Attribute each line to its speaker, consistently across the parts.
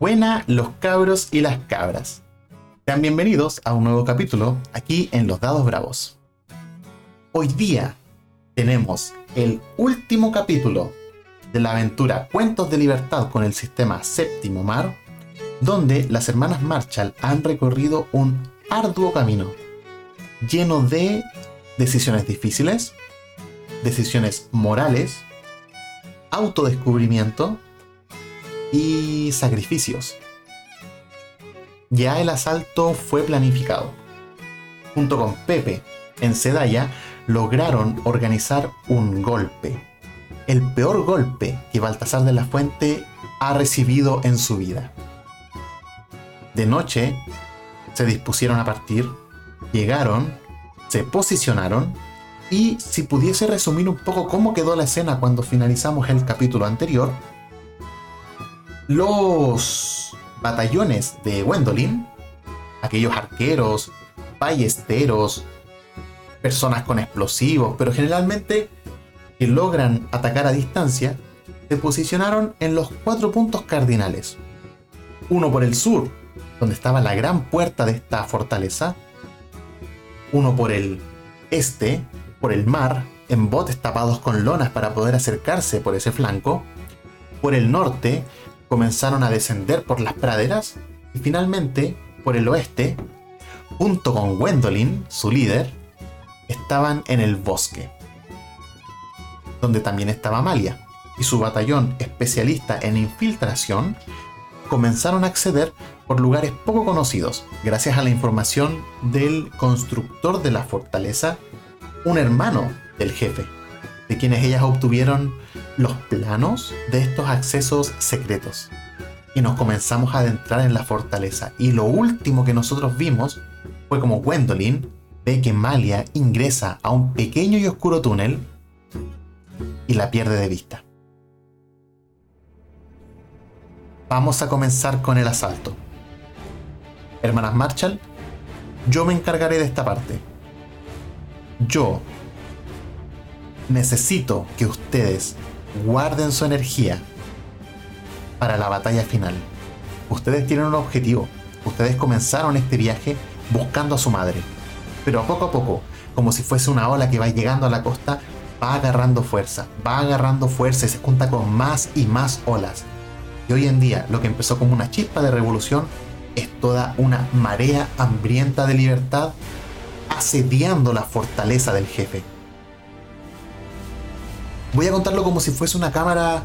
Speaker 1: Buena los cabros y las cabras. Sean bienvenidos a un nuevo capítulo aquí en Los Dados Bravos. Hoy día tenemos el último capítulo de la aventura Cuentos de Libertad con el sistema Séptimo Mar, donde las hermanas Marshall han recorrido un arduo camino, lleno de decisiones difíciles, decisiones morales, autodescubrimiento y sacrificios. Ya el asalto fue planificado. Junto con Pepe, en Sedaya, lograron organizar un golpe. El peor golpe que Baltasar de la Fuente ha recibido en su vida. De noche, se dispusieron a partir, llegaron, se posicionaron y si pudiese resumir un poco cómo quedó la escena cuando finalizamos el capítulo anterior, los batallones de Gwendolyn, aquellos arqueros, ballesteros, personas con explosivos, pero generalmente que logran atacar a distancia, se posicionaron en los cuatro puntos cardinales. Uno por el sur, donde estaba la gran puerta de esta fortaleza. Uno por el este, por el mar, en botes tapados con lonas para poder acercarse por ese flanco. Por el norte, comenzaron a descender por las praderas y finalmente, por el oeste, junto con Gwendolyn, su líder, estaban en el bosque, donde también estaba Amalia y su batallón especialista en infiltración comenzaron a acceder por lugares poco conocidos, gracias a la información del constructor de la fortaleza, un hermano del jefe, de quienes ellas obtuvieron los planos de estos accesos secretos. Y nos comenzamos a adentrar en la fortaleza. Y lo último que nosotros vimos fue como Gwendolyn ve que Malia ingresa a un pequeño y oscuro túnel y la pierde de vista. Vamos a comenzar con el asalto. Hermanas Marshall, yo me encargaré de esta parte. Yo necesito que ustedes guarden su energía para la batalla final. Ustedes tienen un objetivo. Ustedes comenzaron este viaje buscando a su madre. Pero poco a poco, como si fuese una ola que va llegando a la costa, va agarrando fuerza, va agarrando fuerza y se junta con más y más olas. Y hoy en día, lo que empezó como una chispa de revolución es toda una marea hambrienta de libertad asediando la fortaleza del jefe. Voy a contarlo como si fuese una cámara,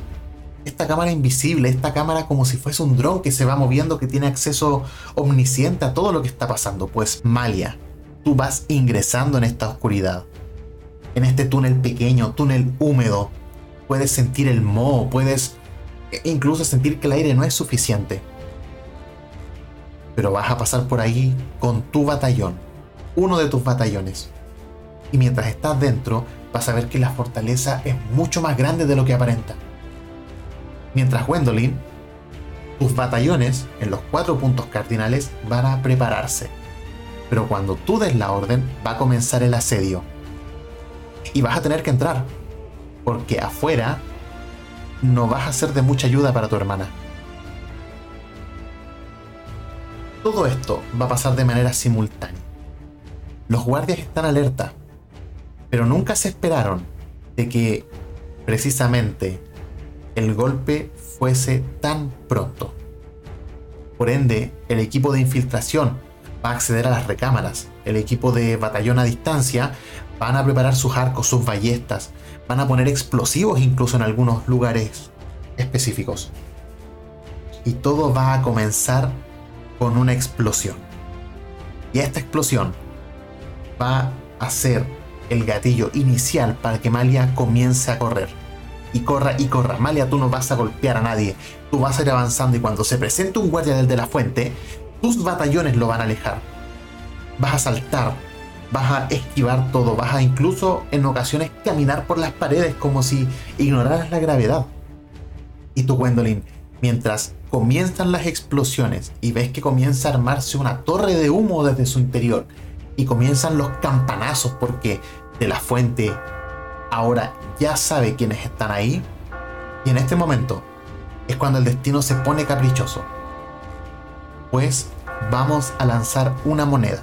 Speaker 1: esta cámara invisible, esta cámara como si fuese un dron que se va moviendo, que tiene acceso omnisciente a todo lo que está pasando. Pues Malia, tú vas ingresando en esta oscuridad, en este túnel pequeño, túnel húmedo. Puedes sentir el moho, puedes incluso sentir que el aire no es suficiente. Pero vas a pasar por ahí con tu batallón, uno de tus batallones. Y mientras estás dentro, vas a ver que la fortaleza es mucho más grande de lo que aparenta. Mientras Gwendolyn, tus batallones en los cuatro puntos cardinales van a prepararse. Pero cuando tú des la orden, va a comenzar el asedio. Y vas a tener que entrar. Porque afuera no vas a ser de mucha ayuda para tu hermana. Todo esto va a pasar de manera simultánea. Los guardias están alerta, pero nunca se esperaron de que precisamente el golpe fuese tan pronto. Por ende, el equipo de infiltración va a acceder a las recámaras, el equipo de batallón a distancia van a preparar sus arcos, sus ballestas, van a poner explosivos incluso en algunos lugares específicos. Y todo va a comenzar con una explosión. Y esta explosión va a ser el gatillo inicial para que Malia comience a correr. Y corra y corra. Malia, tú no vas a golpear a nadie. Tú vas a ir avanzando y cuando se presente un guardia del de la fuente, tus batallones lo van a alejar. Vas a saltar, vas a esquivar todo, vas a incluso en ocasiones caminar por las paredes como si ignoraras la gravedad. Y tú, Gwendolyn, mientras comienzan las explosiones y ves que comienza a armarse una torre de humo desde su interior y comienzan los campanazos porque de la fuente ahora ya sabe quiénes están ahí. Y en este momento es cuando el destino se pone caprichoso. Pues vamos a lanzar una moneda.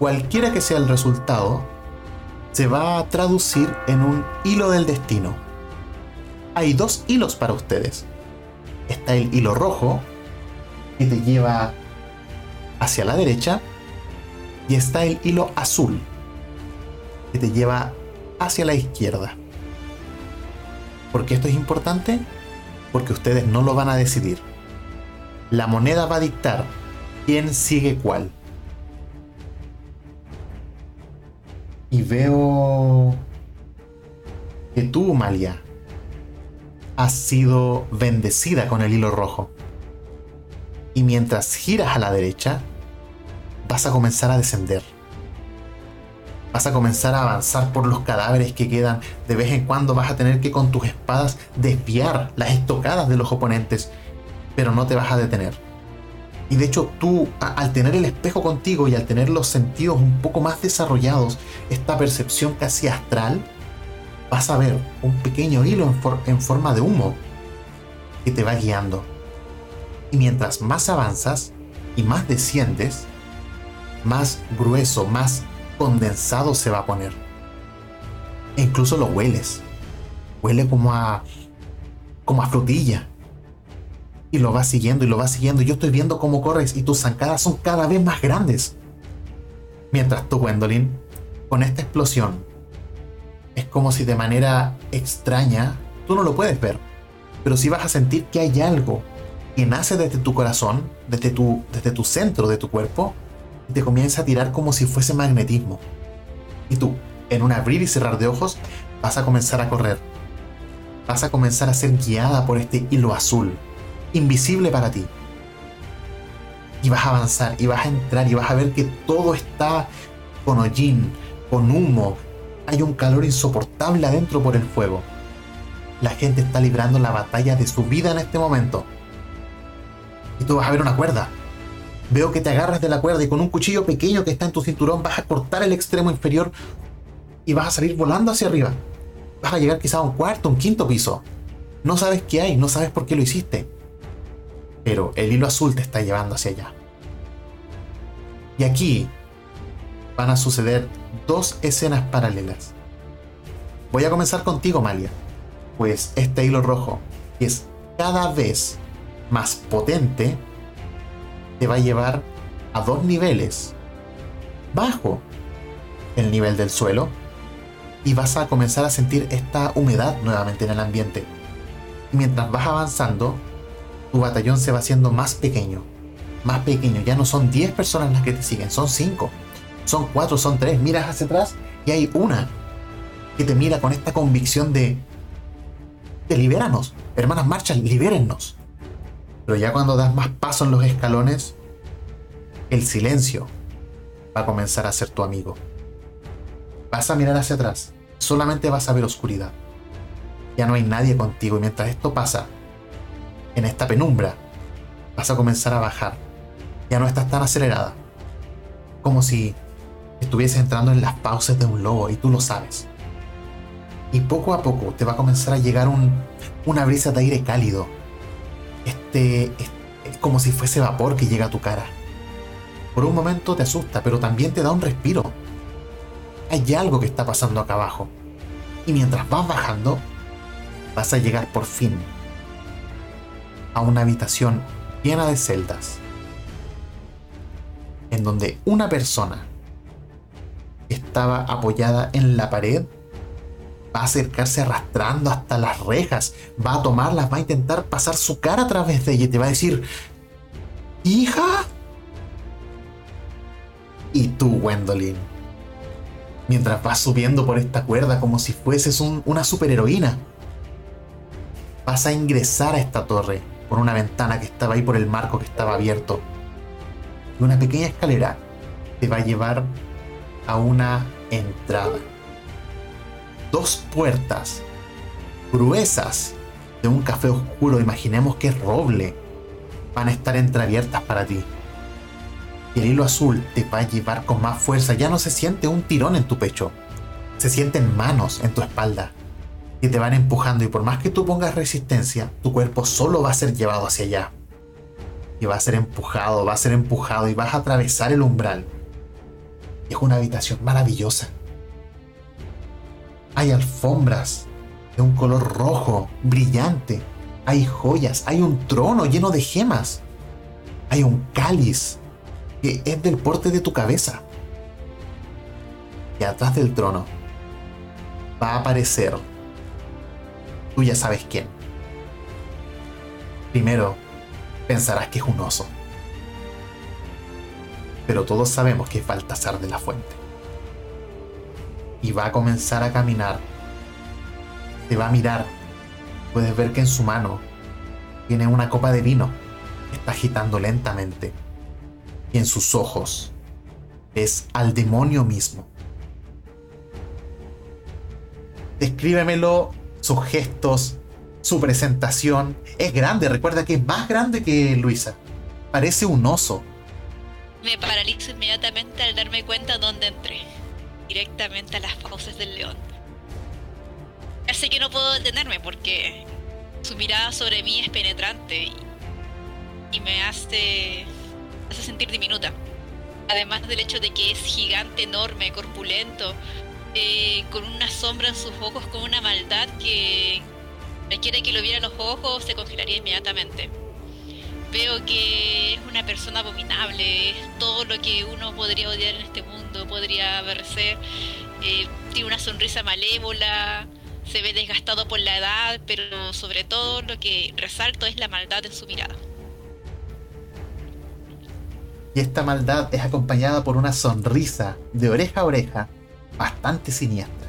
Speaker 1: Cualquiera que sea el resultado, se va a traducir en un hilo del destino. Hay dos hilos para ustedes. Está el hilo rojo, que te lleva hacia la derecha, y está el hilo azul, te lleva hacia la izquierda. ¿Por qué esto es importante? Porque ustedes no lo van a decidir. La moneda va a dictar quién sigue cuál. Y veo que tú, Malia, has sido bendecida con el hilo rojo. Y mientras giras a la derecha, vas a comenzar a descender. Vas a comenzar a avanzar por los cadáveres que quedan. De vez en cuando vas a tener que con tus espadas desviar las estocadas de los oponentes, pero no te vas a detener. Y de hecho tú, al tener el espejo contigo y al tener los sentidos un poco más desarrollados, esta percepción casi astral, vas a ver un pequeño hilo en, forma de humo que te va guiando. Y mientras más avanzas y más desciendes, más grueso, más condensado se va a poner. E incluso lo hueles. Huele como a como a frutilla. Y lo vas siguiendo y lo vas siguiendo. Yo estoy viendo cómo corres y tus zancadas son cada vez más grandes. Mientras tú, Gwendolyn, con esta explosión, es como si de manera extraña, tú no lo puedes ver, pero sí vas a sentir que hay algo que nace desde tu corazón, desde tu, desde tu centro de tu cuerpo, y te comienza a tirar como si fuese magnetismo. Y tú, en un abrir y cerrar de ojos, vas a comenzar a correr. Vas a comenzar a ser guiada por este hilo azul, invisible para ti. Y vas a avanzar, y vas a entrar, y vas a ver que todo está con hollín, con humo. Hay un calor insoportable adentro por el fuego. La gente está librando la batalla de su vida en este momento. Y tú vas a ver una cuerda. Veo que te agarras de la cuerda y con un cuchillo pequeño que está en tu cinturón vas a cortar el extremo inferior y vas a salir volando hacia arriba. Vas a llegar quizá a un cuarto, un quinto piso. No sabes qué hay, no sabes por qué lo hiciste pero el hilo azul te está llevando hacia allá. Y aquí van a suceder dos escenas paralelas. Voy a comenzar contigo, Malia, pues este hilo rojo, es cada vez más potente, te va a llevar a dos niveles bajo el nivel del suelo y vas a comenzar a sentir esta humedad nuevamente en el ambiente. Mientras vas avanzando, tu batallón se va haciendo más pequeño, más pequeño. Ya no son 10 personas las que te siguen, son 5, son 4, son 3. Miras hacia atrás y hay una que te mira con esta convicción de, de libéranos, hermanas marchas, libérennos. Pero ya cuando das más paso en los escalones, el silencio va a comenzar a ser tu amigo. Vas a mirar hacia atrás, solamente vas a ver oscuridad. Ya no hay nadie contigo y mientras esto pasa, en esta penumbra, vas a comenzar a bajar. Ya no estás tan acelerada. Como si estuvieses entrando en las pausas de un lobo y tú lo sabes. Y poco a poco te va a comenzar a llegar un, una brisa de aire cálido. Este, es como si fuese vapor que llega a tu cara. Por un momento te asusta, pero también te da un respiro. Hay algo que está pasando acá abajo. Y mientras vas bajando, vas a llegar por fin a una habitación llena de celdas, en donde una persona estaba apoyada en la pared va a acercarse arrastrando hasta las rejas, va a tomarlas, va a intentar pasar su cara a través de ella y te va a decir, hija. Y tú, Gwendolyn, mientras vas subiendo por esta cuerda como si fueses una superheroína, vas a ingresar a esta torre por una ventana que estaba ahí por el marco que estaba abierto. Y una pequeña escalera te va a llevar a una entrada. Dos puertas gruesas de un café oscuro, imaginemos que es roble, van a estar entreabiertas para ti. El hilo azul te va a llevar con más fuerza, ya no se siente un tirón en tu pecho, se sienten manos en tu espalda que te van empujando y por más que tú pongas resistencia, tu cuerpo solo va a ser llevado hacia allá. Y va a ser empujado, va a ser empujado y vas a atravesar el umbral. Y es una habitación maravillosa. Hay alfombras de un color rojo, brillante. Hay joyas, hay un trono lleno de gemas. Hay un cáliz que es del porte de tu cabeza. Y atrás del trono va a aparecer, tú ya sabes quién. Primero, pensarás que es un oso. Pero todos sabemos que es Baltasar de la Fuente. Y va a comenzar a caminar. Te va a mirar. Puedes ver que en su mano tiene una copa de vino. Está agitando lentamente. Y en sus ojos es al demonio mismo. Descríbemelo, sus gestos, su presentación. Es grande, recuerda que es más grande que Luisa. Parece un oso.
Speaker 2: Me paralizo inmediatamente al darme cuenta dónde entré. Directamente a las fauces del león. Así que no puedo detenerme porque su mirada sobre mí es penetrante y, me hace, hace sentir diminuta. Además del hecho de que es gigante, enorme, corpulento, eh, con una sombra en sus ojos, con una maldad que cualquiera que lo viera los ojos se congelaría inmediatamente. Veo que es una persona abominable, es todo lo que uno podría odiar en este mundo, podría verse. Eh, tiene una sonrisa malévola, se ve desgastado por la edad, pero sobre todo lo que resalto es la maldad en su mirada.
Speaker 1: Y esta maldad es acompañada por una sonrisa de oreja a oreja bastante siniestra.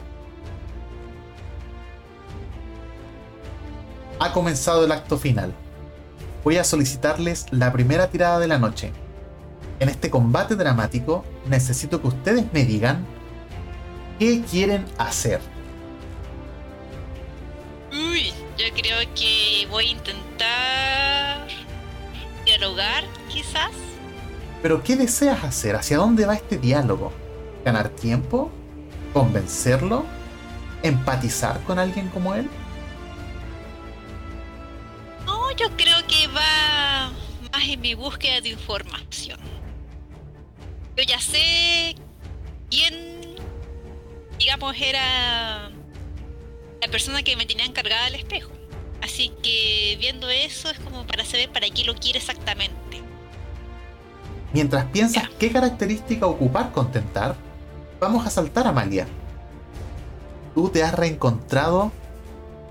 Speaker 1: Ha comenzado el acto final. Voy a solicitarles la primera tirada de la noche. En este combate dramático necesito que ustedes me digan qué quieren hacer.
Speaker 2: Uy, yo creo que voy a intentar dialogar, quizás.
Speaker 1: Pero ¿qué deseas hacer? ¿Hacia dónde va este diálogo? ¿Ganar tiempo? convencerlo, empatizar con alguien como él?
Speaker 2: No, yo creo más en mi búsqueda de información. Yo ya sé quién, digamos, era la persona que me tenía encargada del espejo. Así que viendo eso es como para saber para qué lo quiere exactamente.
Speaker 1: Mientras piensas qué característica ocupar contentar, vamos a saltar a Amalia. Tú te has reencontrado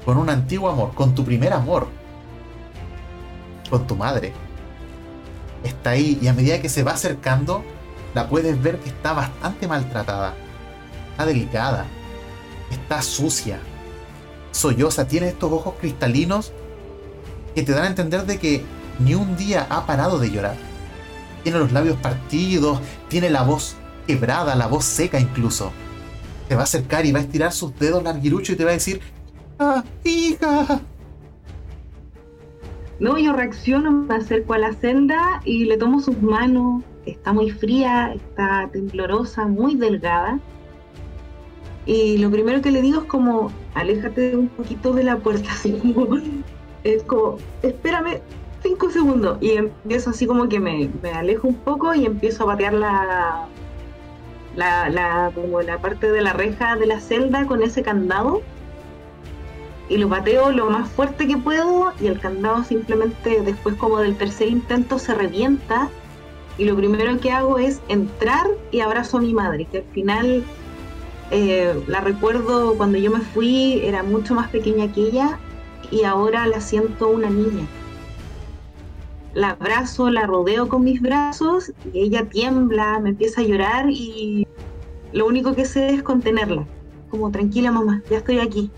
Speaker 1: con un antiguo amor, con tu primer amor, con tu madre. Está ahí y a medida que se va acercando, la puedes ver que está bastante maltratada. Está delicada. Está sucia. Solloza. Tiene estos ojos cristalinos que te dan a entender de que ni un día ha parado de llorar. Tiene los labios partidos, tiene la voz quebrada, la voz seca incluso. Te va a acercar y va a estirar sus dedos larguiruchos y te va a decir, ¡Ah, hija!
Speaker 3: No, yo reacciono, me acerco a la celda y le tomo sus manos. Está muy fría, está temblorosa, muy delgada. Y lo primero que le digo es como, aléjate un poquito de la puerta. es como, espérame cinco segundos. Y empiezo así como que me, me alejo un poco y empiezo a patear la, la, como la parte de la reja de la celda con ese candado y lo pateo lo más fuerte que puedo y el candado simplemente después como del tercer intento se revienta y lo primero que hago es entrar y abrazo a mi madre, que al final eh, la recuerdo cuando yo me fui, era mucho más pequeña que ella y ahora la siento una niña. La abrazo, la rodeo con mis brazos y ella tiembla, me empieza a llorar y lo único que sé es contenerla. Como tranquila mamá, ya estoy aquí.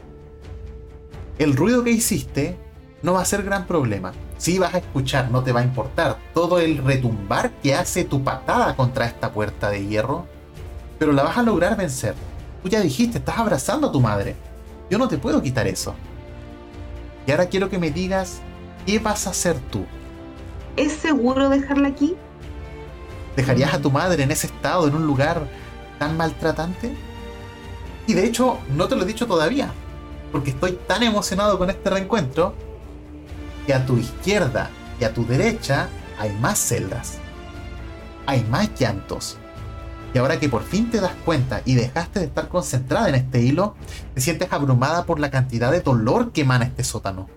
Speaker 1: El ruido que hiciste no va a ser gran problema. Si vas a escuchar, no te va a importar todo el retumbar que hace tu patada contra esta puerta de hierro, pero la vas a lograr vencer. Tú ya dijiste, estás abrazando a tu madre. Yo no te puedo quitar eso. Y ahora quiero que me digas, ¿qué vas a hacer tú?
Speaker 3: ¿Es seguro dejarla aquí?
Speaker 1: ¿Dejarías a tu madre en ese estado, en un lugar tan maltratante? Y de hecho, no te lo he dicho todavía, porque estoy tan emocionado con este reencuentro que a tu izquierda y a tu derecha hay más celdas, hay más llantos. Y ahora que por fin te das cuenta y dejaste de estar concentrada en este hilo, te sientes abrumada por la cantidad de dolor que emana este sótano.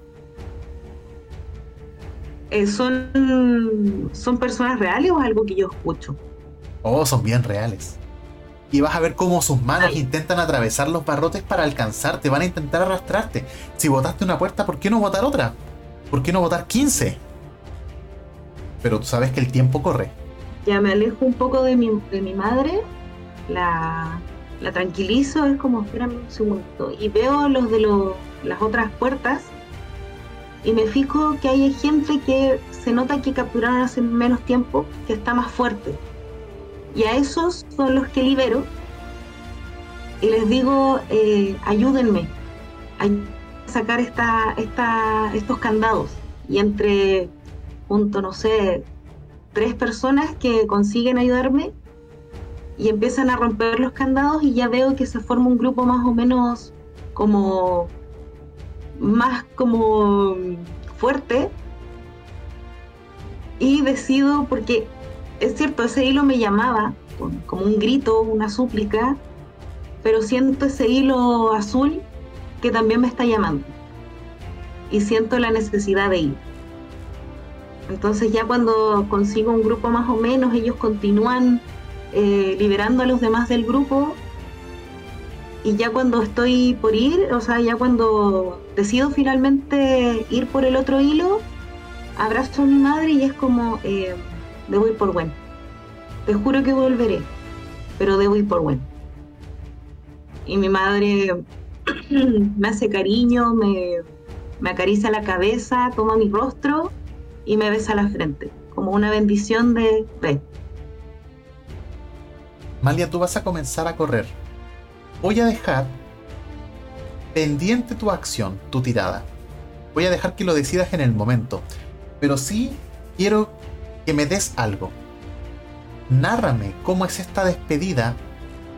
Speaker 3: Eh, ¿son, ¿Son personas reales o es algo que yo escucho?
Speaker 1: Oh, son bien reales. Y vas a ver cómo sus manos intentan atravesar los barrotes para alcanzarte, van a intentar arrastrarte. Si botaste una puerta, ¿por qué no botar otra? ¿Por qué no botar 15? Pero tú sabes que el tiempo corre.
Speaker 3: Ya me alejo un poco de mi, de mi madre, la, la tranquilizo, es como, espérame un segundo, y veo los de los, las otras puertas y me fijo que hay gente que se nota que capturaron hace menos tiempo, que está más fuerte. Y a esos son los que libero y les digo, eh, ayúdenme a sacar esta, esta, estos candados. Y entre, junto, no sé, tres personas que consiguen ayudarme y empiezan a romper los candados y ya veo que se forma un grupo más o menos como más como fuerte y decido porque es cierto ese hilo me llamaba como un grito una súplica pero siento ese hilo azul que también me está llamando. Y siento la necesidad de ir. Entonces ya cuando consigo un grupo más o menos ellos continúan eh, liberando a los demás del grupo. Y ya cuando estoy por ir, o sea, ya cuando decido finalmente ir por el otro hilo, abrazo a mi madre y es como, eh, debo ir por bueno. Te juro que volveré, pero debo ir por bueno. Y mi madre me hace cariño, me, me acaricia la cabeza, toma mi rostro y me besa la frente, como una bendición de ve.
Speaker 1: Malia, tú vas a comenzar a correr voy a dejar pendiente tu acción, tu tirada. Voy a dejar que lo decidas en el momento. Pero sí quiero que me des algo. Nárrame cómo es esta despedida,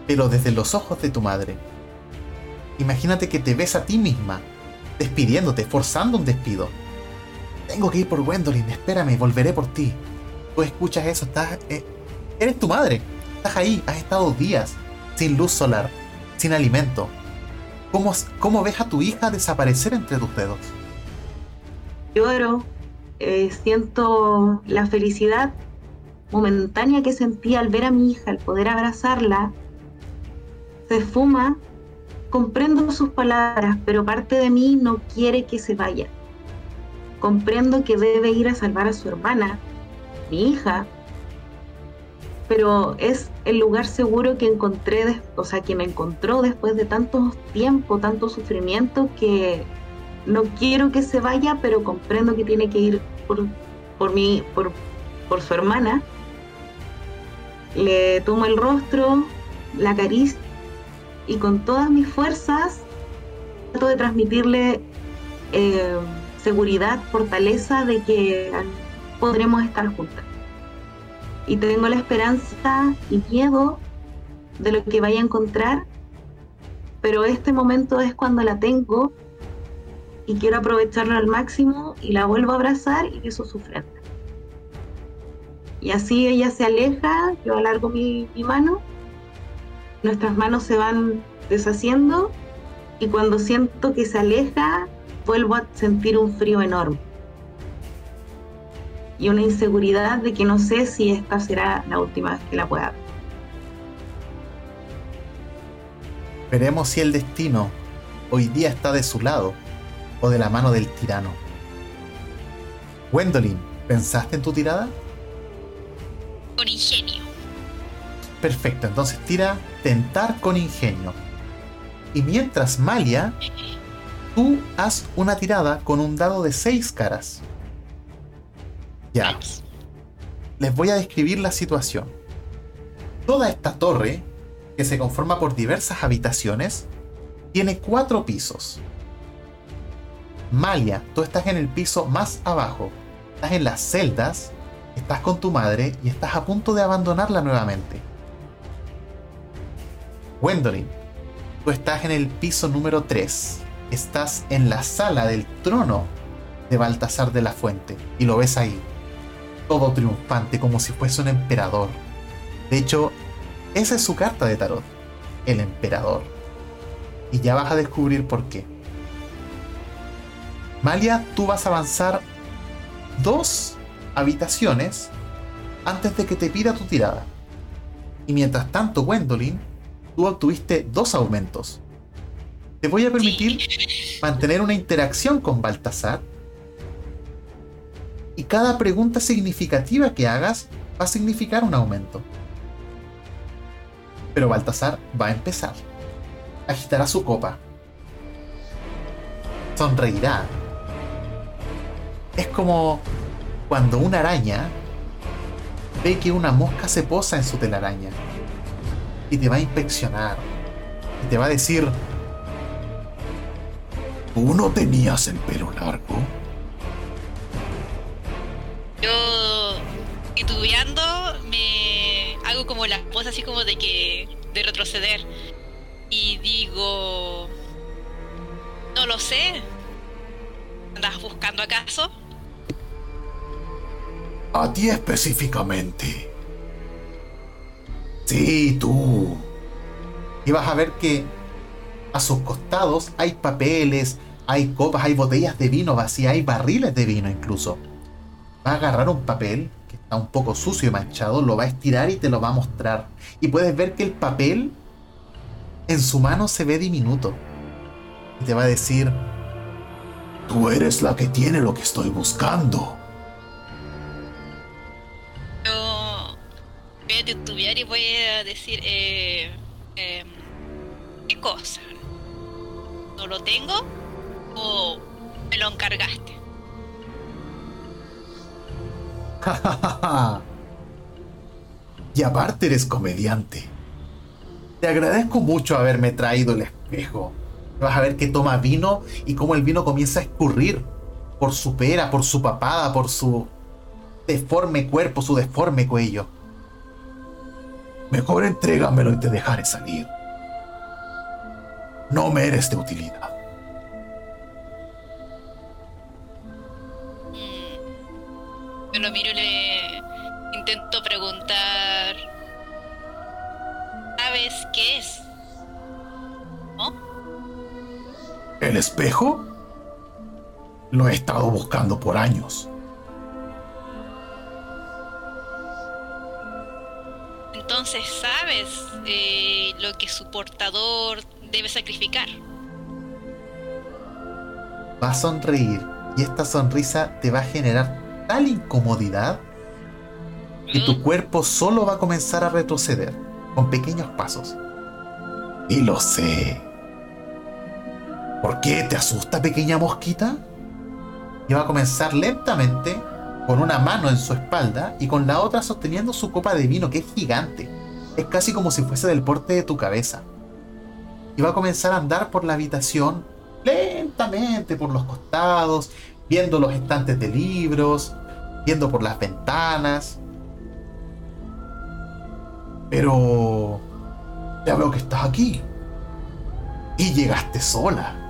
Speaker 1: pero desde los ojos de tu madre. Imagínate que te ves a ti misma, despidiéndote, forzando un despido. Tengo que ir por Gwendolyn, espérame, volveré por ti. Tú escuchas eso, estás... Eh, eres tu madre. Estás ahí, has estado días sin luz solar sin alimento. ¿Cómo, ¿Cómo ves a tu hija desaparecer entre tus dedos?
Speaker 3: Lloro, eh, siento la felicidad momentánea que sentí al ver a mi hija, al poder abrazarla. Se esfuma, comprendo sus palabras, pero parte de mí no quiere que se vaya. Comprendo que debe ir a salvar a su hermana, mi hija, pero es el lugar seguro que encontré, o sea, que me encontró después de tanto tiempo, tanto sufrimiento, que no quiero que se vaya, pero comprendo que tiene que ir por, por, mí, por, por su hermana. Le tomo el rostro, la acaricio y con todas mis fuerzas trato de transmitirle eh, seguridad, fortaleza de que podremos estar juntas y tengo la esperanza y miedo de lo que vaya a encontrar, pero este momento es cuando la tengo y quiero aprovecharlo al máximo y la vuelvo a abrazar y eso su frente. Y así ella se aleja, yo alargo mi, mi mano, nuestras manos se van deshaciendo y cuando siento que se aleja, vuelvo a sentir un frío enorme y una inseguridad de que no sé si esta será la última vez que la pueda ver.
Speaker 1: Veremos si el destino hoy día está de su lado o de la mano del tirano. Gwendolyn, ¿pensaste en tu tirada?
Speaker 2: Con ingenio.
Speaker 1: Perfecto, entonces tira tentar con ingenio. Y mientras Malia, tú haz una tirada con un dado de seis caras. Ya. Les voy a describir la situación. Toda esta torre, que se conforma por diversas habitaciones, tiene cuatro pisos. Malia, tú estás en el piso más abajo. Estás en las celdas, estás con tu madre y estás a punto de abandonarla nuevamente. Gwendolyn, tú estás en el piso número 3. Estás en la sala del trono de Baltasar de la Fuente y lo ves ahí todo triunfante, como si fuese un emperador. De hecho, esa es su carta de tarot, el emperador. Y ya vas a descubrir por qué. Malia, tú vas a avanzar dos habitaciones antes de que te pida tu tirada. Y mientras tanto, Gwendolyn, tú obtuviste dos aumentos. Te voy a permitir mantener una interacción con Baltasar. Y cada pregunta significativa que hagas va a significar un aumento. Pero Baltasar va a empezar. Agitará su copa. Sonreirá. Es como cuando una araña ve que una mosca se posa en su telaraña y te va a inspeccionar y te va a decir, ¿tú no tenías el pelo largo?
Speaker 2: Yo, titubeando, me hago como la pose así como de que, de retroceder y digo, no lo sé, ¿andas buscando acaso?
Speaker 1: A ti específicamente. Sí, tú. Y vas a ver que a sus costados hay papeles, hay copas, hay botellas de vino vacías, hay barriles de vino incluso. Va a agarrar un papel que está un poco sucio y manchado, lo va a estirar y te lo va a mostrar. Y puedes ver que el papel en su mano se ve diminuto. Y te va a decir, tú eres la que tiene lo que estoy buscando.
Speaker 2: Voy a titubear y voy a decir, eh, eh, ¿qué cosa? ¿No lo tengo o me lo encargaste?
Speaker 1: y aparte eres comediante. Te agradezco mucho haberme traído el espejo. Vas a ver que toma vino y cómo el vino comienza a escurrir por su pera, por su papada, por su deforme cuerpo, su deforme cuello. Mejor entrégamelo y te dejaré salir. No me eres de utilidad.
Speaker 2: Mm. Lo miro y le intento preguntar. ¿Sabes qué es? ¿No?
Speaker 1: ¿El espejo? Lo he estado buscando por años.
Speaker 2: Entonces sabes eh, lo que su portador debe sacrificar.
Speaker 1: Va a sonreír y esta sonrisa te va a generar tal incomodidad que tu mm. cuerpo solo va a comenzar a retroceder con pequeños pasos. Y lo sé. ¿Por qué te asusta, pequeña mosquita? Y va a comenzar lentamente con una mano en su espalda y con la otra sosteniendo su copa de vino que es gigante. Es casi como si fuese del porte de tu cabeza. Y va a comenzar a andar por la habitación lentamente por los costados, viendo los estantes de libros, viendo por las ventanas. Pero ya veo que estás aquí. Y llegaste sola.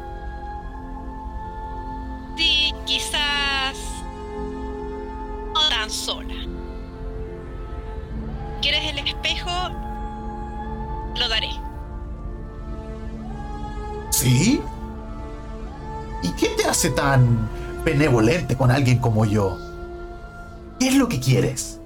Speaker 2: Lo daré.
Speaker 1: ¿Sí? ¿Y qué te hace tan benevolente con alguien como yo? ¿Qué es lo que quieres?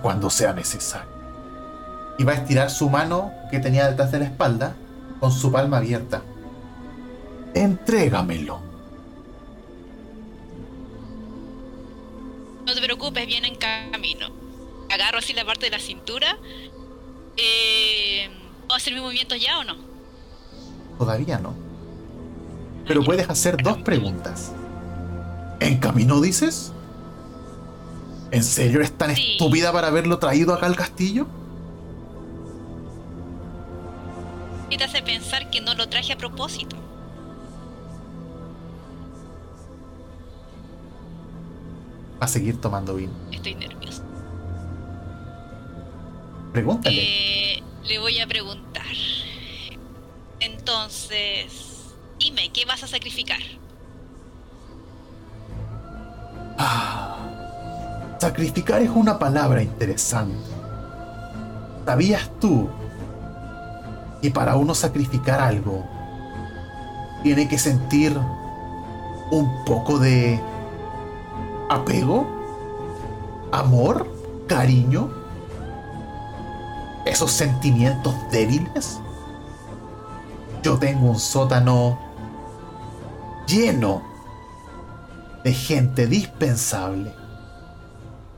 Speaker 1: Cuando sea necesario. Y va a estirar su mano que tenía detrás de la espalda con su palma abierta. Entrégamelo.
Speaker 2: No te preocupes, viene en camino. Agarro así la parte de la cintura. Eh, ¿Puedo hacer mi movimiento ya o no?
Speaker 1: Todavía no. Pero puedes hacer dos preguntas. ¿En camino dices? ¿En serio eres tan estúpida para haberlo traído acá al castillo?
Speaker 2: ¿Qué te hace pensar que no lo traje a propósito?
Speaker 1: A seguir tomando vino.
Speaker 2: Estoy nerviosa.
Speaker 1: Pregúntale.
Speaker 2: Eh, le voy a preguntar. Entonces, dime, ¿qué vas a sacrificar?
Speaker 1: Ah sacrificar es una palabra interesante. ¿Sabías tú que para uno sacrificar algo tiene que sentir un poco de apego, amor, cariño, esos sentimientos débiles? Yo tengo un sótano lleno de gente dispensable,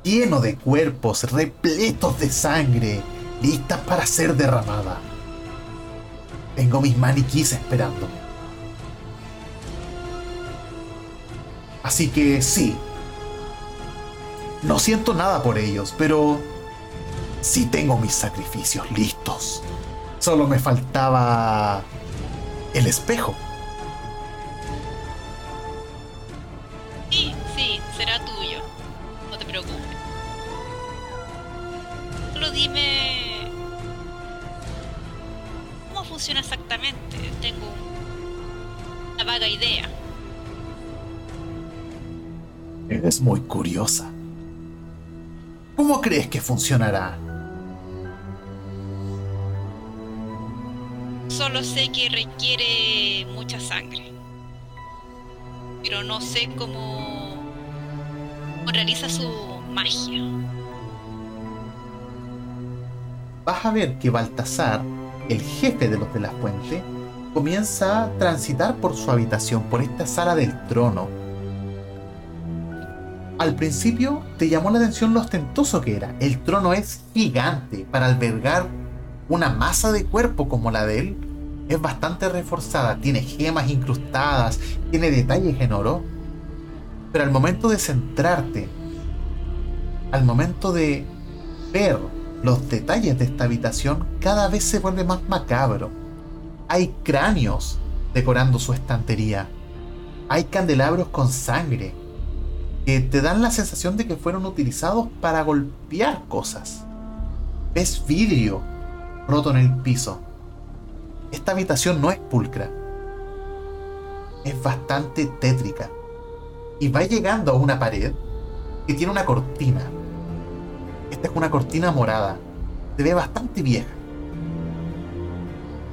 Speaker 1: lleno de cuerpos repletos de sangre, listas para ser derramada. Tengo mis maniquís esperando. Así que sí. No siento nada por ellos, pero sí tengo mis sacrificios listos. Solo me faltaba el espejo.
Speaker 2: Dime... ¿Cómo funciona exactamente? Tengo una vaga idea.
Speaker 1: Eres muy curiosa. ¿Cómo crees que funcionará?
Speaker 2: Solo sé que requiere mucha sangre. Pero no sé cómo, realiza su magia.
Speaker 1: Vas a ver que Baltasar, el jefe de los de la fuente, comienza a transitar por su habitación, por esta sala del trono. Al principio te llamó la atención lo ostentoso que era. El trono es gigante para albergar una masa de cuerpo como la de él. Es bastante reforzada, tiene gemas incrustadas, tiene detalles en oro. Pero al momento de centrarte, al momento de ver los detalles de esta habitación, cada vez se vuelve más macabro. Hay cráneos decorando su estantería. Hay candelabros con sangre que te dan la sensación de que fueron utilizados para golpear cosas. Ves vidrio roto en el piso. Esta habitación no es pulcra. Es bastante tétrica. Y va llegando a una pared que tiene una cortina. Esta es una cortina morada. Se ve bastante vieja.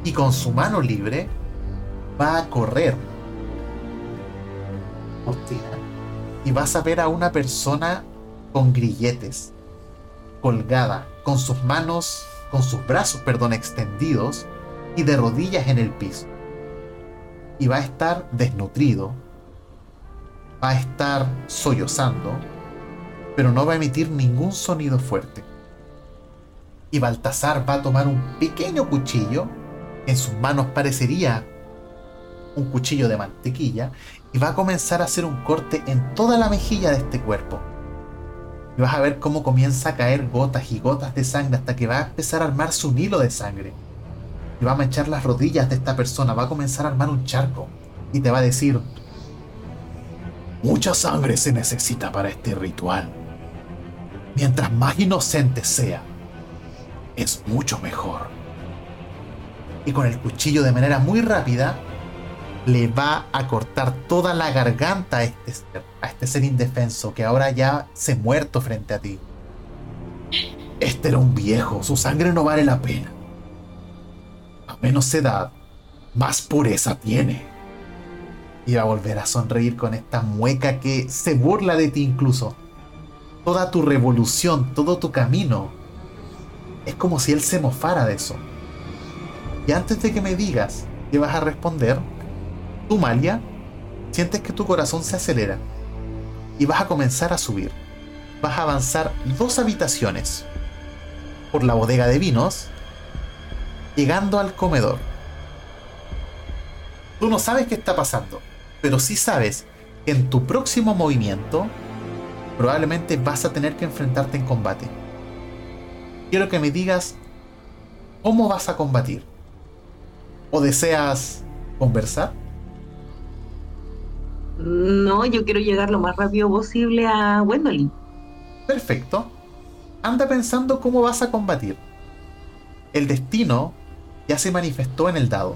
Speaker 1: Y con su mano libre va a correr. Cortina. Y vas a ver a una persona con grilletes. Colgada. Con sus manos. Con sus brazos, perdón, extendidos. Y de rodillas en el piso. Y va a estar desnutrido. Va a estar sollozando. Pero no va a emitir ningún sonido fuerte. Y Baltasar va a tomar un pequeño cuchillo. En sus manos parecería un cuchillo de mantequilla. Y va a comenzar a hacer un corte en toda la mejilla de este cuerpo. Y vas a ver cómo comienza a caer gotas y gotas de sangre hasta que va a empezar a armarse un hilo de sangre. Y va a manchar las rodillas de esta persona. Va a comenzar a armar un charco. Y te va a decir, mucha sangre se necesita para este ritual. Mientras más inocente sea, es mucho mejor. Y con el cuchillo de manera muy rápida, le va a cortar toda la garganta a este ser, a este ser indefenso que ahora ya se muerto frente a ti. Este era un viejo, su sangre no vale la pena. A menos edad, más pureza tiene. Y va a volver a sonreír con esta mueca que se burla de ti incluso. Toda tu revolución, todo tu camino. Es como si él se mofara de eso. Y antes de que me digas qué vas a responder, tú, Malia, sientes que tu corazón se acelera y vas a comenzar a subir. Vas a avanzar dos habitaciones por la bodega de vinos, llegando al comedor. Tú no sabes qué está pasando, pero sí sabes que en tu próximo movimiento probablemente vas a tener que enfrentarte en combate. Quiero que me digas cómo vas a combatir. ¿O deseas conversar?
Speaker 3: No, yo quiero llegar lo más rápido posible a Wendolin.
Speaker 1: Perfecto. Anda pensando cómo vas a combatir. El destino ya se manifestó en el dado.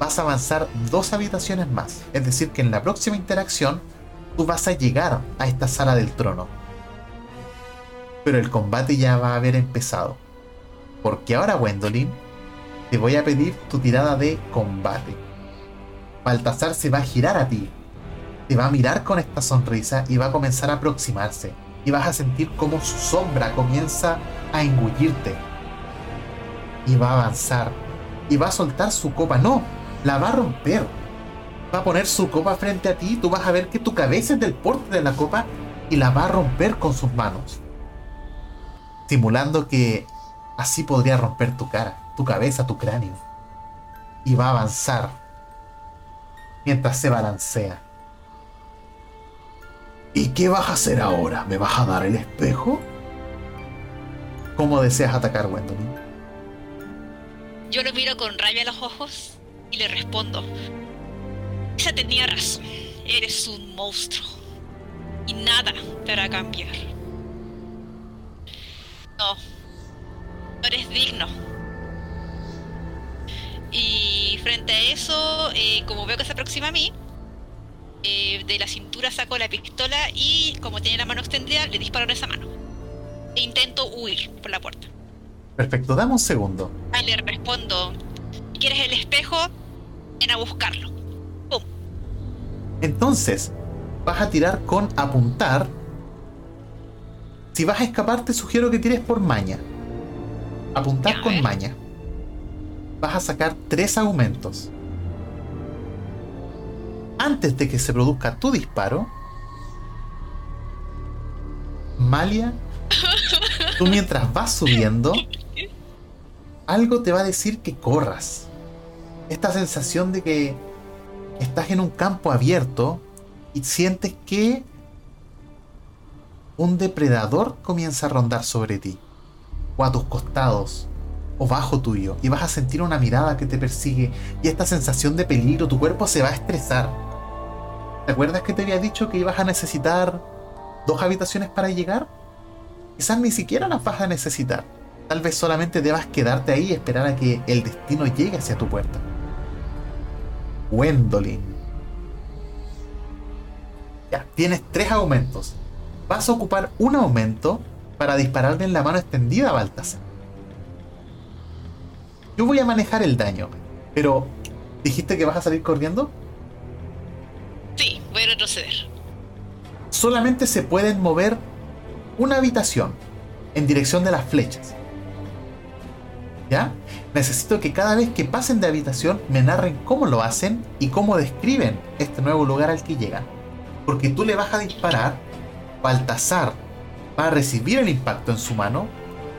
Speaker 1: Vas a avanzar dos habitaciones más. Es decir, que en la próxima interacción tú vas a llegar a esta sala del trono. Pero el combate ya va a haber empezado. Porque ahora, Wendolin, te voy a pedir tu tirada de combate. Baltasar se va a girar a ti. Te va a mirar con esta sonrisa y va a comenzar a aproximarse. Y vas a sentir como su sombra comienza a engullirte. Y va a avanzar. Y va a soltar su copa. No, la va a romper. Va a poner su copa frente a ti. Tú vas a ver que tu cabeza es del porte de la copa. Y la va a romper con sus manos. Simulando que así podría romper tu cara, tu cabeza, tu cráneo. Y va a avanzar mientras se balancea. ¿Y qué vas a hacer ahora? ¿Me vas a dar el espejo? ¿Cómo deseas atacar, Gwendolyn?
Speaker 2: Yo lo miro con rabia a los ojos y le respondo. Esa tenía razón. Eres un monstruo. Y nada te hará cambiar. No. No eres digno. Y frente a eso, eh, como veo que se aproxima a mí, eh, de la cintura saco la pistola y como tiene la mano extendida, le disparo en esa mano. E intento huir por la puerta.
Speaker 1: Perfecto, dame un segundo.
Speaker 2: Ahí le respondo, ¿quieres el espejo? Ven a buscarlo.
Speaker 1: Entonces, vas a tirar con apuntar. Si vas a escapar, te sugiero que tires por maña. Apuntar con maña. Vas a sacar tres aumentos. Antes de que se produzca tu disparo, Malia, tú mientras vas subiendo, algo te va a decir que corras. Esta sensación de que estás en un campo abierto y sientes que un depredador comienza a rondar sobre ti, o a tus costados, o bajo tuyo, y vas a sentir una mirada que te persigue, y esta sensación de peligro, tu cuerpo se va a estresar. ¿Te acuerdas que te había dicho que ibas a necesitar dos habitaciones para llegar? Quizás ni siquiera las vas a necesitar. Tal vez solamente debas quedarte ahí y esperar a que el destino llegue hacia tu puerta. Gwendolyn. Ya, tienes tres aumentos. Vas a ocupar un aumento para dispararle en la mano extendida a Baltasar. Yo voy a manejar el daño, pero ¿dijiste que vas a salir corriendo?
Speaker 2: Sí, voy a retroceder.
Speaker 1: Solamente se pueden mover una habitación en dirección de las flechas. ¿Ya? Necesito que cada vez que pasen de habitación me narren cómo lo hacen y cómo describen este nuevo lugar al que llegan. Porque tú le vas a disparar, Baltasar va a recibir el impacto en su mano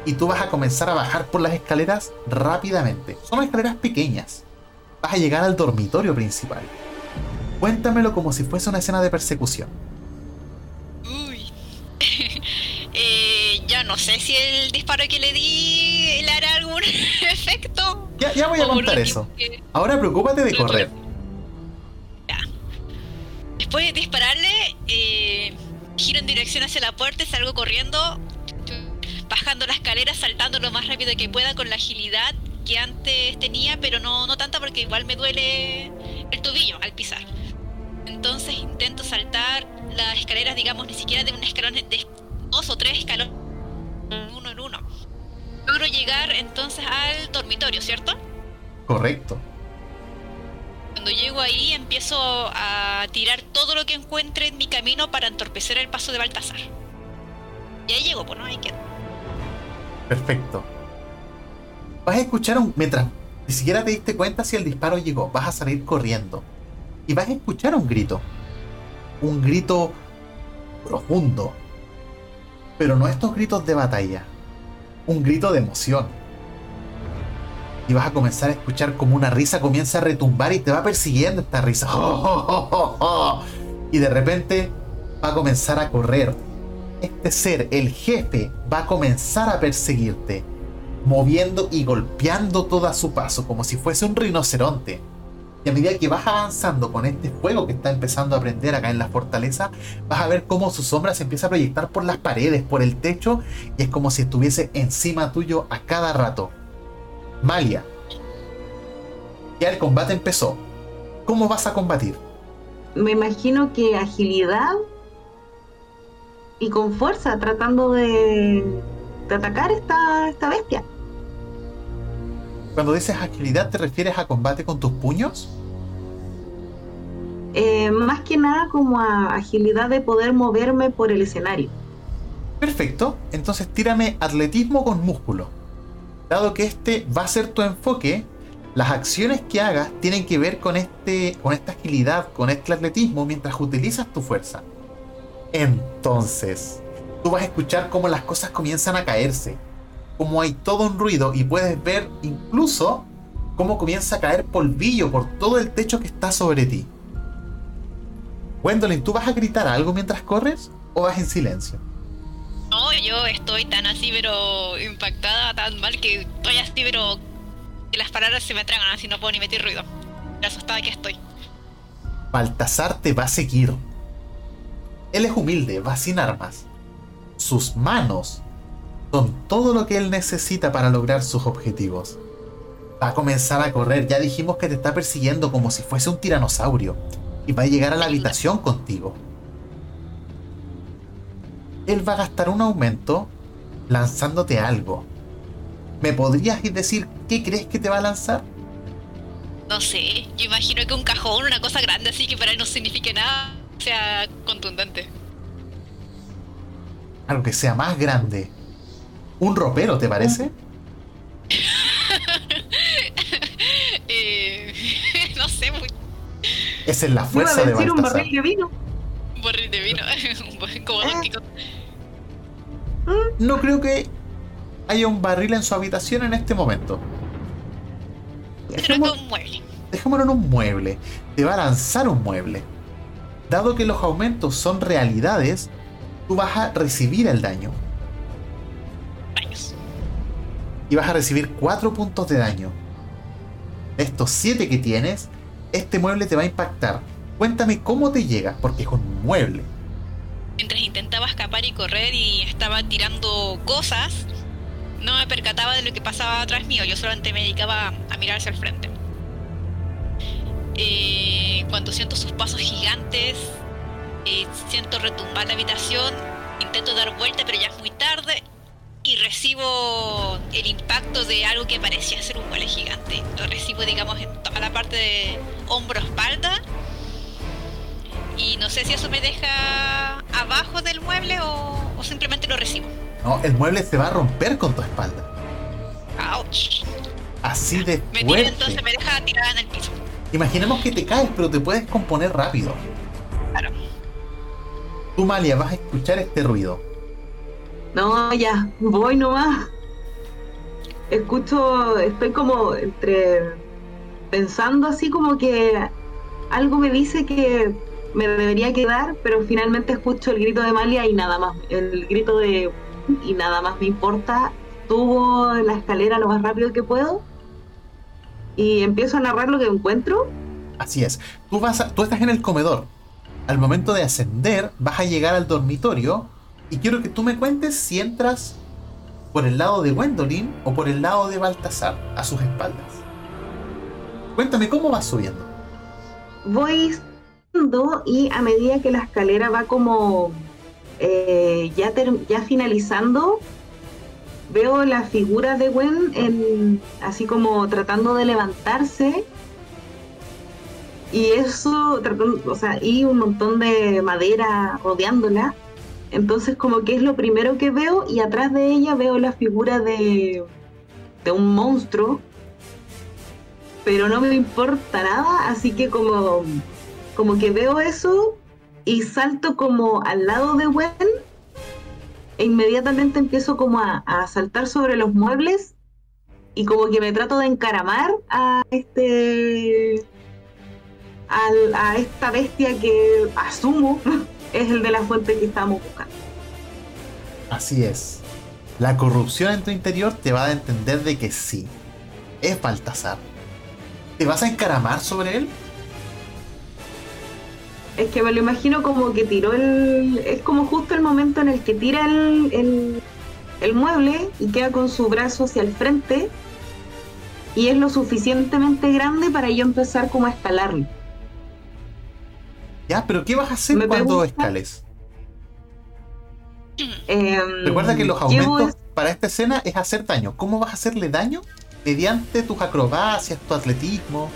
Speaker 1: y tú vas a comenzar a bajar por las escaleras rápidamente. Son escaleras pequeñas. Vas a llegar al dormitorio principal. Cuéntamelo como si fuese una escena de persecución.
Speaker 2: Uy. Eh, no sé si el disparo que le di le hará algún efecto.
Speaker 1: Ya, ya voy a contar eso.
Speaker 2: que-
Speaker 1: Ahora preocúpate de correr.
Speaker 2: Ya. Después de dispararle, eh, giro en dirección hacia la puerta y salgo corriendo, bajando la escalera, saltando lo más rápido que pueda con la agilidad que antes tenía, pero no, no tanta porque igual me duele el tobillo al pisar. Entonces intento saltar las escaleras, digamos, ni siquiera de un escalón, de dos o tres escalones, uno en uno. Logro llegar entonces al dormitorio, ¿cierto?
Speaker 1: Correcto.
Speaker 2: Cuando llego ahí empiezo a tirar todo lo que encuentre en mi camino para entorpecer el paso de Baltasar. Y ahí llego, pues no, ahí quedo.
Speaker 1: Perfecto. Vas a escuchar un. Mientras ni siquiera te diste cuenta si el disparo llegó, vas a salir corriendo. Y vas a escuchar un grito. Un grito profundo. Pero no estos gritos de batalla. Un grito de emoción. Y vas a comenzar a escuchar como una risa comienza a retumbar y te va persiguiendo esta risa. Y de repente va a comenzar a correr este ser, el jefe, va a comenzar a perseguirte, moviendo y golpeando todo a su paso, como si fuese un rinoceronte. Y a medida que vas avanzando con este fuego que está empezando a prender acá en la fortaleza, vas a ver cómo su sombra se empieza a proyectar por las paredes, por el techo, y es como si estuviese encima tuyo a cada rato. Malia, ya el combate empezó. ¿Cómo vas a combatir?
Speaker 3: Me imagino que agilidad y con fuerza, tratando de, atacar esta bestia.
Speaker 1: Cuando dices agilidad, ¿te refieres a combate con tus puños?
Speaker 3: Eh, más que nada como a agilidad de poder moverme por el escenario.
Speaker 1: Perfecto, entonces tírame atletismo con músculo. Dado que este va a ser tu enfoque, las acciones que hagas tienen que ver con, este, con esta agilidad, con este atletismo, mientras utilizas tu fuerza. Entonces, tú vas a escuchar cómo las cosas comienzan a caerse, como hay todo un ruido y puedes ver incluso cómo comienza a caer polvillo por todo el techo que está sobre ti. Gwendolyn, ¿tú vas a gritar algo mientras corres o vas en silencio?
Speaker 2: No, yo estoy tan así, pero impactada, tan mal que estoy así, pero que las palabras se me tragan así, no puedo ni meter ruido. La asustada que estoy.
Speaker 1: Baltasar te va a seguir. Él es humilde, va sin armas. Sus manos son todo lo que él necesita para lograr sus objetivos. Va a comenzar a correr, ya dijimos que te está persiguiendo como si fuese un tiranosaurio. Y va a llegar a la habitación contigo. Él va a gastar un aumento lanzándote algo. ¿Me podrías decir qué crees que te va a lanzar?
Speaker 2: No sé, yo imagino que un cajón, una cosa grande así que para él no signifique nada, sea contundente.
Speaker 1: Algo que sea más grande. ¿Un ropero, te parece?
Speaker 2: eh, no sé, muy...
Speaker 1: Esa es la fuerza de
Speaker 3: decir un
Speaker 1: Baltasar.
Speaker 3: barril de vino.
Speaker 2: un barril de vino, como Quijote.
Speaker 1: No creo que haya un barril en su habitación en este momento. Dejémoslo,
Speaker 2: un mueble.
Speaker 1: dejémoslo en un mueble. Te va a lanzar un mueble. Dado que los aumentos son realidades, tú vas a recibir el daño. Y vas a recibir 4 puntos de daño. De estos 7 que tienes, este mueble te va a impactar. Cuéntame cómo te llega, porque es un mueble.
Speaker 2: Mientras intentaba escapar y correr y estaba tirando cosas, no me percataba de lo que pasaba atrás mío. Yo solamente me dedicaba a mirar hacia el frente. Eh, cuando siento sus pasos gigantes, eh, siento retumbar la habitación, intento dar vuelta, pero ya es muy tarde. Y recibo el impacto de algo que parecía ser un mueble gigante. Lo recibo, digamos, en toda la parte de hombro-espalda. Y no sé si eso me deja abajo del mueble o, o simplemente lo recibo.
Speaker 1: No, el mueble se va a romper con tu espalda.
Speaker 2: Ouch.
Speaker 1: Así de
Speaker 2: Me
Speaker 1: fuerte.
Speaker 2: entonces, me deja tirada en el piso.
Speaker 1: Imaginemos que te caes, pero te puedes componer rápido.
Speaker 2: Claro.
Speaker 1: Tú, Malia, vas a escuchar este ruido.
Speaker 3: No, ya, voy nomás. Escucho, estoy como entre pensando así como que algo me dice que me debería quedar, pero finalmente escucho el grito de Malia y nada más, el grito de y nada más me importa. Subo la escalera lo más rápido que puedo y empiezo a narrar lo que encuentro.
Speaker 1: Así es. Tú, vas a- tú estás en el comedor. Al momento de ascender, vas a llegar al dormitorio. Y quiero que tú me cuentes si entras por el lado de Gwendolyn o por el lado de Baltasar, a sus espaldas. Cuéntame cómo vas subiendo.
Speaker 3: voy subiendo y a medida que la escalera va como eh, ya, ya finalizando, veo la figura de Gwen en- así como tratando de levantarse. Y eso, o sea, y un montón de madera rodeándola. Entonces como que es lo primero que veo y atrás de ella veo la figura de, de un monstruo pero no me importa nada, así que como, como que veo eso y salto como al lado de Gwen e inmediatamente empiezo como a, a saltar sobre los muebles y como que me trato de encaramar a este a esta bestia que asumo es el de la fuente que estábamos buscando.
Speaker 1: Así es. La corrupción en tu interior te va a entender de que sí. Es Baltasar. ¿Te vas a encaramar sobre él?
Speaker 3: Es que me lo imagino como que tiró el. Es como justo el momento en el que tira el, el, el mueble y queda con su brazo hacia el frente. Y es lo suficientemente grande para yo empezar como a escalarlo.
Speaker 1: Ya, pero ¿qué vas a hacer cuando
Speaker 3: pregunta-
Speaker 1: escales?
Speaker 3: Em,
Speaker 1: Recuerda que los aumentos para esta escena es hacer daño. ¿Cómo vas a hacerle daño? Mediante tus acrobacias, tu atletismo.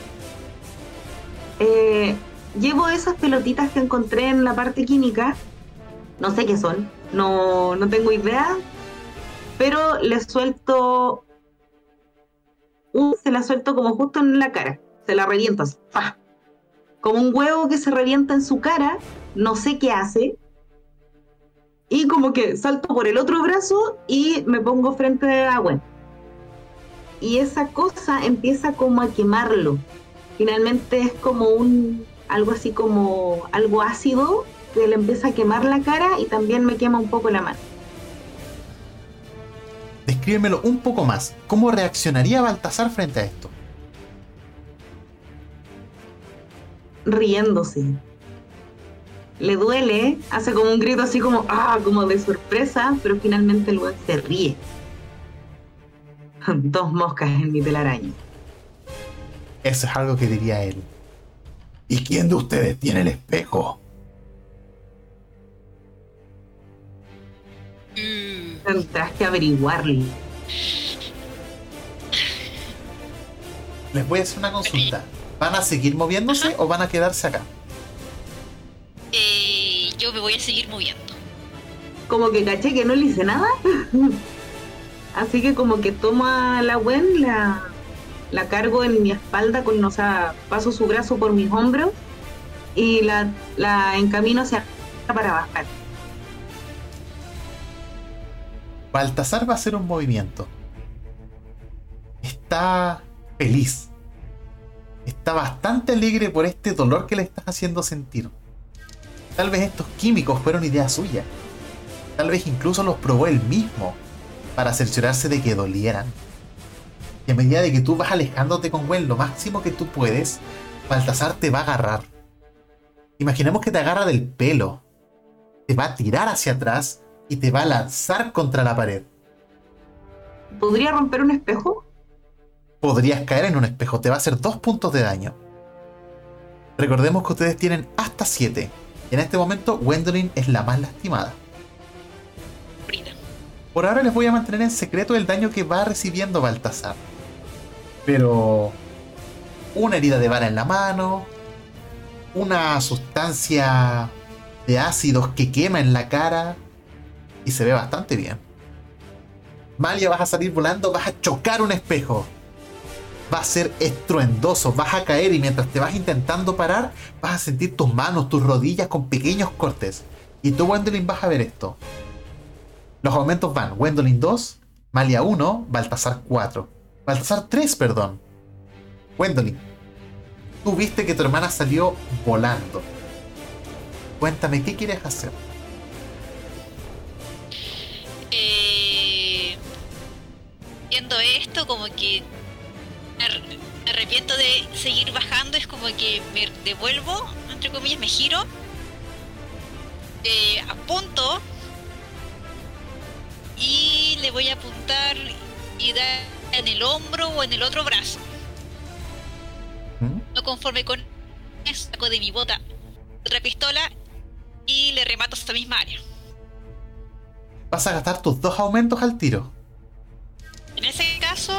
Speaker 3: Eh, llevo esas pelotitas que encontré en la parte química. No sé qué son. No, no tengo idea. Pero le suelto. Un, se la suelto como justo en la cara. Se la reviento así. ¡fa! Como un huevo que se revienta en su cara. No sé qué hace. Y como que salto por el otro brazo y me pongo frente a Gwen. Y esa cosa empieza como a quemarlo finalmente es como un algo así como algo ácido que le empieza a quemar la cara y también me quema un poco la mano.
Speaker 1: Descríbemelo un poco más. ¿Cómo reaccionaría Baltasar frente a esto?
Speaker 3: Riéndose. Le duele, hace como un grito así como ah, como de sorpresa, pero finalmente el weón se ríe. Dos moscas en mi telaraña.
Speaker 1: Eso es algo que diría él. ¿Y quién de ustedes tiene el espejo?
Speaker 2: Mm,
Speaker 3: Tendrás que averiguarlo.
Speaker 1: Les voy a hacer una consulta. ¿Van a seguir moviéndose o van a quedarse acá?
Speaker 2: eh, yo me voy a seguir moviendo.
Speaker 3: como que caché que no le hice nada. Así que como que tomo a la Gwen, la, la cargo en mi espalda, con, o sea, paso su brazo por mis hombros y la, la encamino hacia para bajar.
Speaker 1: Baltasar va a hacer un movimiento. Está feliz. Está bastante alegre por este dolor que le estás haciendo sentir. Tal vez estos químicos fueron idea suya. Tal vez incluso los probó él mismo para cerciorarse de que dolieran. Y a medida de que tú vas alejándote con Gwen lo máximo que tú puedes, Baltasar te va a agarrar. Imaginemos que te agarra del pelo. Te va a tirar hacia atrás y te va a lanzar contra la pared.
Speaker 3: ¿Podría romper un espejo?
Speaker 1: Podrías caer en un espejo, te va a hacer dos puntos de daño. Recordemos que ustedes tienen hasta 7. Y en este momento, Gwendolyn es la más lastimada. Por ahora les voy a mantener en secreto el daño que va recibiendo Baltasar. Pero. Una herida de bala en la mano. Una sustancia de ácidos que quema en la cara. Y se ve bastante bien. Malia, vas a salir volando, vas a chocar un espejo. Va a ser estruendoso, vas a caer y mientras te vas intentando parar, vas a sentir tus manos, tus rodillas con pequeños cortes. Y tú, Gwendolyn, vas a ver esto. Los aumentos van Gwendolyn 2, Malia 1, Baltasar 4. Baltasar 3, perdón. Gwendolyn, tú viste que tu hermana salió volando. Cuéntame, ¿qué quieres hacer?
Speaker 2: Eh, viendo esto, como que me ar- me arrepiento de seguir bajando, es como que me devuelvo, entre comillas, me giro, eh, apunto y le voy a apuntar y dar en el hombro o en el otro brazo.
Speaker 1: ¿Mm?
Speaker 2: No conforme con eso, saco de mi bota otra pistola y le remato a esta misma área.
Speaker 1: Vas a gastar tus dos aumentos al tiro.
Speaker 2: En ese caso,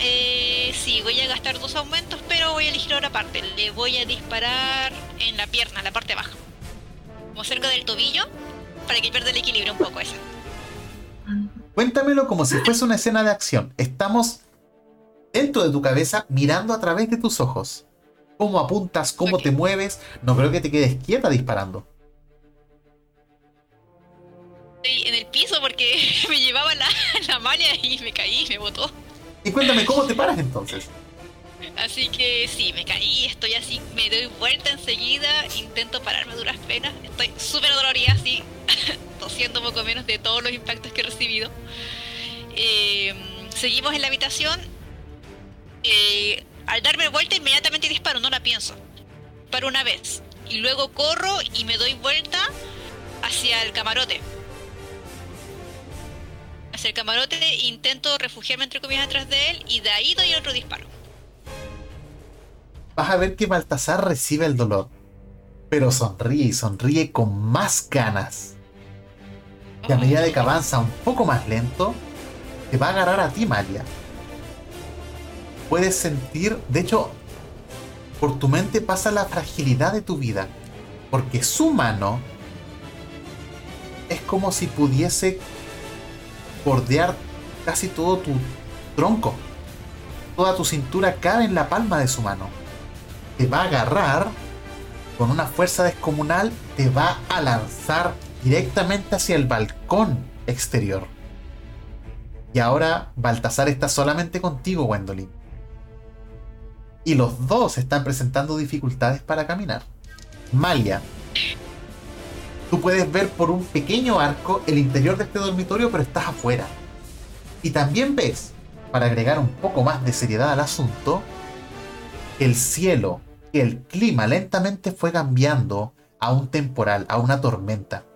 Speaker 2: eh, sí, voy a gastar dos aumentos, pero voy a elegir otra parte. Le voy a disparar en la pierna, la parte baja. Como cerca del tobillo, para que pierda el equilibrio un poco esa.
Speaker 1: Cuéntamelo como si fuese una escena de acción. Estamos dentro de tu cabeza mirando a través de tus ojos. Cómo apuntas, cómo te mueves. No creo que te quedes quieta disparando.
Speaker 2: Estoy en el piso porque me llevaba la, la malla y me caí, me botó.
Speaker 1: Y cuéntame cómo te paras entonces.
Speaker 2: Así que sí, me caí, estoy así, me doy vuelta enseguida, intento pararme a duras penas. Estoy súper dolorida, así, tosiendo poco menos de todos los impactos que he recibido. Eh, seguimos en la habitación. Eh, Al darme vuelta inmediatamente disparo, no la pienso. Para una vez. Y luego corro y me doy vuelta hacia el camarote. El camarote intento refugiarme entre comillas atrás de él y de ahí doy otro disparo.
Speaker 1: Vas a ver que Baltasar recibe el dolor. Pero sonríe y sonríe con más ganas. Y a medida de que avanza un poco más lento, te va a agarrar a ti, Malia. Puedes sentir, de hecho, por tu mente pasa la fragilidad de tu vida. Porque su mano es como si pudiese bordear casi todo tu tronco. Toda tu cintura cabe en la palma de su mano. Te va a agarrar con una fuerza descomunal, te va a lanzar directamente hacia el balcón exterior. Y ahora Baltasar está solamente contigo, Wendolin. Y los dos están presentando dificultades para caminar. Malia, tú puedes ver por un pequeño arco el interior de este dormitorio, pero estás afuera. Y también ves, para agregar un poco más de seriedad al asunto, el cielo, el clima lentamente fue cambiando a un temporal, a una tormenta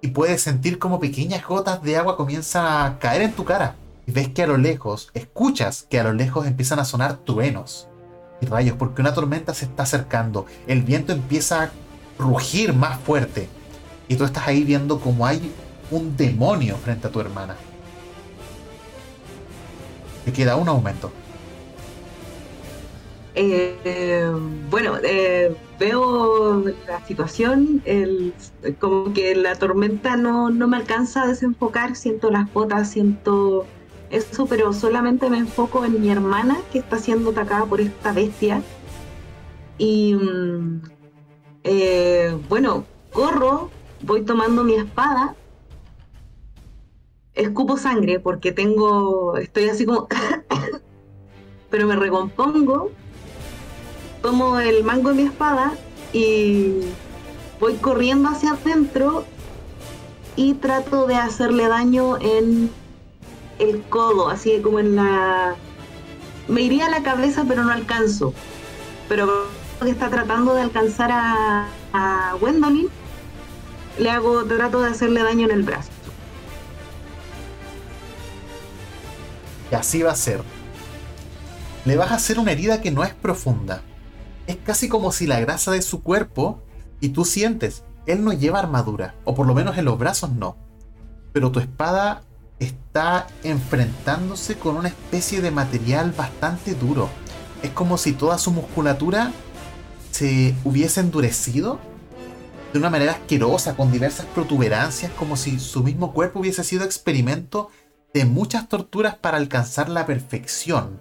Speaker 1: y puedes sentir como pequeñas gotas de agua comienzan a caer en tu cara. Y ves que a lo lejos, escuchas que a lo lejos empiezan a sonar truenos y rayos, porque una tormenta se está acercando. El viento empieza a rugir más fuerte. Y tú estás ahí viendo como hay un demonio frente a tu hermana. Te queda un aumento.
Speaker 3: Eh, bueno, eh, veo la situación, como que la tormenta no, no me alcanza a desenfocar, siento las botas, siento eso, pero solamente me enfoco en mi hermana que está siendo atacada por esta bestia. Y mm, eh, bueno, corro, voy tomando mi espada, escupo sangre porque tengo, estoy así como, pero me recompongo tomo el mango de mi espada y voy corriendo hacia adentro y trato de hacerle daño en el codo, así como en la... Me iría a la cabeza pero no alcanzo. Pero que está tratando de alcanzar a, a le hago, trato de hacerle daño en el brazo.
Speaker 1: Y así va a ser. Le vas a hacer una herida que no es profunda es casi como si la grasa de su cuerpo, y tú sientes, él no lleva armadura, o por lo menos en los brazos no, pero tu espada está enfrentándose con una especie de material bastante duro. Es como si toda su musculatura se hubiese endurecido de una manera asquerosa, con diversas protuberancias, como si su mismo cuerpo hubiese sido experimento de muchas torturas para alcanzar la perfección.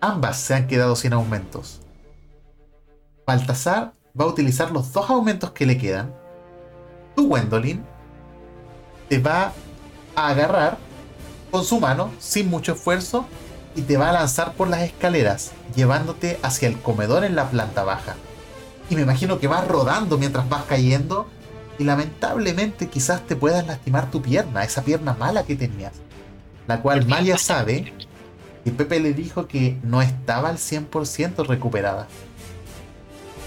Speaker 1: Ambas se han quedado sin aumentos. Baltasar va a utilizar los dos aumentos que le quedan. Tu Gwendolyn te va a agarrar con su mano sin mucho esfuerzo y te va a lanzar por las escaleras, llevándote hacia el comedor en la planta baja. Y me imagino que vas rodando mientras vas cayendo y lamentablemente quizás te puedas lastimar tu pierna, esa pierna mala que tenías, la cual Malia sabe y Pepe le dijo que no estaba al 100% recuperada.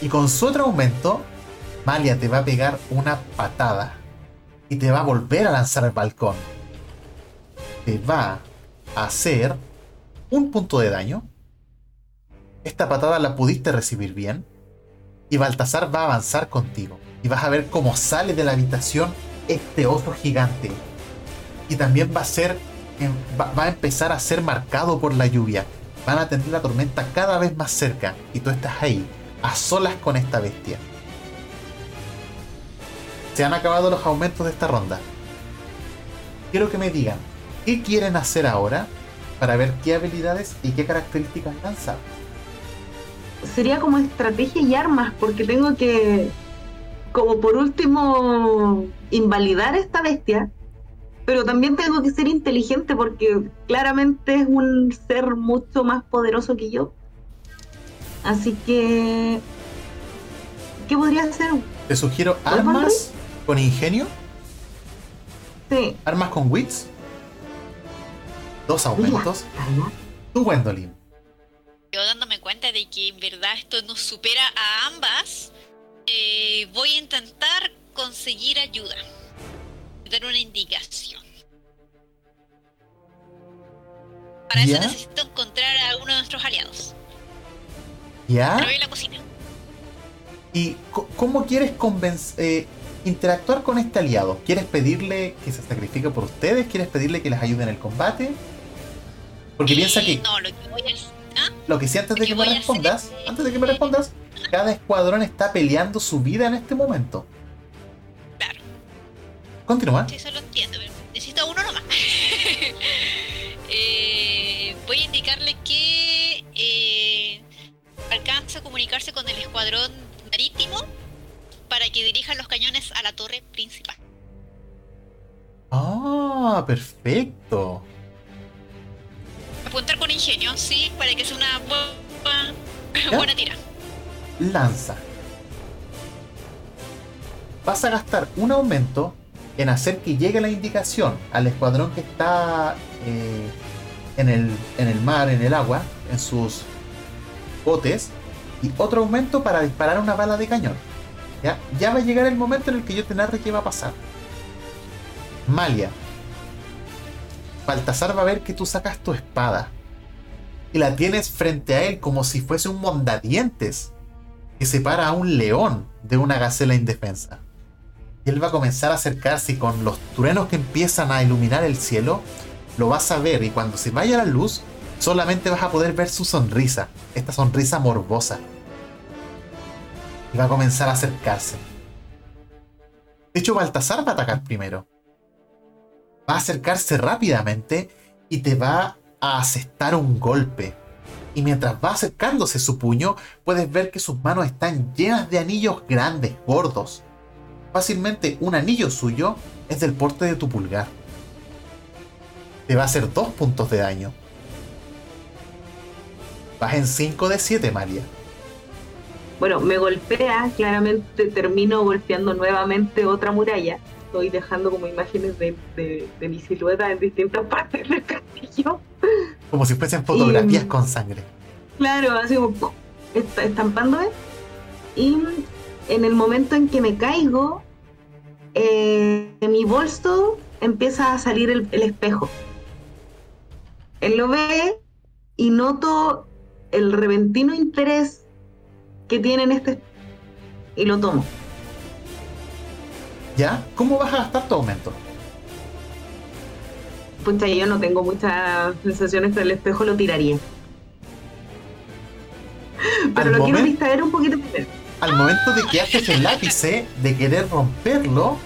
Speaker 1: Y con su otro aumento, Malia te va a pegar una patada y te va a volver a lanzar al balcón. Te va a hacer un punto de daño. Esta patada la pudiste recibir bien. Y Baltasar va a avanzar contigo. Y vas a ver cómo sale de la habitación este oso gigante. Y también va a ser va, a empezar a ser marcado por la lluvia. Van a tener la tormenta cada vez más cerca y tú estás ahí, a solas con esta bestia. Se han acabado los aumentos de esta ronda. Quiero que me digan, ¿qué quieren hacer ahora para ver qué habilidades y qué características lanzar?
Speaker 3: Sería como estrategia y armas, porque tengo que, como por último, invalidar esta bestia pero también tengo que ser inteligente porque claramente es un ser mucho más poderoso que yo. Así que, ¿qué podría hacer?
Speaker 1: Te sugiero armas con ingenio.
Speaker 3: Sí.
Speaker 1: Armas con wits. Dos aumentos. Tú, Gwendolyn.
Speaker 2: Yo dándome cuenta de que en verdad esto nos supera a ambas, eh, voy a intentar conseguir ayuda. Dar una indicación. Para
Speaker 1: ¿Ya?
Speaker 2: eso necesito encontrar a uno de nuestros aliados.
Speaker 1: ¿Ya?
Speaker 2: Pero voy a la cocina.
Speaker 1: ¿Y cómo quieres eh, interactuar con este aliado? ¿Quieres pedirle que se sacrifique por ustedes? ¿Quieres pedirle que les ayude en el combate? Porque piensa
Speaker 2: Eh,
Speaker 1: que
Speaker 2: No, lo que voy a ¿Ah?
Speaker 1: lo que sí antes de que me respondas, antes de que me respondas, cada escuadrón está peleando su vida en este momento.
Speaker 2: Claro,
Speaker 1: Continúa.
Speaker 2: sí, eso lo entiendo. pero Necesito uno nomás. Eh, voy a indicarle que eh, alcanza a comunicarse con el escuadrón marítimo para que dirijan los cañones a la torre principal.
Speaker 1: Ah, perfecto.
Speaker 2: Apuntar con ingenio, sí, para que sea una buena,
Speaker 1: ¿Ya?
Speaker 2: buena tira.
Speaker 1: Lanza. Vas a gastar un aumento en hacer que llegue la indicación al escuadrón que está eh, en, el, en el mar, en el agua, en sus botes, y otro aumento para disparar una bala de cañón. ¿Ya? ya va a llegar el momento en el que yo te narre qué va a pasar. Malia. Baltasar va a ver que tú sacas tu espada y la tienes frente a él como si fuese un mondadientes que separa a un león de una gacela indefensa. Y él va a comenzar a acercarse y con los truenos que empiezan a iluminar el cielo, lo vas a ver y cuando se vaya la luz, solamente vas a poder ver su sonrisa, esta sonrisa morbosa. Y va a comenzar a acercarse. De hecho, Baltasar va a atacar primero. Va a acercarse rápidamente y te va a asestar un golpe. Y mientras va acercándose su puño, puedes ver que sus manos están llenas de anillos grandes, gordos. Fácilmente un anillo suyo es del porte de tu pulgar. Te va a hacer dos puntos de daño. Vas en 5 de 7, María.
Speaker 3: Bueno, me golpea, claramente termino golpeando nuevamente otra muralla. Estoy dejando como imágenes de, de- de mi silueta en distintas partes del castillo.
Speaker 1: Como si fuesen fotografías
Speaker 3: Y-
Speaker 1: con sangre.
Speaker 3: Claro, así como estampándome. Y en el momento en que me caigo, eh, de mi bolso empieza a salir el, el espejo. Él lo ve y noto el repentino interés que tiene en este y lo tomo.
Speaker 1: ¿Ya? ¿Cómo vas a gastar tu aumento?
Speaker 3: Pucha, yo no tengo muchas sensaciones, pero el espejo lo tiraría. Pero
Speaker 1: Al
Speaker 3: lo quiero distraer un poquito primero.
Speaker 1: Al momento de que haces el ápice de querer romperlo,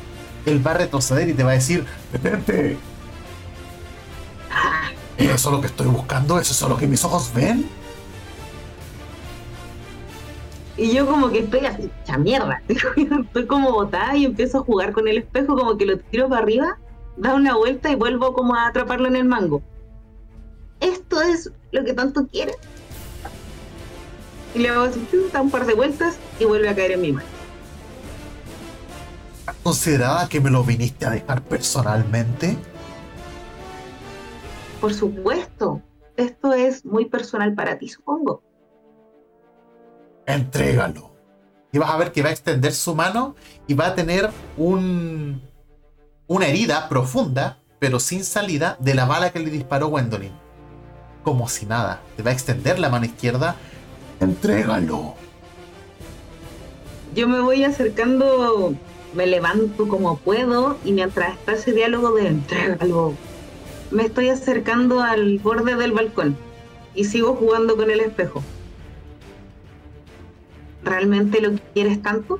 Speaker 1: él va a retroceder y te va a decir, detente.
Speaker 3: Ah,
Speaker 1: ¿Eso es lo que estoy buscando? ¿Eso es lo que mis ojos ven?
Speaker 3: Y yo como que estoy así, ¡cha mierda! Estoy como botada y empiezo a jugar con el espejo, como que lo tiro para arriba, da una vuelta y vuelvo como a atraparlo en el mango. ¿Esto es lo que tanto quieres? Y le hago así, da un par de vueltas y vuelve a caer en mi mano.
Speaker 1: ¿Consideraba que me lo viniste a dejar personalmente?
Speaker 3: Por supuesto, esto es muy personal para ti, supongo.
Speaker 1: Entrégalo. Y vas a ver que va a extender su mano y va a tener un, una herida profunda, pero sin salida, de la bala que le disparó Gwendolyn. Como si nada. Te va a extender la mano izquierda. Entrégalo.
Speaker 3: Yo me voy acercando, me levanto como puedo y mientras está ese diálogo de entrégalo, me estoy acercando al borde del balcón y sigo jugando con el espejo. ¿Realmente lo quieres tanto?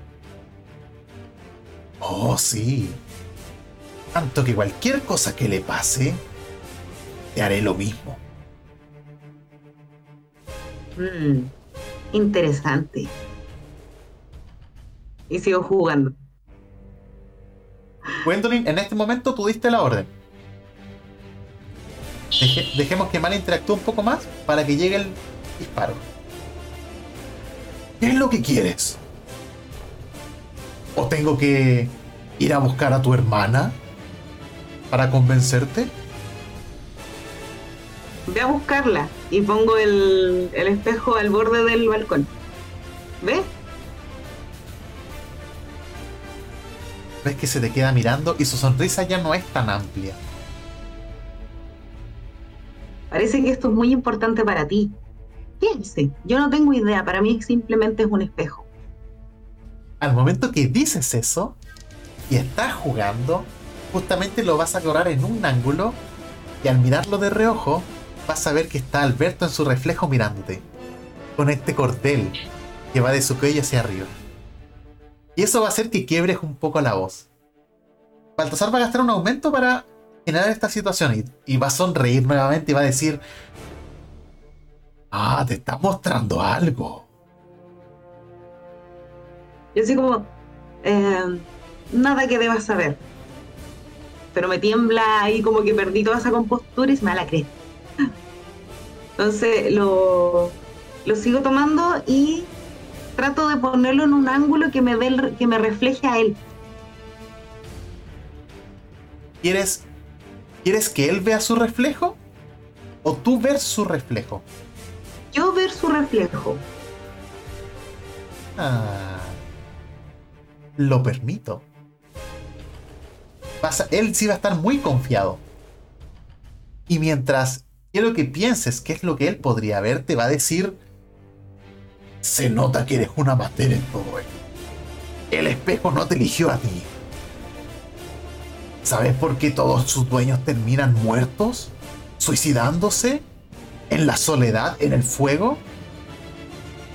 Speaker 1: Oh, sí. Tanto que cualquier cosa que le pase, te haré lo mismo.
Speaker 3: Mm, interesante. Y sigo jugando.
Speaker 1: Gwendolyn, en este momento tú diste la orden. Deje- dejemos que Mal interactúe un poco más para que llegue el disparo. ¿Qué es lo que quieres? ¿O tengo que ir a buscar a tu hermana para convencerte?
Speaker 3: Ve a buscarla y pongo el, el espejo al borde del balcón. ¿Ves?
Speaker 1: Ves que se te queda mirando y su sonrisa ya no es tan amplia.
Speaker 3: Parece que esto es muy importante para ti. Yo no tengo idea, para mí simplemente es un espejo.
Speaker 1: Al momento que dices eso y estás jugando, justamente lo vas a cobrar en un ángulo y al mirarlo de reojo vas a ver que está Alberto en su reflejo mirándote, con este cordel que va de su cuello hacia arriba. Y eso va a hacer que quiebres un poco la voz. Baltasar va a gastar un aumento para generar esta situación y, va a sonreír nuevamente y va a decir, ah, te está mostrando algo.
Speaker 3: Yo así como, eh, nada que debas saber. Pero me tiembla ahí como que perdí toda esa compostura y se me da la cresta. Entonces lo, lo sigo tomando y trato de ponerlo en un ángulo que me, dé, que me refleje a él.
Speaker 1: ¿Quieres, ¿Quieres que él vea su reflejo? ¿O tú ver su reflejo?
Speaker 3: Yo ver su reflejo.
Speaker 1: Ah, lo permito. él sí va a estar muy confiado. Y mientras quiero que pienses qué es lo que él podría ver, te va a decir se nota que eres una materia en todo esto. El espejo no te eligió a ti. ¿Sabes por qué todos sus dueños terminan muertos? ¿Suicidándose? ¿En la soledad? ¿En el fuego?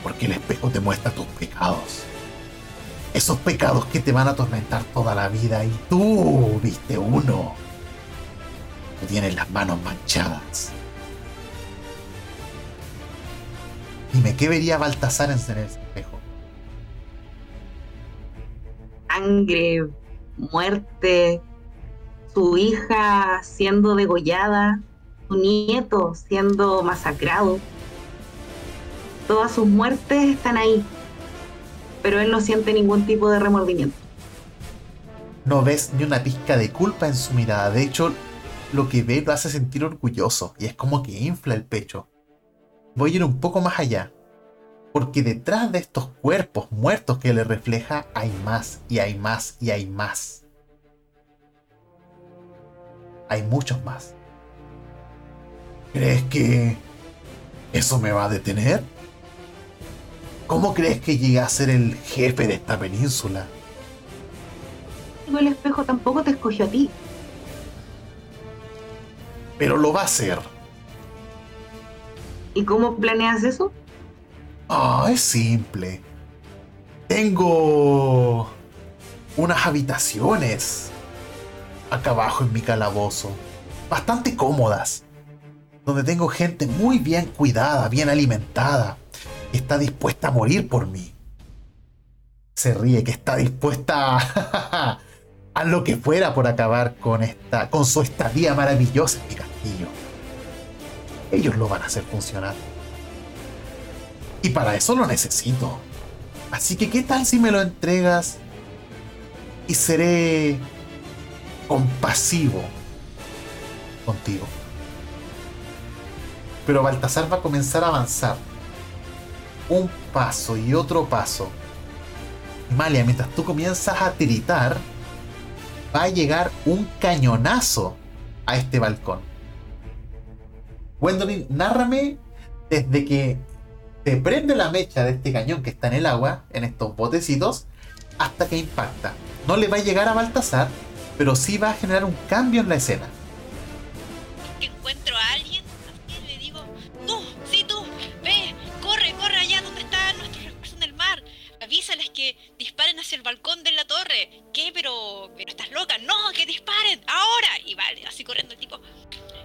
Speaker 1: Porque el espejo te muestra tus pecados. Esos pecados que te van a atormentar toda la vida y tú viste uno. Tú tienes las manos manchadas. Dime, ¿qué vería Baltasar en el espejo?
Speaker 3: Sangre, muerte, su hija siendo degollada, su nieto siendo masacrado. Todas sus muertes están ahí, pero él no siente ningún tipo de remordimiento.
Speaker 1: No ves ni una pizca de culpa en su mirada, de hecho, lo que ve lo hace sentir orgulloso y es como que infla el pecho voy a ir un poco más allá. Porque detrás de estos cuerpos muertos que le refleja hay más y hay más y hay más. Hay muchos más. ¿Crees que eso me va a detener? ¿Cómo crees que llegue a ser el jefe de esta península?
Speaker 3: El espejo tampoco te escogió a ti.
Speaker 1: Pero lo va a hacer.
Speaker 3: ¿Y cómo planeas eso?
Speaker 1: Ah, es simple. Tengo unas habitaciones acá abajo en mi calabozo, bastante cómodas, donde tengo gente muy bien cuidada, bien alimentada, que está dispuesta a morir por mí. Se ríe que está dispuesta a, a lo que fuera por acabar con esta, con su estadía maravillosa en mi castillo ellos lo van a hacer funcionar. Y para eso lo necesito. Así que, ¿qué tal si me lo entregas y seré compasivo contigo? Pero Baltasar va a comenzar a avanzar. Un paso y otro paso. Malia, mientras tú comienzas a tiritar, va a llegar un cañonazo a este balcón. Gwendolyn, nárrame desde que se prende la mecha de este cañón que está en el agua, en estos botecitos, hasta que impacta. No le va a llegar a Baltasar, pero sí va a generar un cambio en la escena.
Speaker 2: Balcón de la torre. ¿Qué? Pero, pero estás loca. No, que disparen, ahora. Y vale, así corriendo el tipo.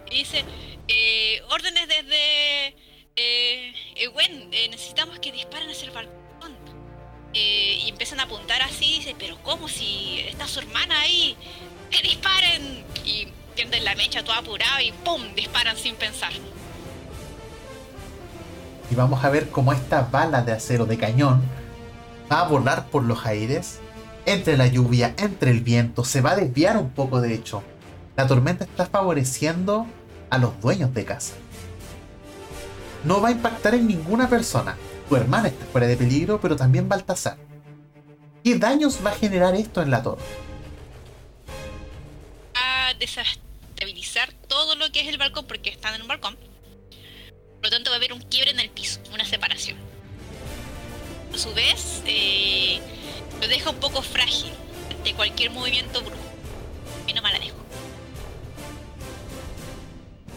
Speaker 2: Y dice, eh, órdenes desde eh, eh, necesitamos que disparen hacia el balcón. y empiezan a apuntar así, dice, pero ¿cómo si está su hermana ahí? ¡Que disparen! Y pierden la mecha toda apurada y ¡pum! disparan sin pensar.
Speaker 1: Y vamos a ver cómo esta bala de acero de cañón va a volar por los aires, entre la lluvia, entre el viento, se va a desviar un poco de hecho. La tormenta está favoreciendo a los dueños de casa. no va a impactar en ninguna persona. Tu hermana está fuera de peligro, pero también Baltasar. ¿Qué daños va a generar esto en la torre?
Speaker 2: A desestabilizar todo lo que es el balcón porque están en un balcón. Por lo tanto va a haber un quiebre en el piso, una separación. A su vez, eh, lo deja un poco frágil ante cualquier movimiento brusco. Y no la dejo.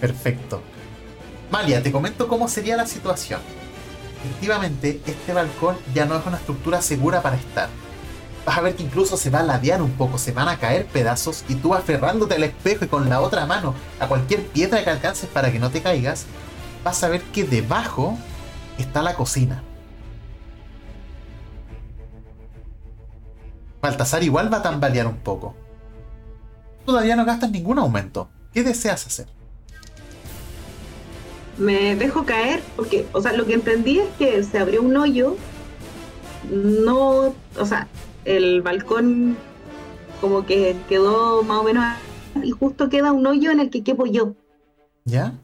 Speaker 1: Perfecto. Malia, te comento cómo sería la situación. Efectivamente, este balcón ya no es una estructura segura para estar. Vas a ver que incluso se va a ladear un poco, se van a caer pedazos y tú aferrándote al espejo y con la otra mano a cualquier piedra que alcances para que no te caigas, vas a ver que debajo está la cocina. Baltasar igual va a tambalear un poco. Todavía no gastas ningún aumento. ¿Qué deseas hacer?
Speaker 3: Me dejo caer porque, o sea, lo que entendí es que se abrió un hoyo. No, o sea, el balcón como que quedó más o menos y justo queda un hoyo en el que quepo yo.
Speaker 1: ¿Ya?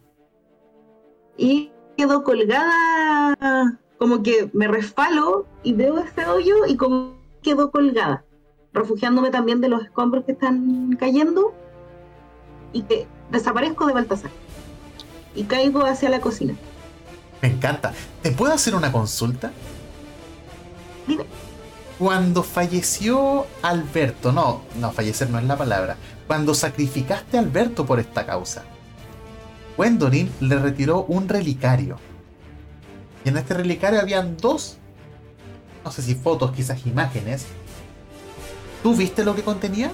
Speaker 3: Y quedó colgada, como que me resfalo y veo ese hoyo y como quedó colgada, refugiándome también de los escombros que están cayendo y que desaparezco de Baltasar y caigo hacia la cocina.
Speaker 1: Me encanta. ¿Te puedo hacer una consulta?
Speaker 3: Dime.
Speaker 1: Cuando falleció Alberto, no, no, fallecer no es la palabra. Cuando sacrificaste a Alberto por esta causa, Gwendolyn le retiró un relicario. Y en este relicario habían dos, no sé si fotos, quizás imágenes. ¿Tú viste lo que contenía?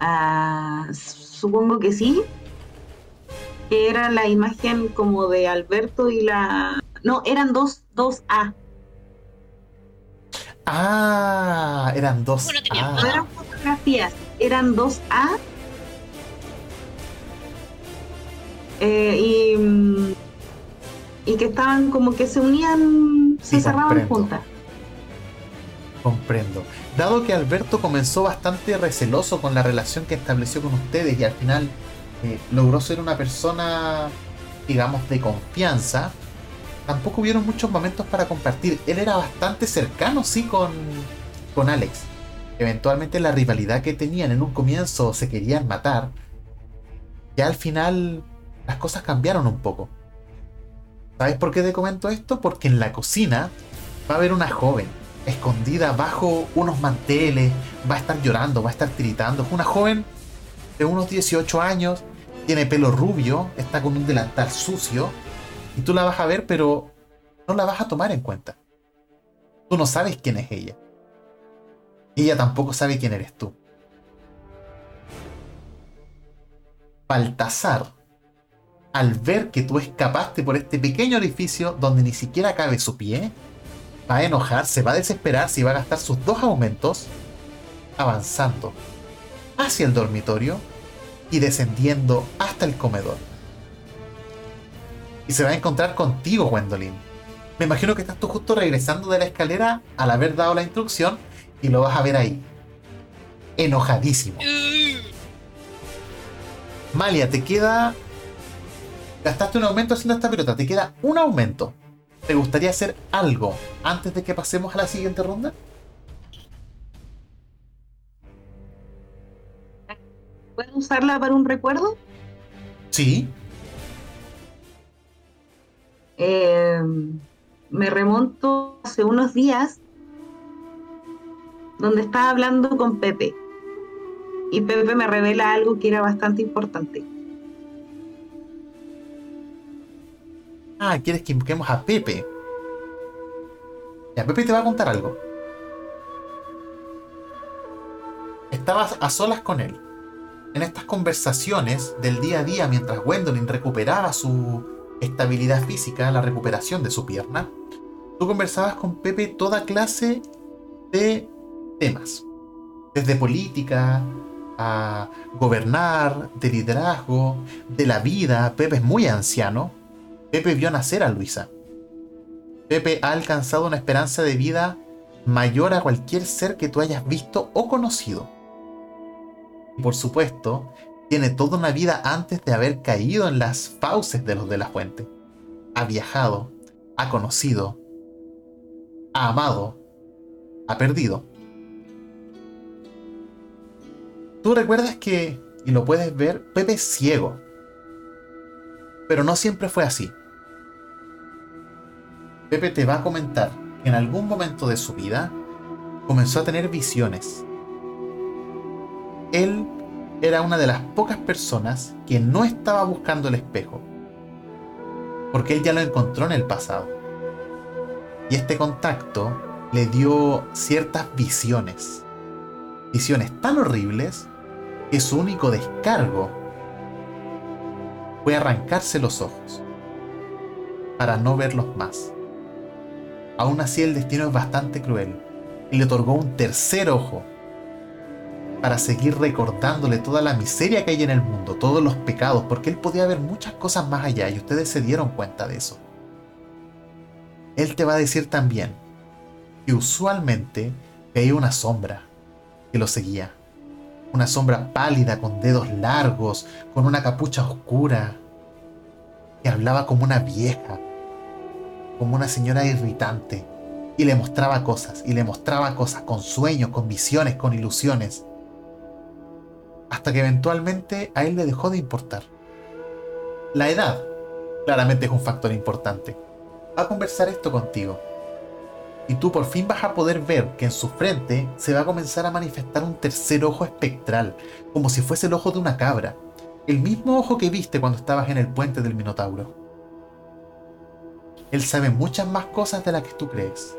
Speaker 3: Ah, supongo que sí. Que era la imagen como de Alberto y la... No, eran dos, dos A.
Speaker 1: Ah, eran dos.
Speaker 2: Bueno, tenía
Speaker 3: No
Speaker 1: A.
Speaker 3: eran fotografías, eran dos A. Eh, y, mm, y que estaban como que se unían, se
Speaker 1: Sí,
Speaker 3: cerraban
Speaker 1: comprendo.
Speaker 3: juntas.
Speaker 1: Comprendo. Dado que Alberto comenzó bastante receloso con la relación que estableció con ustedes y al final eh, logró ser una persona, digamos, de confianza, tampoco hubieron muchos momentos para compartir. Él era bastante cercano, sí, con, con Alex. Eventualmente la rivalidad que tenían en un comienzo se querían matar. Ya al final las cosas cambiaron un poco. ¿Sabes por qué te comento esto? Porque en la cocina va a haber una joven escondida bajo unos manteles, va a estar llorando, va a estar tiritando. Es una joven de unos 18 años, tiene pelo rubio, está con un delantal sucio, y tú la vas a ver, pero no la vas a tomar en cuenta. Tú no sabes quién es ella. Ella tampoco sabe quién eres tú. Baltasar, al ver que tú escapaste por este pequeño orificio donde ni siquiera cabe su pie, va a enojarse, va a desesperarse y va a gastar sus dos aumentos avanzando hacia el dormitorio y descendiendo hasta el comedor. Y se va a encontrar contigo, Gwendolyn. Me imagino que estás tú justo regresando de la escalera al haber dado la instrucción y lo vas a ver ahí. Enojadísimo. Malia, te queda. Gastaste un aumento haciendo esta pelota, te queda un aumento. ¿Te gustaría hacer algo antes de que pasemos a la siguiente ronda?
Speaker 3: ¿Puedo usarla para un recuerdo?
Speaker 1: Sí.
Speaker 3: Eh, me remonto hace unos días donde estaba hablando con Pepe. Y Pepe me revela algo que era bastante importante.
Speaker 1: Ah, quieres que invoquemos a Pepe. Ya, Pepe te va a contar algo. Estabas a solas con él. En estas conversaciones del día a día mientras Gwendolyn recuperaba su estabilidad física, la recuperación de su pierna, tú conversabas con Pepe toda clase de temas. Desde política, a gobernar, de liderazgo, de la vida. Pepe es muy anciano. Pepe vio nacer a Luisa. Pepe ha alcanzado una esperanza de vida mayor a cualquier ser que tú hayas visto o conocido. Y por supuesto, Tiene toda una vida antes de haber caído en las fauces de los de la fuente. Ha viajado, ha conocido, ha amado, ha perdido. Tú recuerdas que, y lo puedes ver, Pepe es ciego. Pero no siempre fue así. Pepe te va a comentar que en algún momento de su vida comenzó a tener visiones. Él era una de las pocas personas que no estaba buscando el espejo, porque él ya lo encontró en el pasado. Y este contacto le dio ciertas visiones, visiones tan horribles que su único descargo fue arrancarse los ojos para no verlos más. Aún así el destino es bastante cruel y le otorgó un tercer ojo para seguir recordándole toda la miseria que hay en el mundo, todos los pecados, porque él podía ver muchas cosas más allá y ustedes se dieron cuenta de eso. Él te va a decir también que usualmente veía una sombra que lo seguía. Una sombra pálida con dedos largos, con una capucha oscura, que hablaba como una vieja, como una señora irritante, y le mostraba cosas, y le mostraba cosas con sueños, con visiones, con ilusiones, hasta que eventualmente a él le dejó de importar. La edad claramente es un factor importante. A conversar esto contigo. Y tú por fin vas a poder ver que en su frente se va a comenzar a manifestar un tercer ojo espectral, como si fuese el ojo de una cabra. El mismo ojo que viste cuando estabas en el puente del Minotauro. Él sabe muchas más cosas de las que tú crees.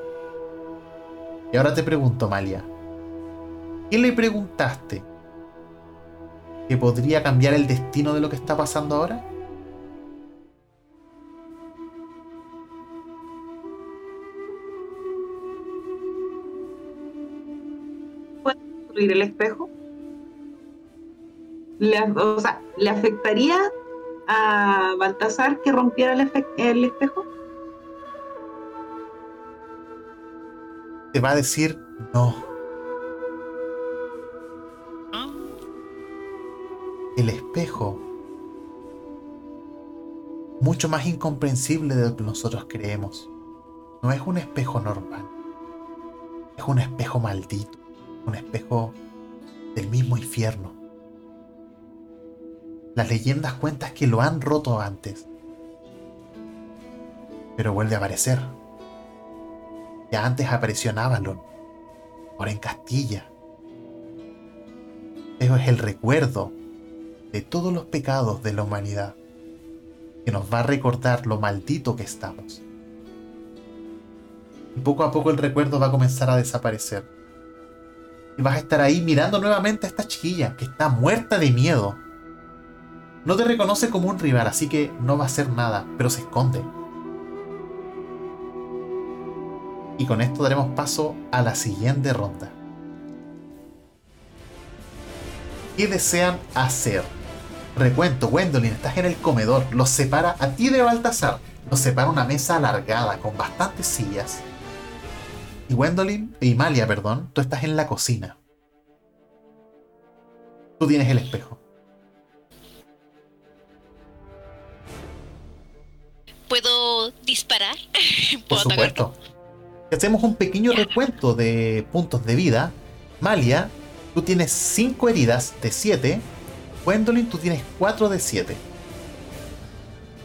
Speaker 1: Y ahora te pregunto, Malia. ¿Qué le preguntaste que podría cambiar el destino de lo que está pasando ahora?
Speaker 3: ¿Puede destruir el espejo? Le, o sea, ¿le afectaría a Baltasar que rompiera el espejo?
Speaker 1: Te va a decir no. El espejo, mucho más incomprensible de lo que nosotros creemos, no es un espejo normal. Es un espejo maldito, un espejo del mismo infierno. Las leyendas cuentan que lo han roto antes, pero vuelve a aparecer antes apareció en ahora en Castilla. Pero es el recuerdo de todos los pecados de la humanidad que nos va a recordar lo maldito que estamos. Y poco a poco el recuerdo va a comenzar a desaparecer. Y vas a estar ahí mirando nuevamente a esta chiquilla que está muerta de miedo. No te reconoce como un rival, así que no va a hacer nada, pero se esconde. Y con esto daremos paso a la siguiente ronda. ¿Qué desean hacer? Recuento, Gwendolyn, estás en el comedor. Los separa a ti de Baltasar. Los separa una mesa alargada con bastantes sillas. Y Gwendolyn, y Malia, perdón, tú estás en la cocina. Tú tienes el espejo.
Speaker 2: ¿Puedo disparar?
Speaker 1: Por supuesto hacemos un pequeño recuento de puntos de vida, Malia, tú tienes 5 heridas de 7. Gwendolyn, tú tienes 4 de 7.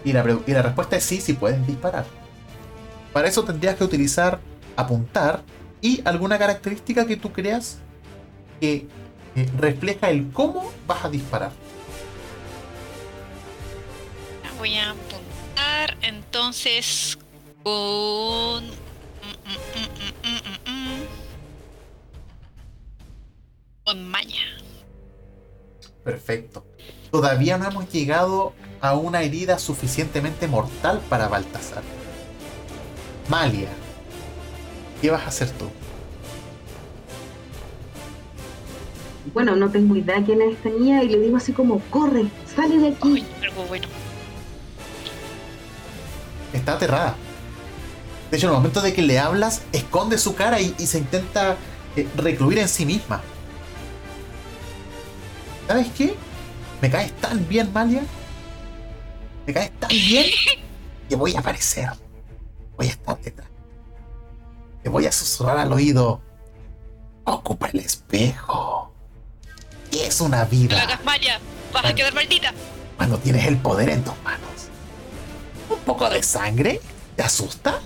Speaker 1: Y la, respuesta es sí, si puedes disparar. Para eso tendrías que utilizar apuntar y alguna característica que tú creas que refleja el cómo vas a disparar.
Speaker 2: Voy a apuntar entonces con con maña.
Speaker 1: Perfecto. Todavía no hemos llegado a una herida suficientemente mortal para Baltasar. Malia, ¿qué vas a hacer tú?
Speaker 3: Bueno, no tengo idea quién es esta niña y le digo así como, corre, sale de aquí.
Speaker 2: algo bueno.
Speaker 1: Está aterrada. De hecho, en el momento de que le hablas, esconde su cara y, se intenta eh, recluir en sí misma. ¿Sabes qué? Me caes tan bien, Malia. Me caes tan bien que voy a aparecer. Voy a estar detrás. Te voy a susurrar al oído. Ocupa el espejo. Y es una
Speaker 2: No
Speaker 1: vida
Speaker 2: lo hagas, Maya. Vas a quedar maldita.
Speaker 1: cuando tienes el poder en tus manos. Un poco de sangre. ¿Te asusta?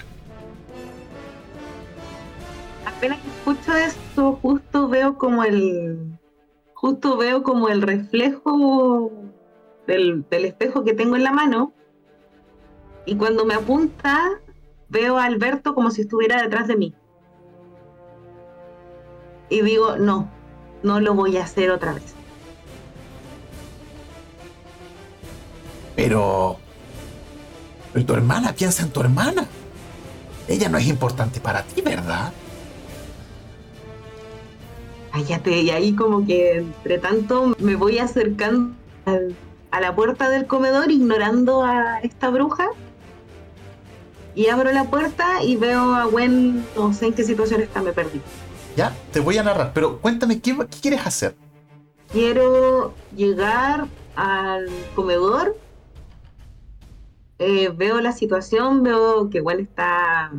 Speaker 3: Apenas escucho esto, justo veo como el. Justo veo como el reflejo del, del espejo que tengo en la mano. Y cuando me apunta, veo a Alberto como si estuviera detrás de mí. Y digo, no, no lo voy a hacer otra vez.
Speaker 1: Pero... Pero tu hermana, piensa en tu hermana. Ella no es importante para ti, ¿verdad?
Speaker 3: Cállate, y ahí como que entre tanto me voy acercando a la puerta del comedor ignorando a esta bruja. Y abro la puerta y veo a Gwen, no sé en qué situación está, me perdí.
Speaker 1: Ya, te voy a narrar, pero cuéntame, ¿qué, qué quieres hacer?
Speaker 3: Quiero llegar al comedor, eh, veo la situación, veo que Gwen está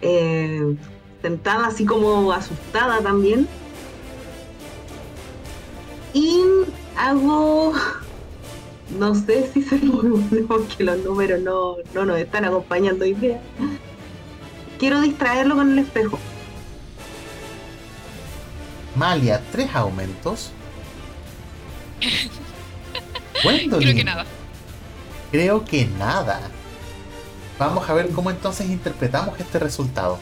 Speaker 3: eh, sentada así como asustada también. Y hago, no sé si muy bueno porque los números no, no nos están acompañando hoy día. Quiero distraerlo con el espejo.
Speaker 1: Malia, tres aumentos.
Speaker 2: Creo que nada.
Speaker 1: creo que nada. Vamos a ver cómo entonces interpretamos este resultado.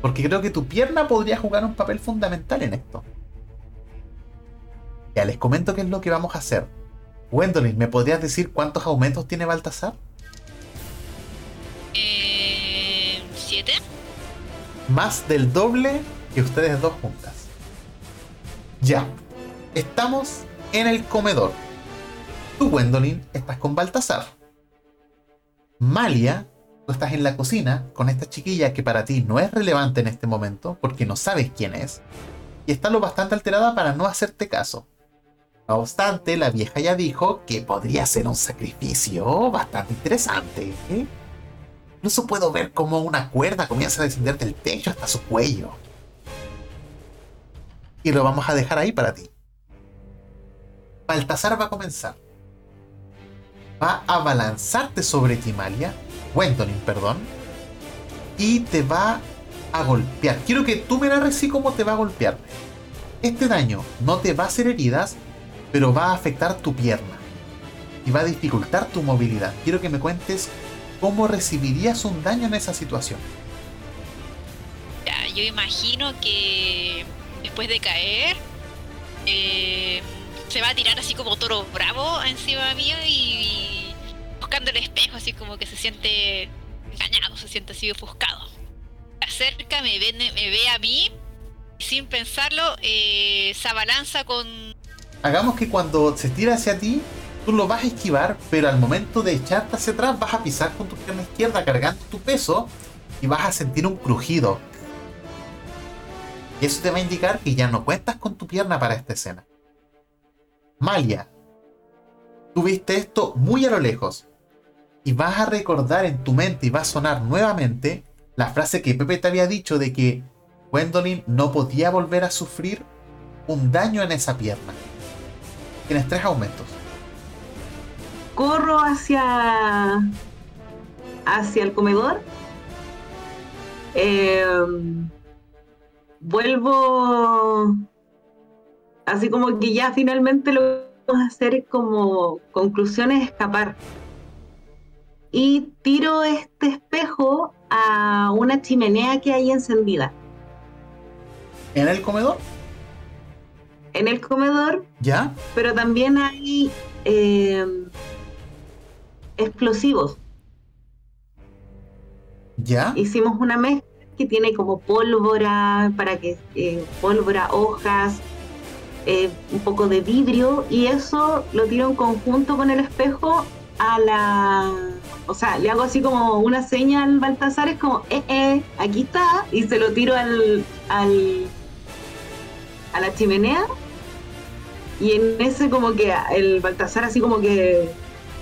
Speaker 1: Porque creo que tu pierna podría jugar un papel fundamental en esto. Ya les comento qué es lo que vamos a hacer. Gwendolyn, ¿me podrías decir cuántos aumentos tiene Baltasar?
Speaker 2: Eh, ¿Siete?
Speaker 1: Más del doble que ustedes dos juntas. Ya. Estamos en el comedor. Tú, Gwendolyn, estás con Baltasar. Malia, estás en la cocina con esta chiquilla que para ti no es relevante en este momento porque no sabes quién es. Y está lo bastante alterada para no hacerte caso. No obstante, la vieja ya dijo que podría ser un sacrificio bastante interesante. ¿eh? Incluso puedo ver cómo una cuerda comienza a descender del techo hasta su cuello. Y lo vamos a dejar ahí para ti. Baltasar va a comenzar. Va a abalanzarte sobre ti, Malia. Gwendolyn, perdón. Y te va a golpear. Quiero que tú me narres sí cómo te va a golpear. Este daño no te va a hacer heridas, pero va a afectar tu pierna. Y va a dificultar tu movilidad. Quiero que me cuentes cómo recibirías un daño en esa situación.
Speaker 2: Ya, yo imagino que después de caer, eh, se va a tirar así como toro bravo encima mío y buscando el espejo, así como que se siente engañado, se siente así ofuscado. Acerca, me ve, me ve a mí, sin pensarlo, eh, se abalanza con...
Speaker 1: Hagamos que cuando se tira hacia ti, tú lo vas a esquivar, pero al momento de echarte hacia atrás vas a pisar con tu pierna izquierda cargando tu peso y vas a sentir un crujido. Y eso te va a indicar que ya no cuentas con tu pierna para esta escena. Malia, tú viste esto muy a lo lejos y vas a recordar en tu mente y va a sonar nuevamente la frase que Pepe te había dicho de que Gwendolyn no podía volver a sufrir un daño en esa pierna. Tienes tres aumentos.
Speaker 3: corro hacia hacia el comedor Eh, vuelvo así como que ya finalmente lo que vamos a hacer es como conclusiones escapar y tiro este espejo a una chimenea que hay encendida
Speaker 1: En el comedor,
Speaker 3: en el comedor
Speaker 1: ¿ya?
Speaker 3: pero también hay eh, explosivos
Speaker 1: ¿Ya?
Speaker 3: hicimos una mezcla que tiene como pólvora para que eh, pólvora hojas eh, un poco de vidrio y eso lo tiro en conjunto con el espejo a la o sea le hago así como una seña al Baltasar es como eh eh aquí está y se lo tiro al al a la chimenea Y en ese como que el Baltasar así como que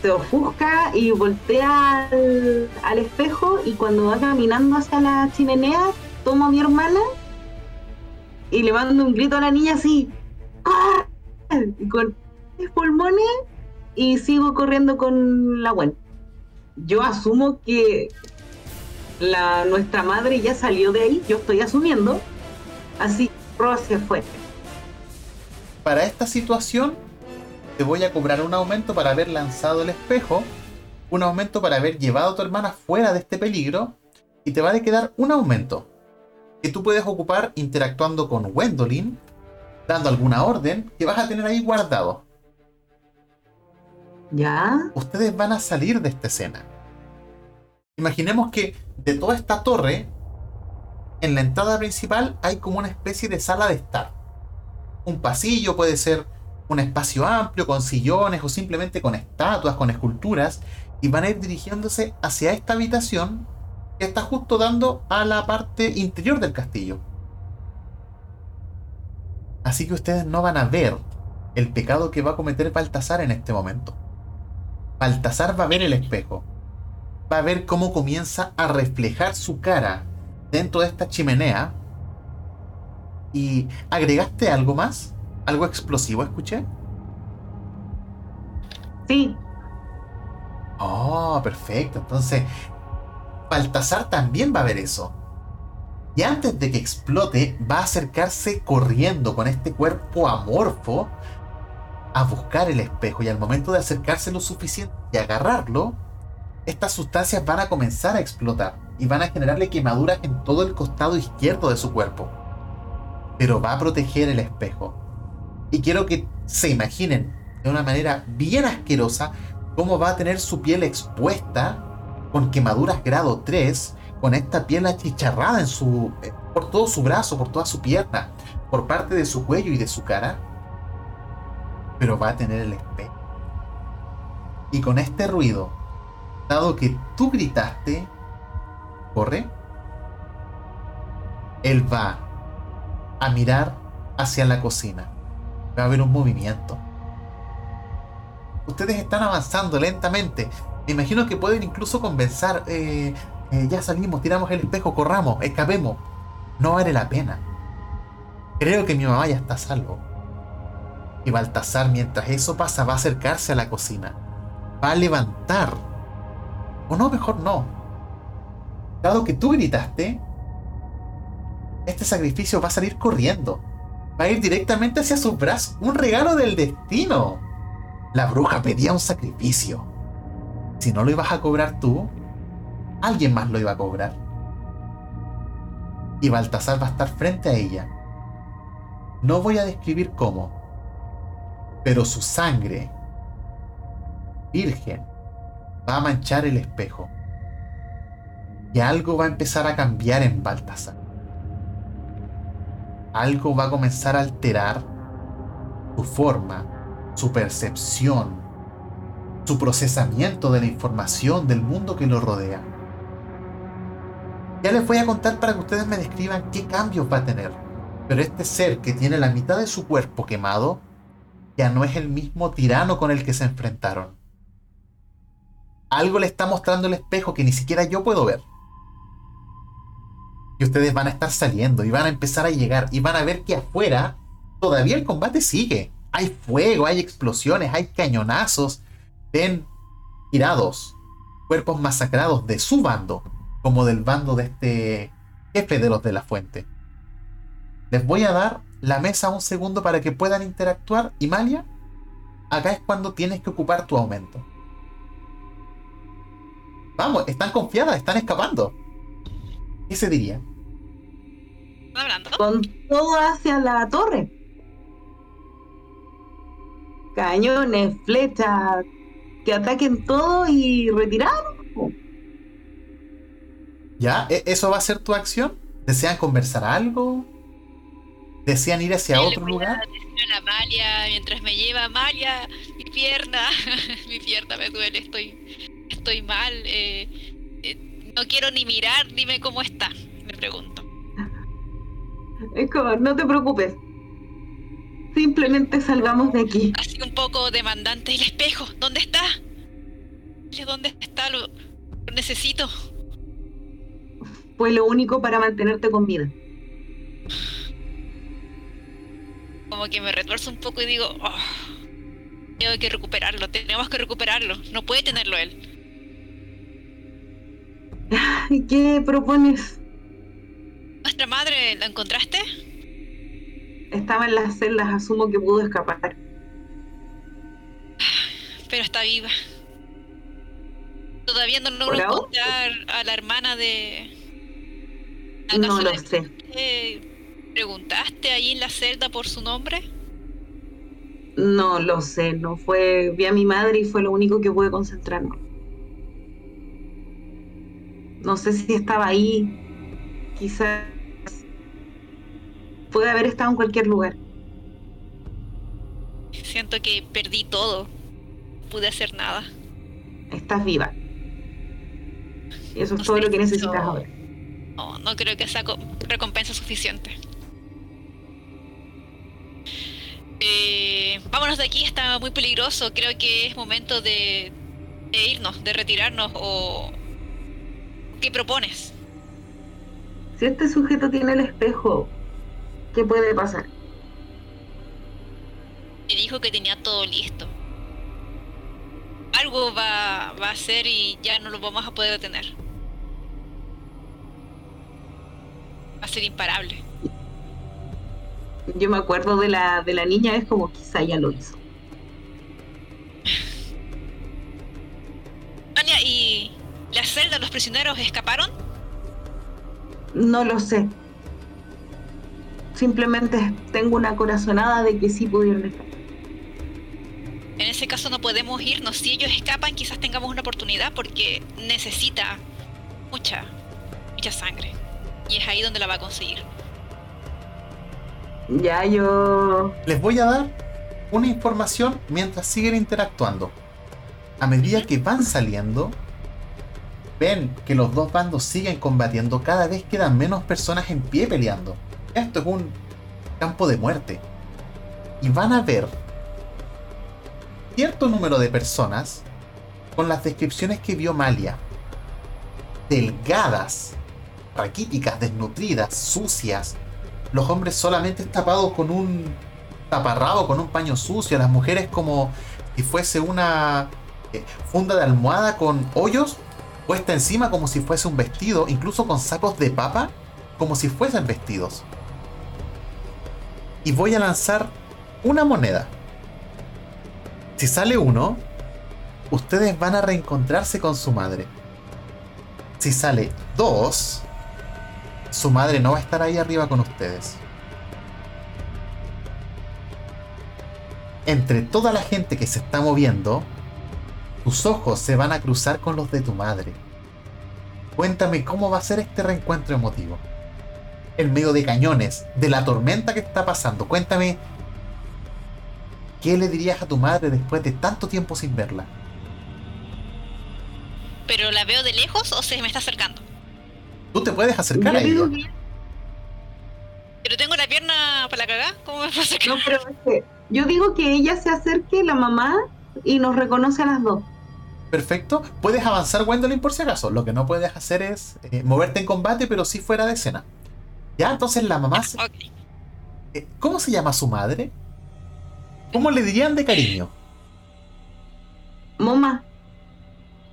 Speaker 3: se ofusca y voltea al, espejo y cuando va caminando hacia la chimenea, toma a mi hermana y le mando un grito a la niña así, Y con pulmones y sigo corriendo con la Gwen. Yo asumo que la, nuestra madre ya salió de ahí, yo estoy asumiendo, así se fue.
Speaker 1: Para esta situación, te voy a cobrar un aumento para haber lanzado el espejo, un aumento para haber llevado a tu hermana fuera de este peligro, y te va a quedar un aumento que tú puedes ocupar interactuando con Wendolin, dando alguna orden que vas a tener ahí guardado.
Speaker 3: ¿Ya?
Speaker 1: Ustedes van a salir de esta escena. Imaginemos que de toda esta torre, en la entrada principal hay como una especie de sala de estar. Un pasillo puede ser un espacio amplio con sillones o simplemente con estatuas, con esculturas, y van a ir dirigiéndose hacia esta habitación que está justo dando a la parte interior del castillo. Así que ustedes no van a ver el pecado que va a cometer Baltasar en este momento. Baltasar va a ver el espejo. Va a ver cómo comienza a reflejar su cara dentro de esta chimenea. ¿Y agregaste algo más? ¿Algo explosivo escuché?
Speaker 3: Sí.
Speaker 1: Oh, perfecto. Entonces, Baltasar también va a ver eso. Y antes de que explote, va a acercarse corriendo con este cuerpo amorfo a buscar el espejo. Y al momento de acercarse lo suficiente y agarrarlo, estas sustancias van a comenzar a explotar y van a generarle quemaduras en todo el costado izquierdo de su cuerpo. Pero va a proteger el espejo. Y quiero que se imaginen de una manera bien asquerosa cómo va a tener su piel expuesta con quemaduras grado 3, con esta piel achicharrada en su, eh, por todo su brazo, por toda su pierna, por parte de su cuello y de su cara. Pero va a tener el espejo. Y con este ruido, dado que tú gritaste, corre, él va a mirar hacia la cocina. Va a haber un movimiento. Ustedes están avanzando lentamente. Me imagino que pueden incluso convencer. Eh, eh, ya salimos, tiramos el espejo, corramos, escapemos. No vale la pena. Creo que mi mamá ya está salvo. Y Baltasar, mientras eso pasa, va a acercarse a la cocina. Va a levantar. O no, mejor no. Dado que tú gritaste, este sacrificio va a salir corriendo. Va a ir directamente hacia sus brazos. Un regalo del destino. La bruja pedía un sacrificio. Si no lo ibas a cobrar tú, alguien más lo iba a cobrar. Y Baltasar va a estar frente a ella. No voy a describir cómo, pero su sangre virgen va a manchar el espejo. Y algo va a empezar a cambiar en Baltasar. Algo va a comenzar a alterar su forma, su percepción, su procesamiento de la información del mundo que lo rodea. Ya les voy a contar para que ustedes me describan qué cambios va a tener. Pero este ser que tiene la mitad de su cuerpo quemado ya no es el mismo tirano con el que se enfrentaron. Algo le está mostrando el espejo que ni siquiera yo puedo ver. Y ustedes van a estar saliendo y van a empezar a llegar y van a ver que afuera todavía el combate sigue. Hay fuego, hay explosiones, hay cañonazos, ven tirados, cuerpos masacrados de su bando, como del bando de este jefe de los de la fuente. Les voy a dar la mesa un segundo para que puedan interactuar. Y Malia, acá es cuando tienes que ocupar tu aumento. Vamos, están confiadas, están escapando. ¿Qué se diría?
Speaker 2: ¿Hablando?
Speaker 3: Con todo hacia la torre. Cañones, flechas, que ataquen todo y retirar.
Speaker 1: ¿Ya? ¿E-, ¿Eso va a ser tu acción? ¿Desean conversar algo? ¿Desean ir hacia otro lugar?
Speaker 2: A Amalia, mientras me lleva Amalia, mi pierna, mi pierna me duele, estoy, estoy mal. Eh, eh, no quiero ni mirar, dime cómo está, me pregunto.
Speaker 3: Es como, no te preocupes. Simplemente salgamos de aquí.
Speaker 2: Así un poco demandante. El espejo, ¿dónde está? ¿Dónde está? Lo, lo necesito.
Speaker 3: Fue lo único para mantenerte con vida.
Speaker 2: Como que me retuerzo un poco y digo, oh, tengo que recuperarlo, tenemos que recuperarlo, no puede tenerlo él.
Speaker 3: ¿Qué propones?
Speaker 2: ¿Nuestra madre la encontraste?
Speaker 3: Estaba en las celdas, asumo que pudo escapar.
Speaker 2: Pero está viva. Todavía no logro encontrar a la hermana de.
Speaker 3: No lo sé.
Speaker 2: ¿Preguntaste ahí en la celda por su nombre?
Speaker 3: No lo sé, no fue. Vi a mi madre y fue lo único que pude concentrarme. No sé si estaba ahí. Quizás puede haber estado en cualquier lugar.
Speaker 2: Siento que perdí todo. No pude hacer nada.
Speaker 3: Estás viva. Y eso es todo lo que necesitas ahora.
Speaker 2: No, no creo que sea recompensa suficiente. Eh, vámonos de aquí, está muy peligroso. Creo que es momento de, de irnos, de retirarnos. O ¿qué propones?
Speaker 3: Si este sujeto tiene el espejo, ¿qué puede pasar?
Speaker 2: Me dijo que tenía todo listo. Algo va, va a hacer y ya no lo vamos a poder detener. Va a ser imparable.
Speaker 3: Yo me acuerdo de la, de la niña, es como quizá ya lo hizo.
Speaker 2: Anya, ¿y la celda, los prisioneros escaparon?
Speaker 3: No lo sé. Simplemente tengo una corazonada de que sí pudieron escapar.
Speaker 2: En ese caso no podemos irnos. Si ellos escapan, quizás tengamos una oportunidad porque necesita mucha, mucha sangre. Y es ahí donde la va a conseguir.
Speaker 3: Ya yo...
Speaker 1: Les voy a dar una información mientras siguen interactuando. A medida que van saliendo, ven que los dos bandos siguen combatiendo, cada vez quedan menos personas en pie peleando. Esto es un campo de muerte. Y van a ver cierto número de personas con las descripciones que vio Malia. Delgadas, raquíticas, desnutridas, sucias. Los hombres solamente tapados con un taparrabo, con un paño sucio. Las mujeres como si fuese una eh, funda de almohada con hoyos puesta encima como si fuese un vestido, incluso con sacos de papa, como si fuesen vestidos. Y voy a lanzar una moneda. Si sale uno, ustedes van a reencontrarse con su madre. Si sale dos, su madre no va a estar ahí arriba con ustedes. Entre toda la gente que se está moviendo, tus ojos se van a cruzar con los de tu madre. Cuéntame cómo va a ser este reencuentro emotivo. En medio de cañones, de la tormenta que está pasando, cuéntame qué le dirías a tu madre después de tanto tiempo sin verla.
Speaker 2: ¿Pero la veo de lejos o se me está acercando?
Speaker 1: Tú te puedes acercar a ella.
Speaker 2: Pero tengo la pierna para la cagada. ¿Cómo me puedo acercar?
Speaker 3: No, pero es que yo digo que ella se acerque, la mamá, y nos reconoce a las dos.
Speaker 1: Perfecto. Puedes avanzar, Gwendolyn, por si acaso. Lo que no puedes hacer es eh, moverte en combate, pero sí fuera de escena. Ya, entonces la mamá. se- eh, ¿Cómo se llama su madre? ¿Cómo le dirían de cariño?
Speaker 3: Moma,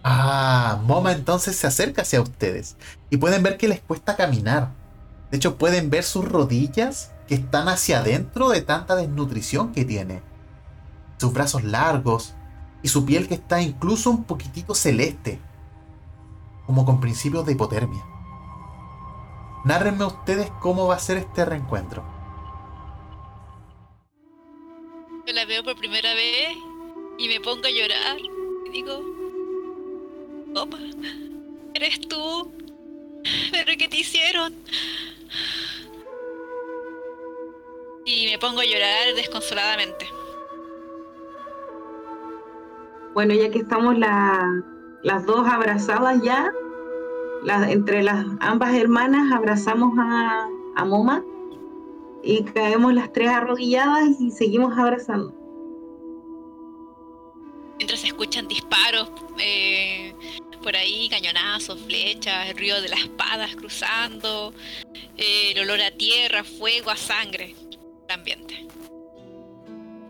Speaker 1: Ah, Moma entonces se acerca hacia ustedes. Y pueden ver que les cuesta caminar. De hecho, pueden ver sus rodillas que están hacia adentro de tanta desnutrición que tiene. Sus brazos largos y su piel que está incluso un poquitito celeste. Como con principios de hipotermia. Nárrenme ustedes cómo va a ser este reencuentro.
Speaker 2: Yo la veo por primera vez y me pongo a llorar. Y digo, Toma, eres tú. ¿Pero qué te hicieron? Y me pongo a llorar desconsoladamente.
Speaker 3: bueno, ya que estamos la- las dos abrazadas ya, la- entre las ambas hermanas abrazamos a, a Moma y caemos las tres arrodilladas y seguimos abrazando.
Speaker 2: Mientras se escuchan disparos eh, por ahí, cañonazos, flechas, el ruido de las espadas cruzando, eh, el olor a tierra, fuego, a sangre, el ambiente.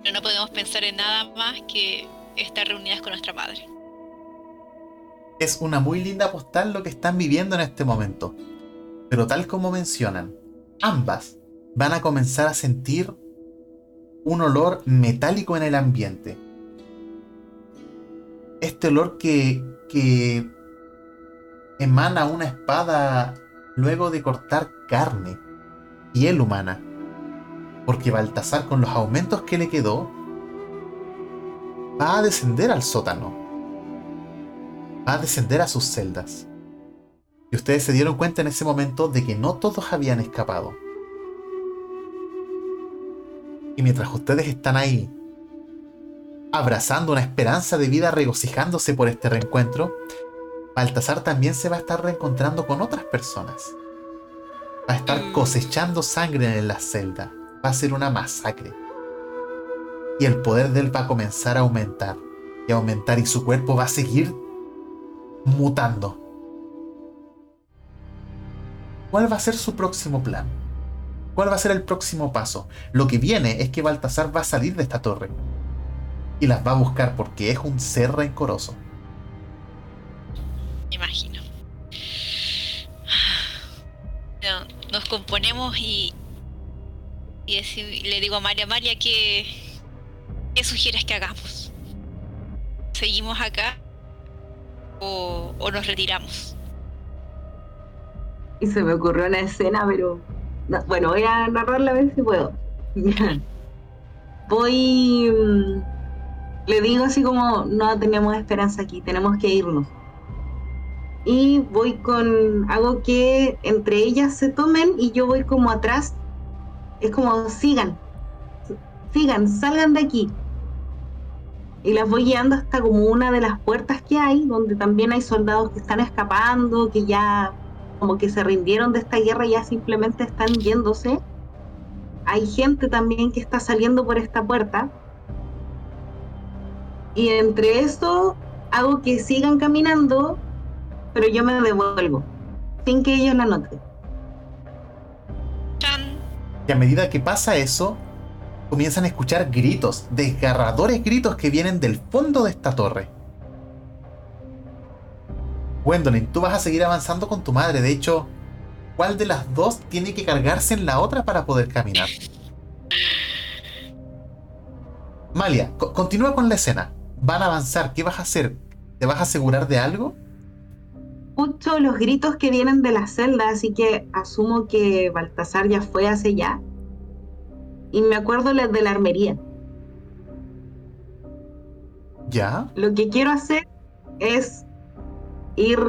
Speaker 2: Pero no podemos pensar en nada más que estar reunidas con nuestra madre.
Speaker 1: Es una muy linda postal lo que están viviendo en este momento. Pero tal como mencionan, ambas van a comenzar a sentir un olor metálico en el ambiente. Este olor que, que emana una espada luego de cortar carne, piel humana. Porque Baltasar con los aumentos que le quedó, va a descender al sótano. Va a descender a sus celdas. Y ustedes se dieron cuenta en ese momento de que no todos habían escapado. Y mientras ustedes están ahí, abrazando una esperanza de vida, regocijándose por este reencuentro, Baltasar también se va a estar reencontrando con otras personas. Va a estar cosechando sangre en la celda. Va a ser una masacre. Y el poder de él va a comenzar a aumentar. Y a aumentar y su cuerpo va a seguir mutando. ¿Cuál va a ser su próximo plan? ¿Cuál va a ser el próximo paso? Lo que viene es que Baltasar va a salir de esta torre. Y las va a buscar porque es un ser rencoroso.
Speaker 2: imagino. Nos componemos y, y le digo a María, María, ¿qué, ¿qué sugieres que hagamos? ¿Seguimos acá o, o nos retiramos?
Speaker 3: Y se me ocurrió una escena, pero bueno, voy a narrarla a ver si puedo. voy. Le digo así como: No tenemos esperanza aquí, tenemos que irnos. Y voy con. Hago que entre ellas se tomen y yo voy como atrás. Es como: sigan, sigan, salgan de aquí. Y las voy guiando hasta como una de las puertas que hay, donde también hay soldados que están escapando, que ya como que se rindieron de esta guerra y ya simplemente están yéndose. Hay gente también que está saliendo por esta puerta. Y entre eso hago que sigan caminando, pero yo me devuelvo, sin que ellos la noten.
Speaker 1: Y a medida que pasa eso, comienzan a escuchar gritos, desgarradores gritos que vienen del fondo de esta torre. Gwendolyn, tú vas a seguir avanzando con tu madre. De hecho, ¿cuál de las dos tiene que cargarse en la otra para poder caminar? Malia, co- continúa con la escena. Van a avanzar. ¿Qué vas a hacer? ¿Te vas a asegurar de algo?
Speaker 3: Escucho los gritos que vienen de la celda, así que asumo que Baltasar ya fue hacia allá. Y me acuerdo de la armería.
Speaker 1: ¿Ya?
Speaker 3: Lo que quiero hacer es ir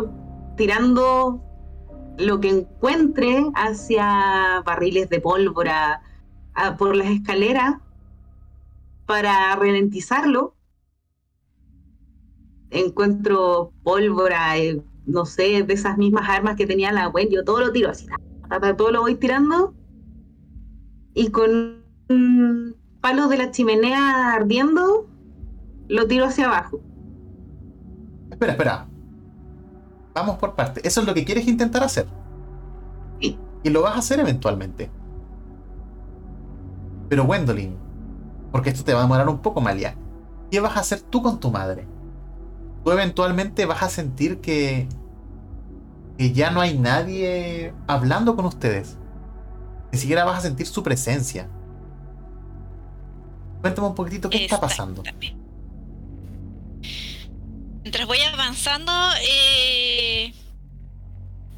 Speaker 3: tirando lo que encuentre hacia barriles de pólvora a- por las escaleras para ralentizarlo. Encuentro pólvora, eh, no sé, de esas mismas armas que tenía la Gwen, yo todo lo tiro así, todo lo voy tirando y con un palo de la chimenea ardiendo lo tiro hacia abajo.
Speaker 1: Espera, espera. Vamos por partes. Eso es lo que quieres intentar hacer.
Speaker 3: Sí.
Speaker 1: Y lo vas a hacer eventualmente. Pero Gwendolyn, porque esto te va a demorar un poco, Malia. ¿Qué vas a hacer tú con tu madre? Tú eventualmente vas a sentir que, que ya no hay nadie hablando con ustedes. Ni siquiera vas a sentir su presencia. Cuéntame un poquitito qué está pasando.
Speaker 2: Mientras voy avanzando, eh,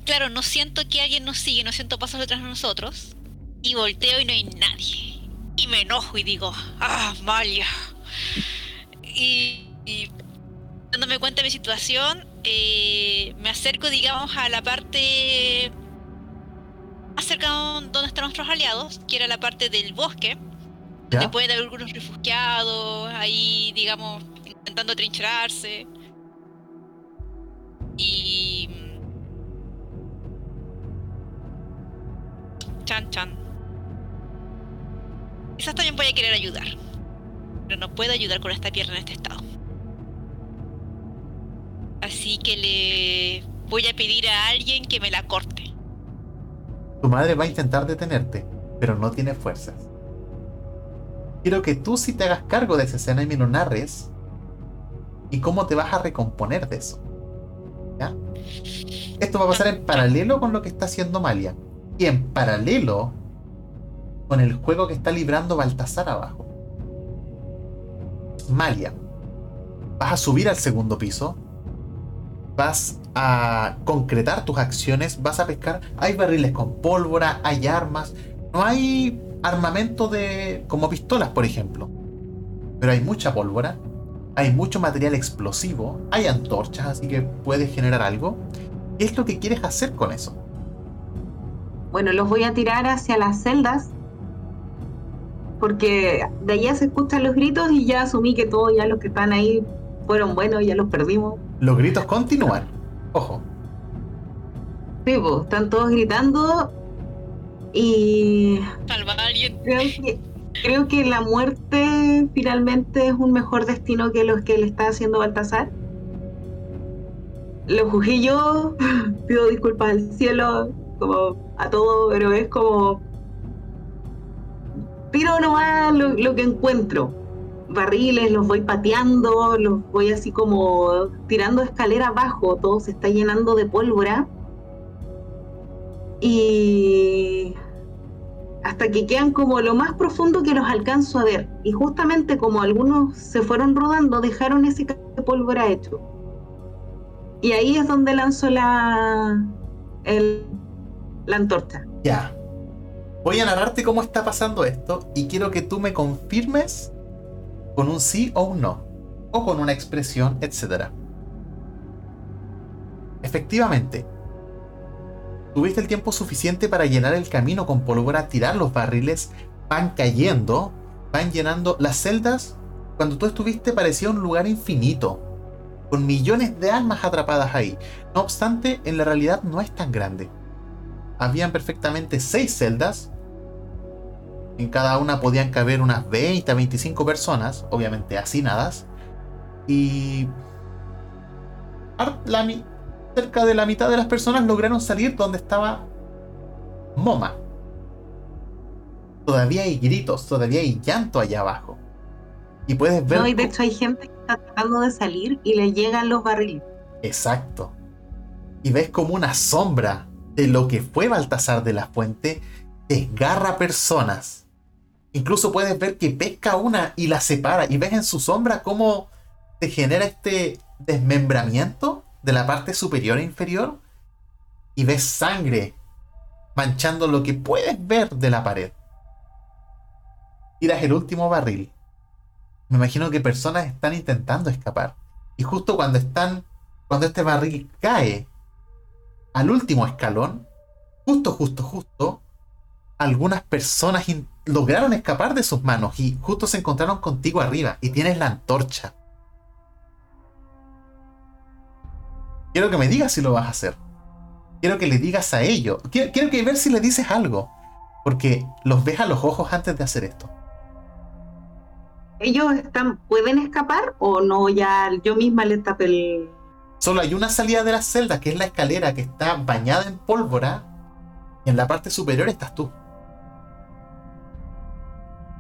Speaker 2: claro, no siento que alguien nos sigue, no siento pasos detrás de nosotros. Y volteo y no hay nadie. Y me enojo y digo, ah, Malia. Y dándome cuenta de mi situación, eh, me acerco, digamos, a la parte más cercana donde están nuestros aliados, que era la parte del bosque, donde
Speaker 1: ¿Ya?
Speaker 2: puede haber algunos refugiados, ahí, digamos, intentando trincherarse. Y. Chan Chan. quizás también voy a querer ayudar. Pero no puedo ayudar con esta pierna en este estado. Así que le voy a pedir a alguien que me la corte.
Speaker 1: Tu madre va a intentar detenerte, pero no tiene fuerzas. Quiero que tú sí te hagas cargo de esa escena y me lo narres. ¿Y cómo te vas a recomponer de eso? ¿Ya? Esto va a pasar en paralelo con lo que está haciendo Malia. Y en paralelo con el juego que está librando Baltasar abajo. Malia, vas a subir al segundo piso, vas a concretar tus acciones, vas a pescar. Hay barriles con pólvora, hay armas, no hay armamento de como pistolas, por ejemplo, pero hay mucha pólvora, hay mucho material explosivo, hay antorchas, así que puedes generar algo. ¿Qué es lo que quieres hacer con eso?
Speaker 3: Bueno, los voy a tirar hacia las celdas porque de allá se escuchan los gritos y ya asumí que todos ya los que están ahí fueron buenos, ya los perdimos.
Speaker 1: Los gritos continúan, ojo.
Speaker 3: Sí, pues, están todos gritando y...
Speaker 2: Salva a alguien.
Speaker 3: Creo que, creo que la muerte finalmente es un mejor destino que los que le está haciendo Baltasar. Lo juzgué yo, pido disculpas al cielo, como a todo, pero es como tiro nomás lo, lo que encuentro. Barriles, los voy pateando, los voy así como tirando escalera abajo, todo se está llenando de pólvora. Y hasta que quedan como lo más profundo que los alcanzo a ver. Y justamente como algunos se fueron rodando, dejaron ese de pólvora hecho. Y ahí es donde lanzo la, la antorcha.
Speaker 1: Ya. Voy a narrarte cómo está pasando esto y quiero que tú me confirmes con un sí o un no, o con una expresión, etc. Efectivamente, tuviste el tiempo suficiente para llenar el camino con pólvora, tirar los barriles, van cayendo, van llenando las celdas. Cuando tú estuviste parecía un lugar infinito, con millones de almas atrapadas ahí. No obstante, en la realidad no es tan grande. Habían perfectamente seis celdas en cada una podían caber unas 20 a 25 personas, obviamente hacinadas. Y cerca de la mitad de las personas lograron salir donde estaba Moma. Todavía hay gritos, todavía hay llanto allá abajo. Y puedes ver.
Speaker 3: No, y de hecho hay gente que está tratando de salir y le llegan los barriles.
Speaker 1: Exacto. Y ves como una sombra de lo que fue Baltasar de la Fuente desgarra personas Incluso puedes ver que pesca una y la separa y ves en su sombra cómo se genera este desmembramiento de la parte superior e inferior y ves sangre manchando lo que puedes ver de la pared. Tiras el último barril. Me imagino que personas están intentando escapar. Y justo cuando están, cuando este barril cae al último escalón, justo, justo, justo, algunas personas lograron escapar de sus manos y justo se encontraron contigo arriba y tienes la antorcha. Quiero que me digas si lo vas a hacer. Quiero que le digas a ellos. Quiero, que ver si le dices algo. Porque los ves a los ojos antes de hacer esto.
Speaker 3: ¿Ellos están, pueden escapar o no? Ya yo misma les tapé el.
Speaker 1: Solo hay una salida de la celda, que es la escalera que está bañada en pólvora. Y en la parte superior estás tú.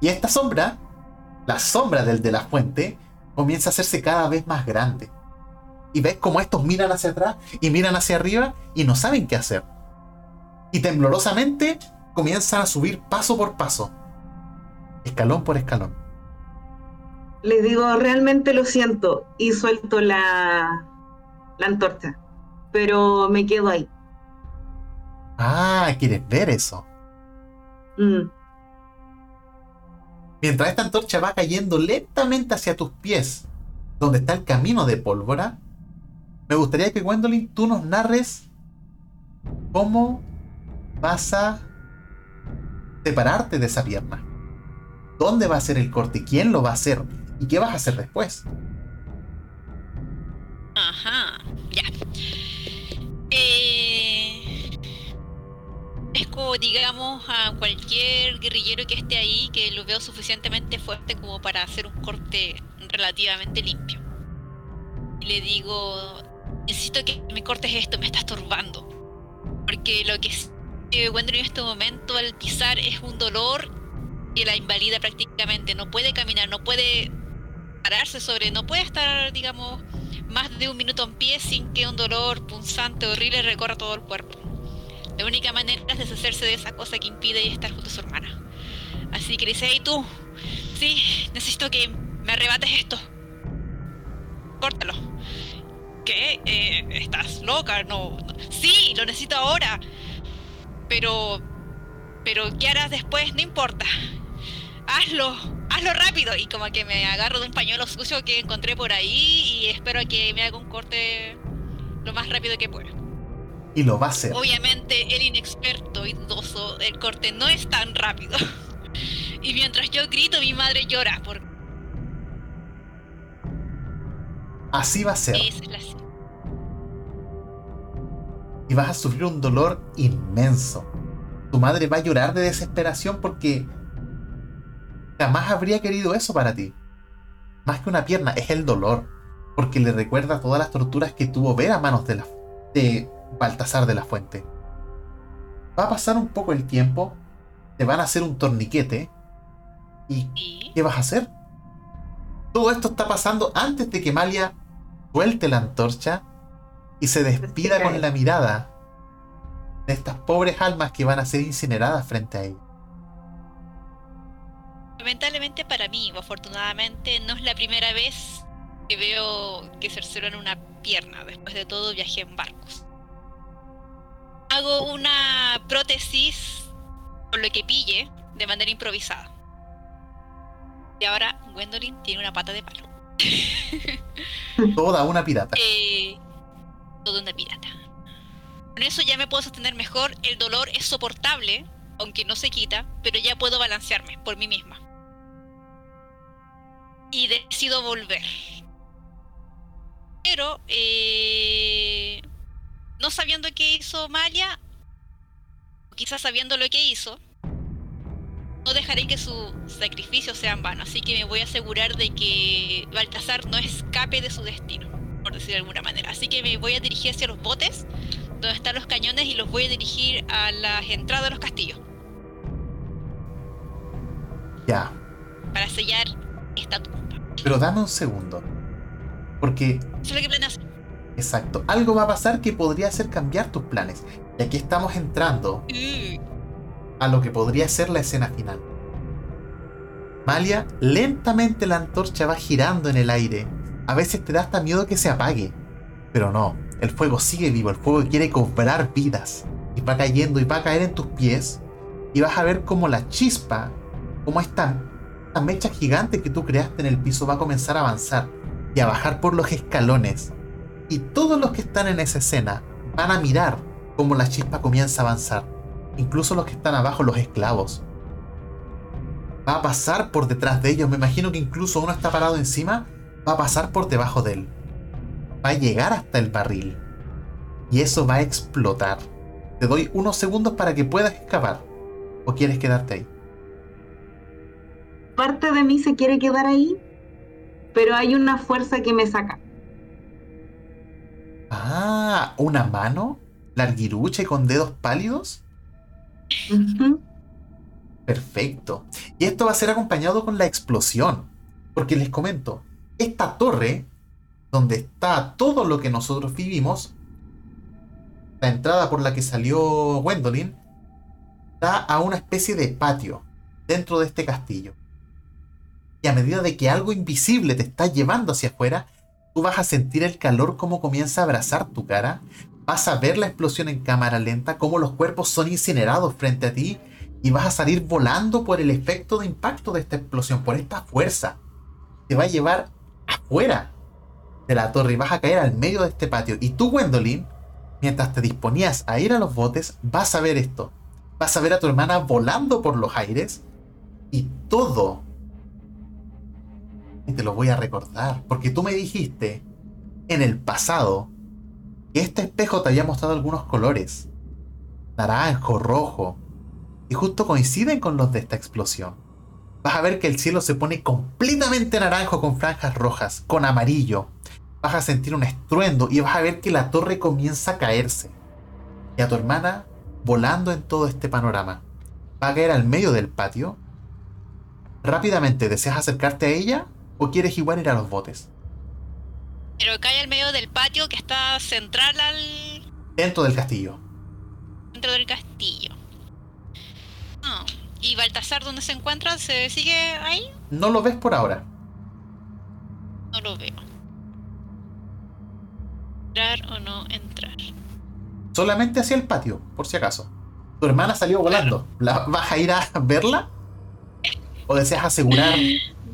Speaker 1: Y esta sombra, la sombra del de la fuente, comienza a hacerse cada vez más grande. Y ves como estos miran hacia atrás y miran hacia arriba y no saben qué hacer. Y temblorosamente comienzan a subir paso por paso, escalón por escalón.
Speaker 3: Les digo, realmente lo siento y suelto la, la antorcha, pero me quedo ahí.
Speaker 1: Ah, ¿quieres ver eso? Mm. Mientras esta antorcha va cayendo lentamente hacia tus pies, donde está el camino de pólvora, me gustaría que Gwendolyn tú nos narres cómo vas a separarte de esa pierna. ¿Dónde va a ser el corte? ¿Quién lo va a hacer? ¿Y qué vas a hacer después?
Speaker 2: Ajá, ya. Eh, busco, digamos, a cualquier guerrillero que esté ahí, que lo veo suficientemente fuerte como para hacer un corte relativamente limpio. Le digo, necesito que me cortes esto, me estás estorbando. Porque lo que encuentro en este momento al pisar es un dolor que la invalida prácticamente. No puede caminar, no puede pararse sobre, no puede estar, digamos, más de un minuto en pie sin que un dolor punzante, horrible recorra todo el cuerpo. La única manera es deshacerse de esa cosa que impide estar junto a su hermana. Así que le dice, hey tú, sí, necesito que me arrebates esto. Córtalo. ¿Qué? Eh, ¿Estás loca? No. Sí, lo necesito ahora. Pero... Pero ¿qué harás después? No importa. Hazlo, hazlo rápido. Y como que me agarro de un pañuelo sucio que encontré por ahí y espero que me haga un corte lo más rápido que pueda.
Speaker 1: Y lo va a hacer.
Speaker 2: Obviamente el inexperto y dudoso el corte no es tan rápido. Y mientras yo grito, mi madre llora porque
Speaker 1: Así va a ser.
Speaker 2: es la
Speaker 1: Y vas a sufrir un dolor inmenso. Tu madre va a llorar de desesperación porque jamás habría querido eso para ti. Más que una pierna, es el dolor. Porque le recuerda todas las torturas que tuvo ver a manos de, la, de Baltasar de la Fuente. Va a pasar un poco el tiempo, te van a hacer un torniquete. ¿Y qué vas a hacer? Todo esto está pasando antes de que Malia suelte la antorcha y se despida con la mirada de estas pobres almas que van a ser incineradas frente a ella.
Speaker 2: Lamentablemente para mí, o afortunadamente, no es la primera vez que veo que cercenan una pierna. Después de todo, viajé en barcos. Hago una prótesis con lo que pille de manera improvisada. Y ahora Gwendolyn tiene una pata de palo.
Speaker 1: Toda una pirata.
Speaker 2: Eh, todo una pirata. Con eso ya me puedo sostener mejor. El dolor es soportable, aunque no se quita, pero ya puedo balancearme por mí misma. Y decido volver. Pero, eh, no sabiendo qué hizo Malia, o quizás sabiendo lo que hizo, no dejaré que su sacrificio sea en vano. Así que me voy a asegurar de que Baltasar no escape de su destino, por decir de alguna manera. Así que me voy a dirigir hacia los botes, donde están los cañones, y los voy a dirigir a las entradas de los castillos,
Speaker 1: Ya.
Speaker 2: para sellar esta tumba.
Speaker 1: Pero dame un segundo. Porque,
Speaker 2: Eso es lo que planeo hacer.
Speaker 1: Exacto, algo va a pasar que podría hacer cambiar tus planes. Y aquí estamos entrando a lo que podría ser la escena final. Malia, lentamente la antorcha va girando en el aire. A veces te da hasta miedo que se apague. Pero no, el fuego sigue vivo, el fuego quiere cobrar vidas. Y va cayendo y va a caer en tus pies. Y vas a ver como la chispa, como esta, esta mecha gigante que tú creaste en el piso va a comenzar a avanzar y a bajar por los escalones. Y todos los que están en esa escena van a mirar cómo la chispa comienza a avanzar incluso los que están abajo, los esclavos. Va a pasar por detrás de ellos, me imagino que incluso uno está parado encima, va a pasar por debajo de él. Va a llegar hasta el barril. Y eso va a explotar. Te doy unos segundos para que puedas escapar. ¿O quieres quedarte ahí?
Speaker 3: Parte de mí se quiere quedar ahí, pero hay una fuerza que me saca.
Speaker 1: Ah, ¿una mano? ¿Larguirucha y con dedos pálidos? Perfecto. Y esto va a ser acompañado con la explosión. Porque les comento, esta torre, donde está todo lo que nosotros vivimos, la entrada por la que salió Gwendolyn, da a una especie de patio dentro de este castillo. Y a medida de que algo invisible te está llevando hacia afuera, tú vas a sentir el calor como comienza a abrazar tu cara, vas a ver la explosión en cámara lenta, cómo los cuerpos son incinerados frente a ti, y vas a salir volando por el efecto de impacto de esta explosión, por esta fuerza. Te va a llevar afuera de la torre y vas a caer al medio de este patio. Y tú, Gwendolyn, mientras te disponías a ir a los botes, vas a ver esto. Vas a ver a tu hermana volando por los aires y todo. Y te lo voy a recordar, porque tú me dijiste en el pasado que este espejo te había mostrado algunos colores. Naranjo, rojo, y justo coinciden con los de esta explosión. Vas a ver que el cielo se pone completamente naranjo con franjas rojas, con amarillo. Vas a sentir un estruendo y vas a ver que la torre comienza a caerse. Y a tu hermana volando en todo este panorama. Va a caer al medio del patio. Rápidamente, ¿deseas acercarte a ella o quieres igual ir a los botes?
Speaker 2: Pero cae al medio del patio que está central al...
Speaker 1: Dentro del castillo.
Speaker 2: Dentro del castillo. Ah, ¿Y Baltasar dónde se encuentra? ¿Se sigue ahí?
Speaker 1: No lo ves por ahora.
Speaker 2: No lo veo. ¿Entrar o no entrar?
Speaker 1: Solamente hacia el patio, por si acaso. Tu hermana salió volando. ¿La, ¿Vas a ir a verla? ¿O deseas asegurar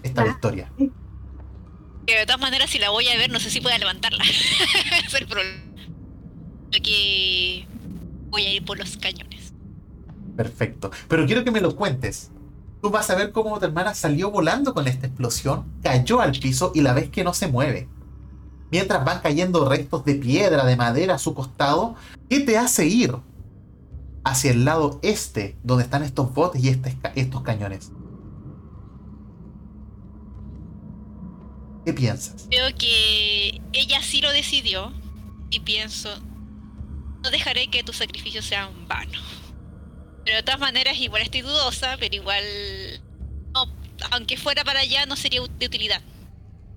Speaker 1: esta victoria?
Speaker 2: Que de todas maneras, si la voy a ver, no sé si pueda levantarla. Es el problema. Que voy a ir por los cañones.
Speaker 1: Perfecto. Pero quiero que me lo cuentes. Tú vas a ver cómo tu hermana salió volando con esta explosión, cayó al piso y la ves que no se mueve. Mientras van cayendo restos de piedra, de madera a su costado, ¿qué te hace ir hacia el lado este, donde están estos botes y este, estos cañones? ¿Qué piensas?
Speaker 2: Creo que ella sí lo decidió y pienso, no dejaré que tu sacrificio sea en vano. Pero de todas maneras igual estoy dudosa, pero igual, aunque fuera para allá no sería de utilidad.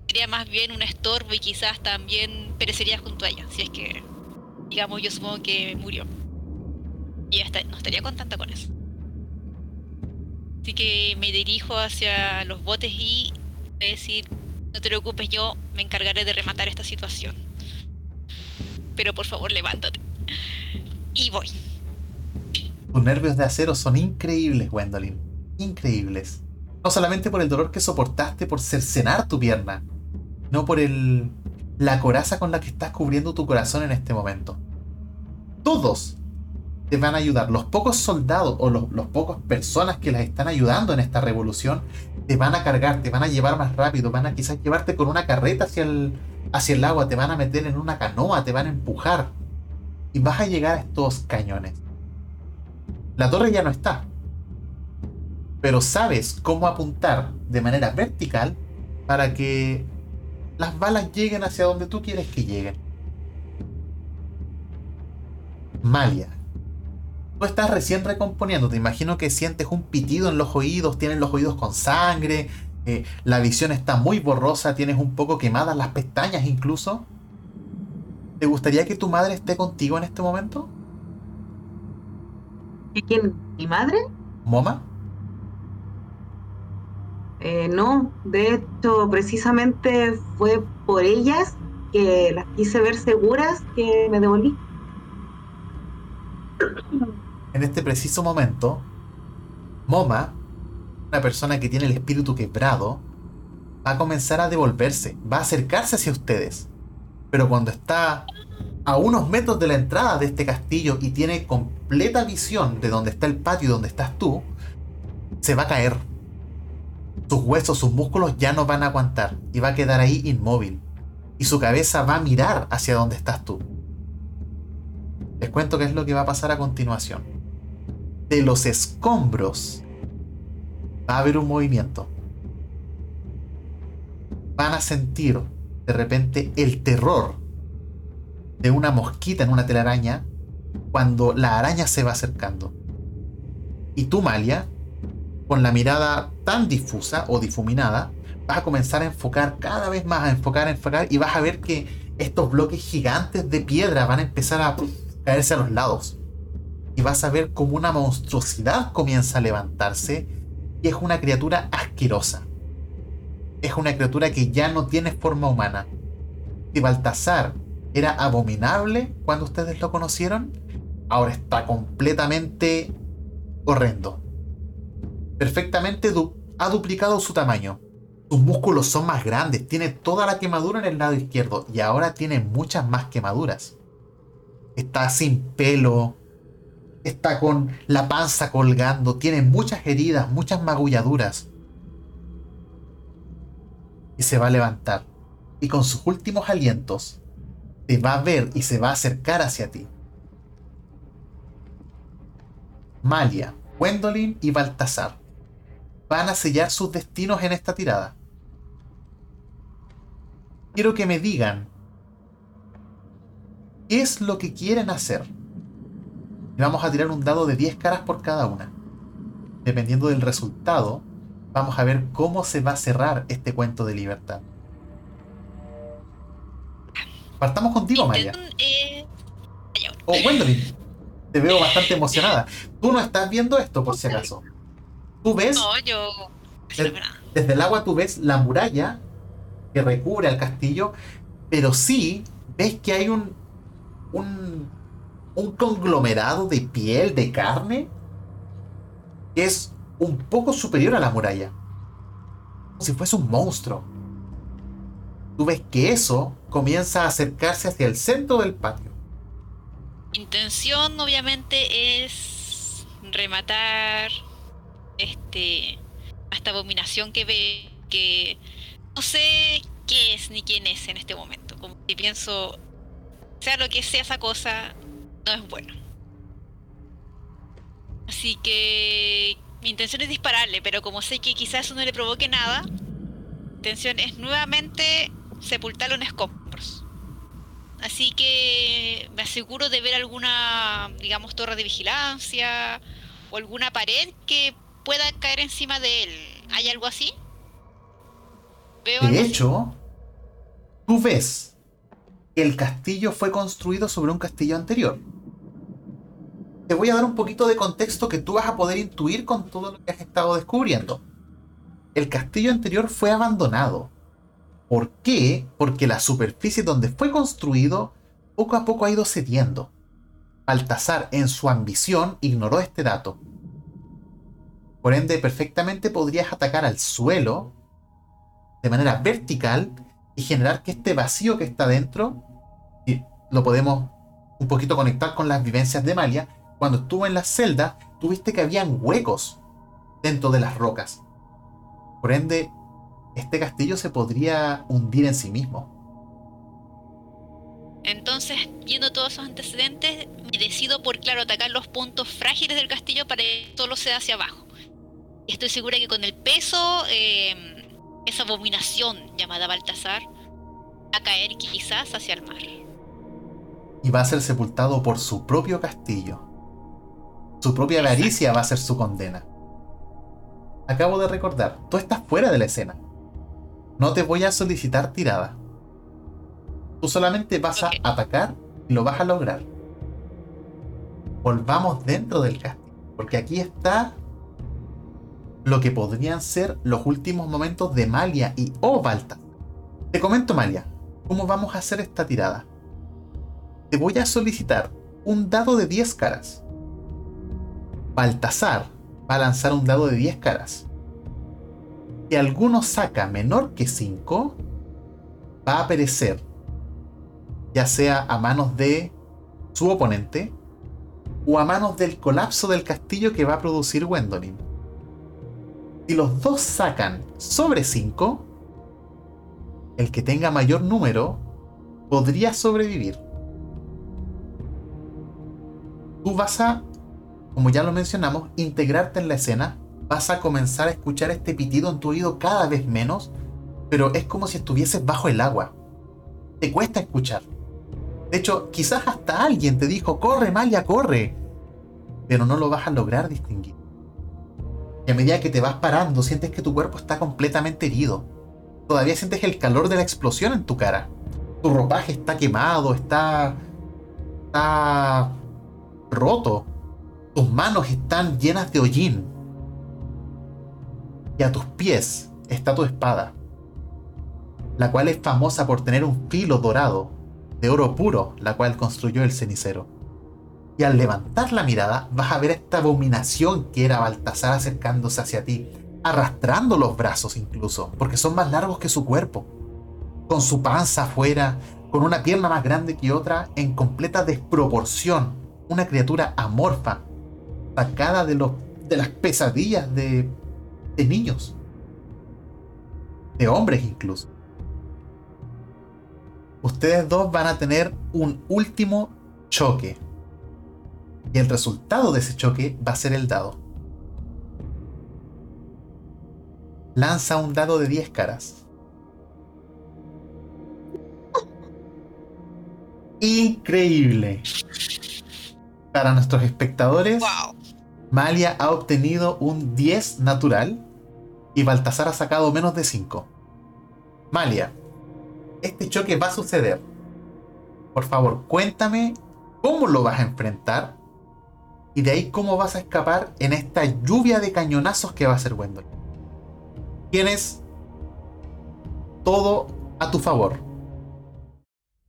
Speaker 2: Sería más bien un estorbo y quizás también perecería junto a ella, si es que, digamos, yo supongo que murió. Y hasta, no estaría contenta con eso. Así que me dirijo hacia los botes y decir, no te preocupes, yo me encargaré de rematar esta situación. Pero por favor, levántate. Y voy.
Speaker 1: Tus nervios de acero son increíbles, Gwendolyn. Increíbles. No solamente por el dolor que soportaste por cercenar tu pierna, no por el la coraza con la que estás cubriendo tu corazón en este momento. Todos te van a ayudar. Los pocos soldados o los, los pocos personas que las están ayudando en esta revolución te van a cargar, te van a llevar más rápido, van a quizás llevarte con una carreta hacia el, hacia el agua, te van a meter en una canoa, te van a empujar. Y vas a llegar a estos cañones. La torre ya no está. Pero sabes cómo apuntar de manera vertical para que las balas lleguen hacia donde tú quieres que lleguen. Malia, Tú estás recién recomponiendo, te imagino que sientes un pitido en los oídos, tienes los oídos con sangre, eh, la visión está muy borrosa, tienes un poco quemadas las pestañas incluso. ¿Te gustaría que tu madre esté contigo en este momento?
Speaker 3: ¿Y quién? ¿Mi madre?
Speaker 1: ¿Moma?
Speaker 3: Eh, no, de hecho, precisamente fue por ellas que las quise ver seguras que me devolví
Speaker 1: en este preciso momento, Moma, una persona que tiene el espíritu quebrado, va a comenzar a devolverse, va a acercarse hacia ustedes. Pero cuando está a unos metros de la entrada de este castillo y tiene completa visión de donde está el patio y donde estás tú, se va a caer. Sus huesos, sus músculos ya no van a aguantar y va a quedar ahí inmóvil. Y su cabeza va a mirar hacia donde estás tú. Les cuento qué es lo que va a pasar a continuación de los escombros va a haber un movimiento. Van a sentir de repente el terror de una mosquita en una telaraña cuando la araña se va acercando. Y tú, Malia, con la mirada tan difusa o difuminada, vas a comenzar a enfocar cada vez más, a enfocar, a enfocar, y vas a ver que estos bloques gigantes de piedra van a empezar a caerse a los lados y vas a ver como una monstruosidad comienza a levantarse y es una criatura asquerosa. Es una criatura que ya no tiene forma humana. Si Baltasar era abominable cuando ustedes lo conocieron, ahora está completamente horrendo. Perfectamente ha duplicado su tamaño. Sus músculos son más grandes, tiene toda la quemadura en el lado izquierdo y ahora tiene muchas más quemaduras. Está sin pelo, está con la panza colgando, tiene muchas heridas, muchas magulladuras. Y se va a levantar. Y con sus últimos alientos, te va a ver y se va a acercar hacia ti. Malia, Gwendolyn y Baltasar van a sellar sus destinos en esta tirada. Quiero que me digan qué es lo que quieren hacer. Y vamos a tirar un dado de 10 caras por cada una. Dependiendo del resultado, vamos a ver cómo se va a cerrar este cuento de libertad. Partamos contigo, Maya.
Speaker 2: Eh,
Speaker 1: Oh, Gwendolyn, te veo bastante emocionada. Tú no estás viendo esto, por si acaso. Tú ves,
Speaker 2: No, yo.
Speaker 1: Des- desde el agua tú ves la muralla que recubre al castillo, pero sí ves que hay un, un, un conglomerado de piel, de carne, que es un poco superior a la muralla. Como si fuese un monstruo. Tú ves que eso comienza a acercarse hacia el centro del patio.
Speaker 2: intención obviamente es rematar este esta abominación que ve que no sé qué es ni quién es en este momento como que pienso sea lo que sea esa cosa no es bueno así que mi intención es dispararle pero como sé que quizás eso no le provoque nada mi intención es nuevamente sepultarlo en escombros Así que me aseguro de ver alguna, digamos, torre de vigilancia o alguna pared que pueda caer encima de él. ¿Hay algo así? ¿Veo algo
Speaker 1: De
Speaker 2: así?
Speaker 1: hecho, tú ves que el castillo fue construido sobre un castillo anterior. Te voy a dar un poquito de contexto que tú vas a poder intuir con todo lo que has estado descubriendo. El castillo anterior fue abandonado. ¿Por qué? Porque la superficie donde fue construido poco a poco ha ido cediendo. Baltasar, en su ambición, ignoró este dato. Por ende, perfectamente podrías atacar al suelo de manera vertical y generar que este vacío que está dentro, y lo podemos un poquito conectar con las vivencias de Malia, cuando estuvo en la celda, tuviste que habían huecos dentro de las rocas. Por ende, este castillo se podría hundir en sí mismo.
Speaker 2: Entonces, viendo todos esos antecedentes, me decido por, claro, atacar los puntos frágiles del castillo para que solo sea hacia abajo. Estoy segura que con el peso, eh, esa abominación llamada Baltasar va a caer quizás hacia el mar.
Speaker 1: Y va a ser sepultado por su propio castillo. Su propia avaricia va a ser su condena. Acabo de recordar, tú estás fuera de la escena. No te voy a solicitar tirada. Tú solamente vas a atacar y lo vas a lograr. Volvamos dentro del castillo. Porque aquí está lo que podrían ser los últimos momentos de Malia y o Baltasar. Te comento, Malia, cómo vamos a hacer esta tirada. Te voy a solicitar un dado de 10 caras. Baltasar va a lanzar un dado de 10 caras. Si alguno saca menor que 5, va a perecer. Ya sea a manos de su oponente o a manos del colapso del castillo que va a producir Gwendolyn. Si los dos sacan sobre 5, el que tenga mayor número podría sobrevivir. Tú vas a, como ya lo mencionamos, integrarte en la escena, vas a comenzar a escuchar este pitido en tu oído cada vez menos, pero es como si estuvieses bajo el agua. Te cuesta escuchar. De hecho, quizás hasta alguien te dijo, corre, Malia, corre. Pero no lo vas a lograr distinguir. Y a medida que te vas parando, sientes que tu cuerpo está completamente herido. Todavía sientes el calor de la explosión en tu cara. Tu ropaje está quemado, está. está. roto. Tus manos están llenas de hollín. Y a tus pies está tu espada, la cual es famosa por tener un filo dorado, de oro puro, la cual construyó el cenicero. Y al levantar la mirada vas a ver esta abominación que era Baltasar acercándose hacia ti, arrastrando los brazos incluso, porque son más largos que su cuerpo, con su panza afuera, con una pierna más grande que otra, en completa desproporción, una criatura amorfa, sacada de, los, de las pesadillas de, de niños, de hombres incluso. Ustedes dos van a tener un último choque. Y el resultado de ese choque va a ser el dado. Lanza un dado de 10 caras. Increíble. Para nuestros espectadores,
Speaker 2: wow.
Speaker 1: Malia ha obtenido un 10 natural y Baltasar ha sacado menos de 5. Malia, este choque va a suceder. Por favor, cuéntame cómo lo vas a enfrentar y de ahí cómo vas a escapar en esta lluvia de cañonazos que va a ser Wendell. Tienes todo a tu favor.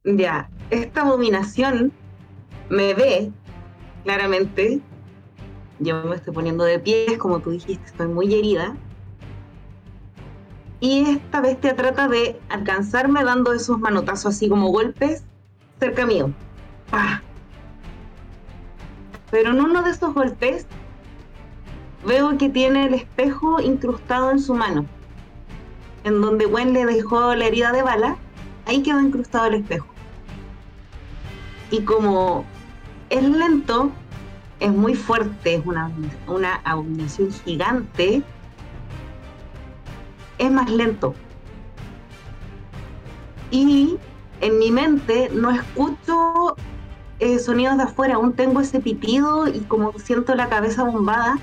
Speaker 3: Ya, esta abominación me ve claramente. Yo me estoy poniendo de pies, como tú dijiste, estoy muy herida. Y esta bestia trata de alcanzarme dando esos manotazos así como golpes cerca mío. ¡Pah! Pero en uno de esos golpes veo que tiene el espejo incrustado en su mano. En donde Gwen le dejó la herida de bala, ahí quedó incrustado el espejo. Y como es lento, es muy fuerte, es una, una abominación gigante, es más lento. Y en mi mente no escucho eh, sonidos de afuera, aún tengo ese pitido y como siento la cabeza bombada.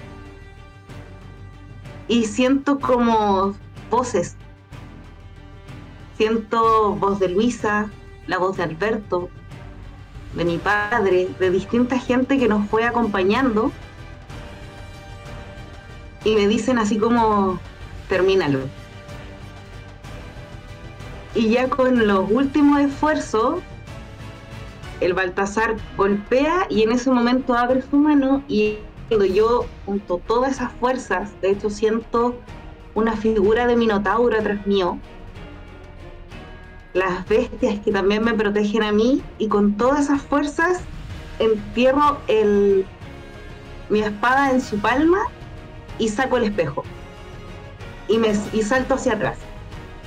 Speaker 3: Y siento como voces. Siento voz de Luisa, la voz de Alberto, de mi padre, de distinta gente que nos fue acompañando. Y me dicen así como, termínalo. Y ya con los últimos esfuerzos, el Baltasar golpea y en ese momento abre su mano y cuando yo junto todas esas fuerzas, de hecho siento una figura de Minotauro atrás mío, las bestias que también me protegen a mí y con todas esas fuerzas entierro mi espada en su palma y saco el espejo y salto hacia atrás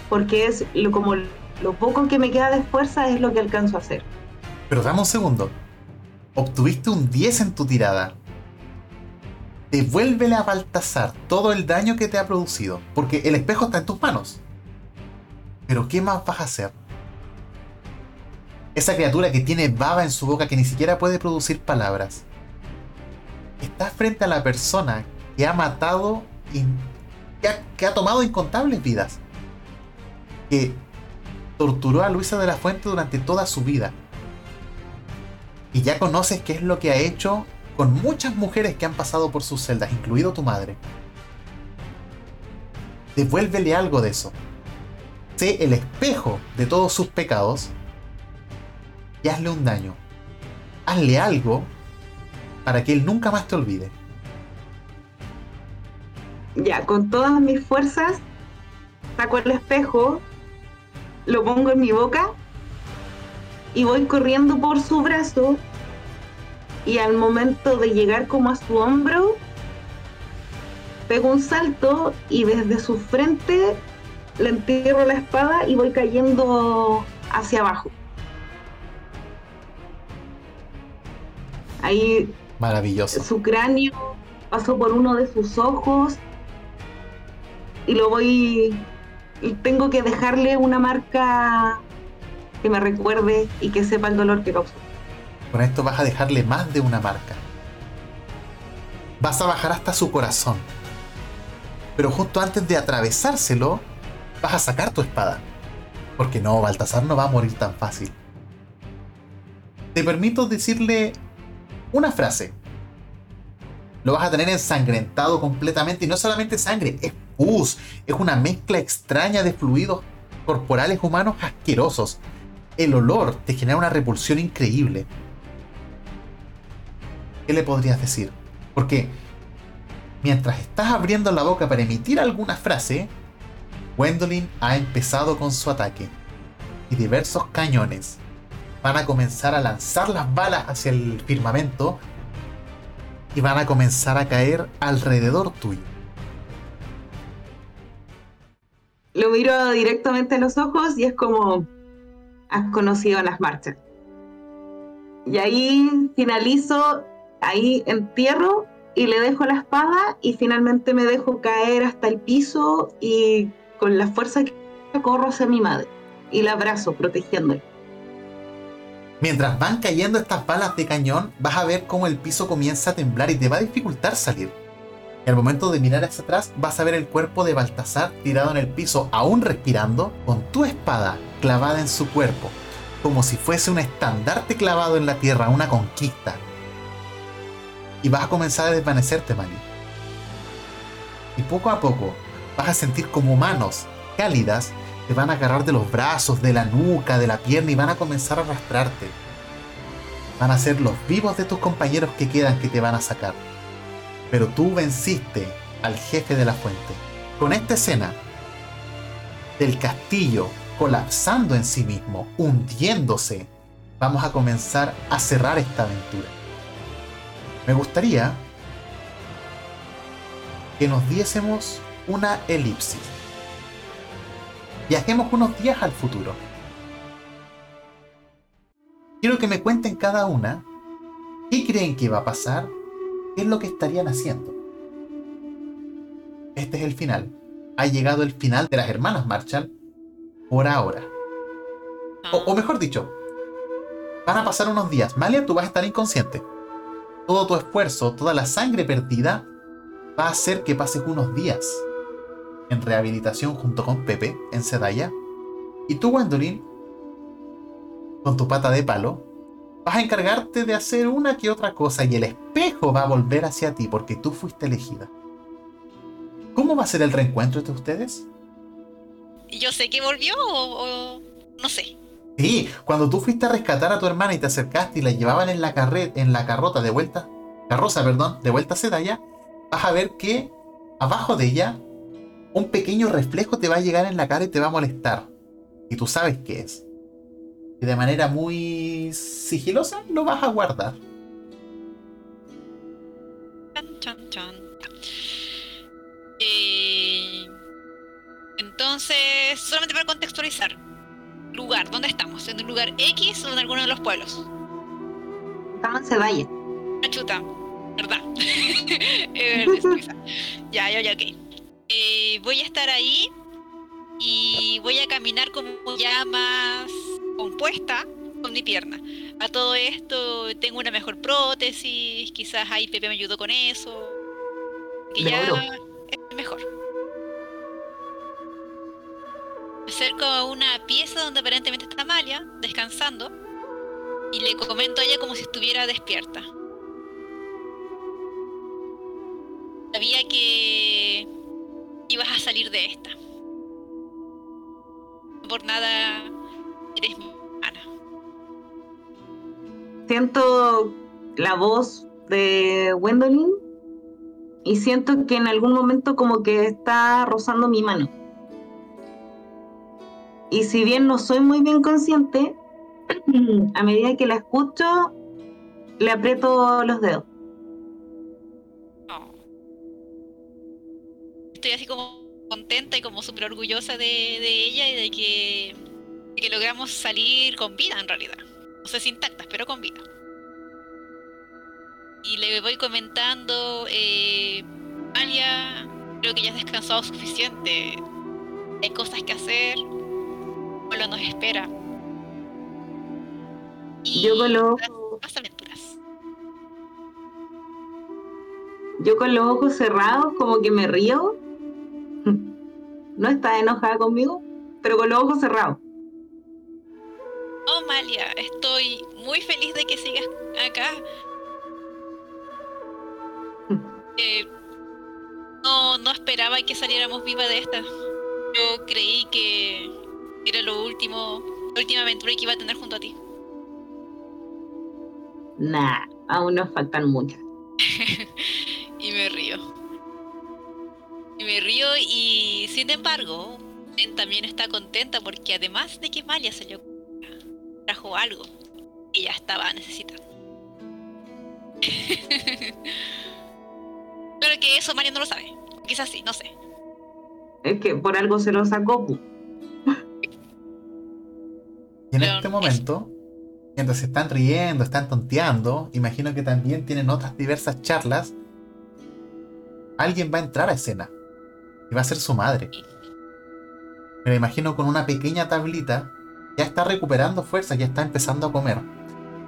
Speaker 3: porque es lo, como lo poco que me queda de fuerza es lo que alcanzo a hacer.
Speaker 1: Pero dame un segundo. Obtuviste un 10 en tu tirada. Devuélvele a Baltasar todo el daño que te ha producido, porque el espejo está en tus manos. Pero ¿qué más vas a hacer? Esa criatura que tiene baba en su boca que ni siquiera puede producir palabras. Estás frente a la persona que ha matado y que ha, que ha tomado incontables vidas. Que torturó a Luisa de la Fuente durante toda su vida. Y ya conoces qué es lo que ha hecho con muchas mujeres que han pasado por sus celdas, incluido tu madre. Devuélvele algo de eso. Sé el espejo de todos sus pecados y hazle un daño. Hazle algo para que él nunca más te olvide.
Speaker 3: Ya, con todas mis fuerzas, saco el espejo, lo pongo en mi boca y voy corriendo por su brazo y al momento de llegar como a su hombro, pego un salto y desde su frente le entierro la espada y voy cayendo hacia abajo. Ahí
Speaker 1: Maravilloso.
Speaker 3: su cráneo pasó por uno de sus ojos y lo voy y tengo que dejarle una marca que me recuerde y que sepa el dolor que causó.
Speaker 1: Con esto vas a dejarle más de una marca. Vas a bajar hasta su corazón. Pero justo antes de atravesárselo, vas a sacar tu espada. Porque no, Baltasar no va a morir tan fácil. Te permito decirle una frase. Lo vas a tener ensangrentado completamente y no solamente sangre, es pus, es una mezcla extraña de fluidos corporales humanos asquerosos. El olor te genera una repulsión increíble. ¿Qué le podrías decir? Porque mientras estás abriendo la boca para emitir alguna frase, Gwendolyn ha empezado con su ataque. Y diversos cañones van a comenzar a lanzar las balas hacia el firmamento y van a comenzar a caer alrededor tuyo.
Speaker 3: Lo miro directamente a los ojos y es como has conocido las marchas. Y ahí finalizo, ahí entierro y le dejo la espada y finalmente me dejo caer hasta el piso y con la fuerza que corro hacia mi madre y la abrazo protegiéndola.
Speaker 1: Mientras van cayendo estas balas de cañón, vas a ver cómo el piso comienza a temblar y te va a dificultar salir. Y al momento de mirar hacia atrás, vas a ver el cuerpo de Baltasar tirado en el piso, aún respirando, con tu espada clavada en su cuerpo, como si fuese un estandarte clavado en la tierra, una conquista. Y vas a comenzar a desvanecerte, Mali. Y poco a poco vas a sentir como manos cálidas te van a agarrar de los brazos, de la nuca, de la pierna y van a comenzar a arrastrarte. Van a ser los vivos de tus compañeros que quedan que te van a sacar. Pero tú venciste al jefe de la fuente. Con esta escena del castillo colapsando en sí mismo, hundiéndose, vamos a comenzar a cerrar esta aventura. Me gustaría que nos diésemos una elipsis Viajemos unos días al futuro. Quiero que me cuenten cada una qué creen que va a pasar, qué es lo que estarían haciendo. Este es el final. Ha llegado el final de las hermanas Marshall por ahora. O, mejor dicho, van a pasar unos días. Malia, tú vas a estar inconsciente. Todo tu esfuerzo, toda la sangre perdida, va a hacer que pases unos días en rehabilitación junto con Pepe en Sedaya. Y tú, Gwendolyn, con tu pata de palo, vas a encargarte de hacer una que otra cosa y el espejo va a volver hacia ti porque tú fuiste elegida. ¿Cómo va a ser el reencuentro entre ustedes?
Speaker 2: Yo sé que volvió o, no sé.
Speaker 1: Sí, cuando tú fuiste a rescatar a tu hermana y te acercaste y la llevaban en la, en la carrota de vuelta, carroza, perdón, de vuelta a Sedaya, vas a ver que abajo de ella un pequeño reflejo te va a llegar en la cara y te va a molestar. Y tú sabes qué es. Y de manera muy sigilosa lo vas a guardar.
Speaker 2: Eh, entonces, solamente para contextualizar. Lugar, ¿dónde estamos? ¿En un lugar X o en alguno de los pueblos?
Speaker 3: Estamos en Cevalle.
Speaker 2: Ah, chuta, ¿verdad? Eh, ya, ya, ya, ok. Eh, voy a estar ahí y voy a caminar como ya más compuesta con mi pierna. A todo esto tengo una mejor prótesis, quizás ahí Pepe me ayudó con eso. Que ya es mejor. Me acerco a una pieza donde aparentemente está Amalia, descansando, y le comento a ella como si estuviera despierta. Sabía que salir de esta. Por nada eres mi hermana.
Speaker 3: Siento la voz de Gwendolyn y siento que en algún momento como que está rozando mi mano. Y si bien no soy muy bien consciente, a medida que la escucho, le aprieto los dedos.
Speaker 2: estoy así como contenta y como súper orgullosa de, ella y de que, que logramos salir con vida en realidad. No sé si intactas, pero con vida. Y le voy comentando, eh, Alia, creo que ya has descansado suficiente. Hay cosas que hacer. Pueblo nos espera.
Speaker 3: Y Yo los...
Speaker 2: aventuras.
Speaker 3: Yo con los ojos cerrados como que me río no está enojada conmigo, pero con los ojos cerrados.
Speaker 2: Oh, Malia, estoy muy feliz de que sigas acá. Eh, no, no esperaba que saliéramos viva de esta. Yo creí que era lo último, la última aventura que iba a tener junto a ti.
Speaker 3: Nah, aún nos faltan muchas.
Speaker 2: y me río. Y me río y sin embargo, también está contenta porque además de que Malia se le trajo algo que ella estaba necesitando. Pero que eso Malia no lo sabe. Quizás sí, no sé.
Speaker 3: Es que por algo se lo sacó.
Speaker 1: Y en este momento, mientras se están riendo, están tonteando, imagino que también tienen otras diversas charlas alguien va a entrar a escena. Y va a ser su madre. Me la imagino con una pequeña tablita. Ya está recuperando fuerza, ya está empezando a comer.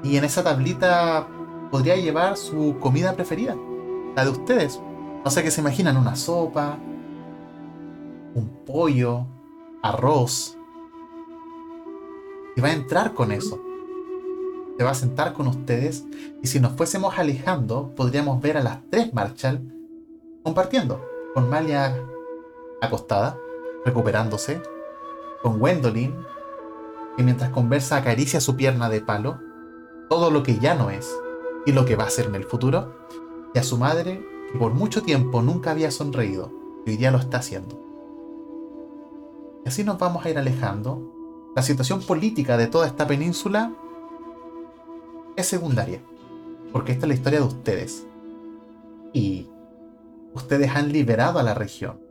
Speaker 1: Y en esa tablita podría llevar su comida preferida. La de ustedes. No sé qué se imaginan, una sopa, un pollo, arroz. Y va a entrar con eso. Se va a sentar con ustedes y si nos fuésemos alejando podríamos ver a las tres Marshall compartiendo. Con Malia acostada, recuperándose. Con Gwendolyn, que mientras conversa acaricia su pierna de palo. Todo lo que ya no es y lo que va a ser en el futuro. Y a su madre, que por mucho tiempo nunca había sonreído y hoy día lo está haciendo. Y así nos vamos a ir alejando. La situación política de toda esta península es secundaria. Porque esta es la historia de ustedes. Y ustedes han liberado a la región.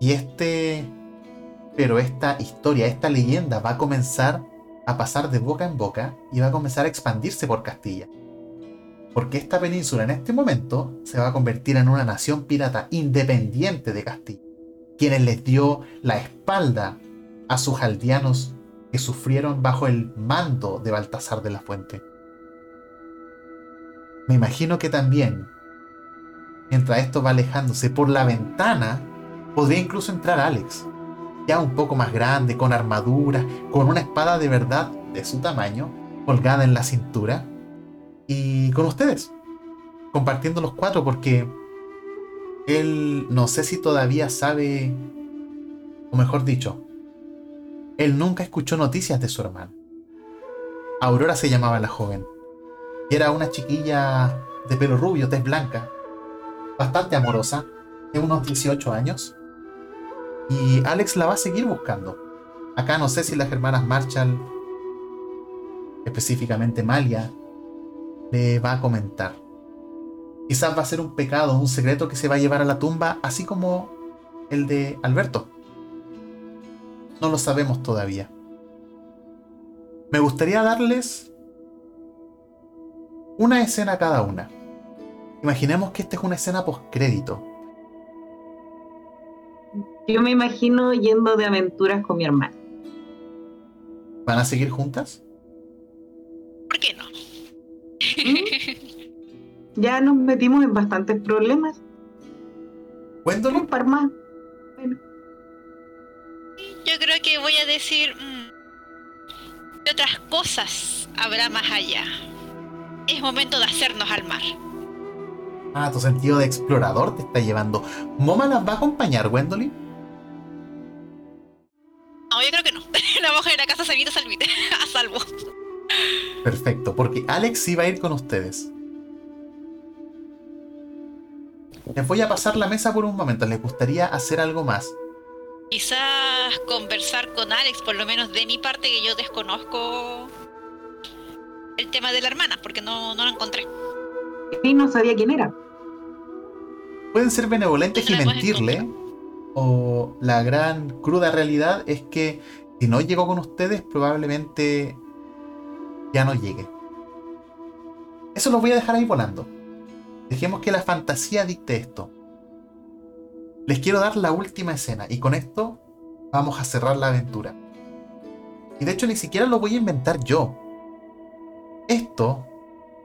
Speaker 1: Y este... Pero esta historia, esta leyenda va a comenzar a pasar de boca en boca y va a comenzar a expandirse por Castilla. Porque esta península en este momento se va a convertir en una nación pirata independiente de Castilla quienes les dio la espalda a sus aldeanos que sufrieron bajo el mando de Baltasar de la Fuente. Me imagino que también, mientras esto va alejándose por la ventana, podría incluso entrar Alex, ya un poco más grande, con armadura, con una espada de verdad de su tamaño, colgada en la cintura, y con ustedes, compartiendo los cuatro, porque él no sé si todavía sabe, o mejor dicho, él nunca escuchó noticias de su hermano. Aurora se llamaba la joven. Era una chiquilla de pelo rubio, tez blanca, bastante amorosa, de unos 18 años. Y Alex la va a seguir buscando. Acá no sé si las hermanas Marshall, específicamente Malia, le va a comentar. Quizás va a ser un pecado, un secreto que se va a llevar a la tumba, así como el de Alberto. No lo sabemos todavía. Me gustaría darles una escena cada una. Imaginemos que esta es una escena postcrédito.
Speaker 3: Yo me imagino yendo de aventuras con mi hermana.
Speaker 1: ¿Van a seguir juntas?
Speaker 2: ¿Por qué no?
Speaker 3: ¿Mm? ya nos metimos en bastantes problemas.
Speaker 1: Cuéntalo.
Speaker 3: Un par más. Bueno.
Speaker 2: Yo creo que voy a decir mm, ¿qué otras cosas habrá más allá. Es momento de hacernos al mar.
Speaker 1: Ah, tu sentido de explorador te está llevando. ¿Moma las va a acompañar, Gwendolyn?
Speaker 2: No, yo creo que no. La mujer de la casa salvita salvite. a salvo.
Speaker 1: Perfecto, porque Alex sí va a ir con ustedes. Les voy a pasar la mesa por un momento. ¿Les gustaría hacer algo más?
Speaker 2: Quizás conversar con Alex, por lo menos de mi parte, que yo desconozco el tema de la hermana, porque no, no lo encontré.
Speaker 3: Y no sabía quién era.
Speaker 1: Pueden ser benevolentes y mentirle. O la gran cruda realidad es que si no llegó con ustedes, probablemente ya no llegue. Eso lo voy a dejar ahí volando. Dejemos que la fantasía dicte esto. Les quiero dar la última escena y con esto vamos a cerrar la aventura. Y de hecho ni siquiera lo voy a inventar yo. Esto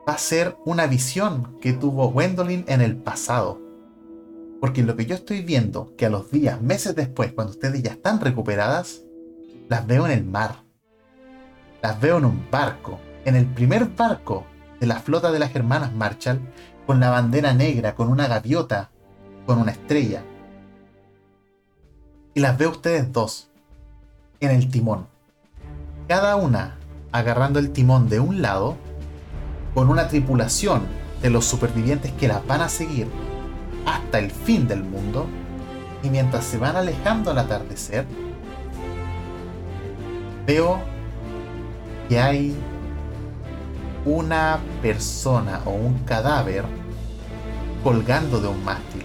Speaker 1: va a ser una visión que tuvo Gwendolyn en el pasado. Porque lo que yo estoy viendo, que a los días, meses después, cuando ustedes ya están recuperadas, las veo en el mar. Las veo en un barco, en el primer barco de la flota de las hermanas Marshall, con la bandera negra, con una gaviota, con una estrella. Y las veo ustedes dos, en el timón. Cada una agarrando el timón de un lado, con una tripulación de los supervivientes que las van a seguir hasta el fin del mundo, y mientras se van alejando al atardecer, veo que hay una persona o un cadáver colgando de un mástil.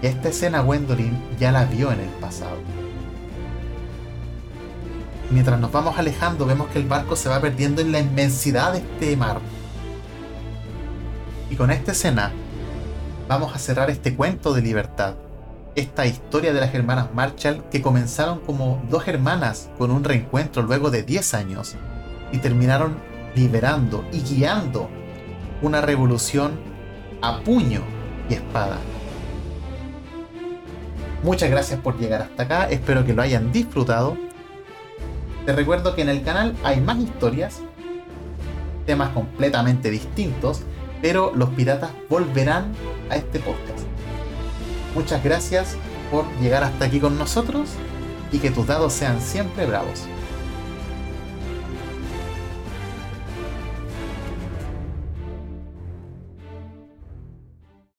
Speaker 1: Esta escena Gwendolyn ya la vio en el pasado. Mientras nos vamos alejando vemos que el barco se va perdiendo en la inmensidad de este mar. Y con esta escena vamos a cerrar este cuento de libertad. Esta historia de las hermanas Marshall que comenzaron como dos hermanas con un reencuentro luego de 10 años y terminaron liberando y guiando una revolución a puño y espada. Muchas gracias por llegar hasta acá, espero que lo hayan disfrutado. Te recuerdo que en el canal hay más historias, temas completamente distintos, pero los piratas volverán a este podcast. Muchas gracias por llegar hasta aquí con nosotros y que tus dados sean siempre bravos.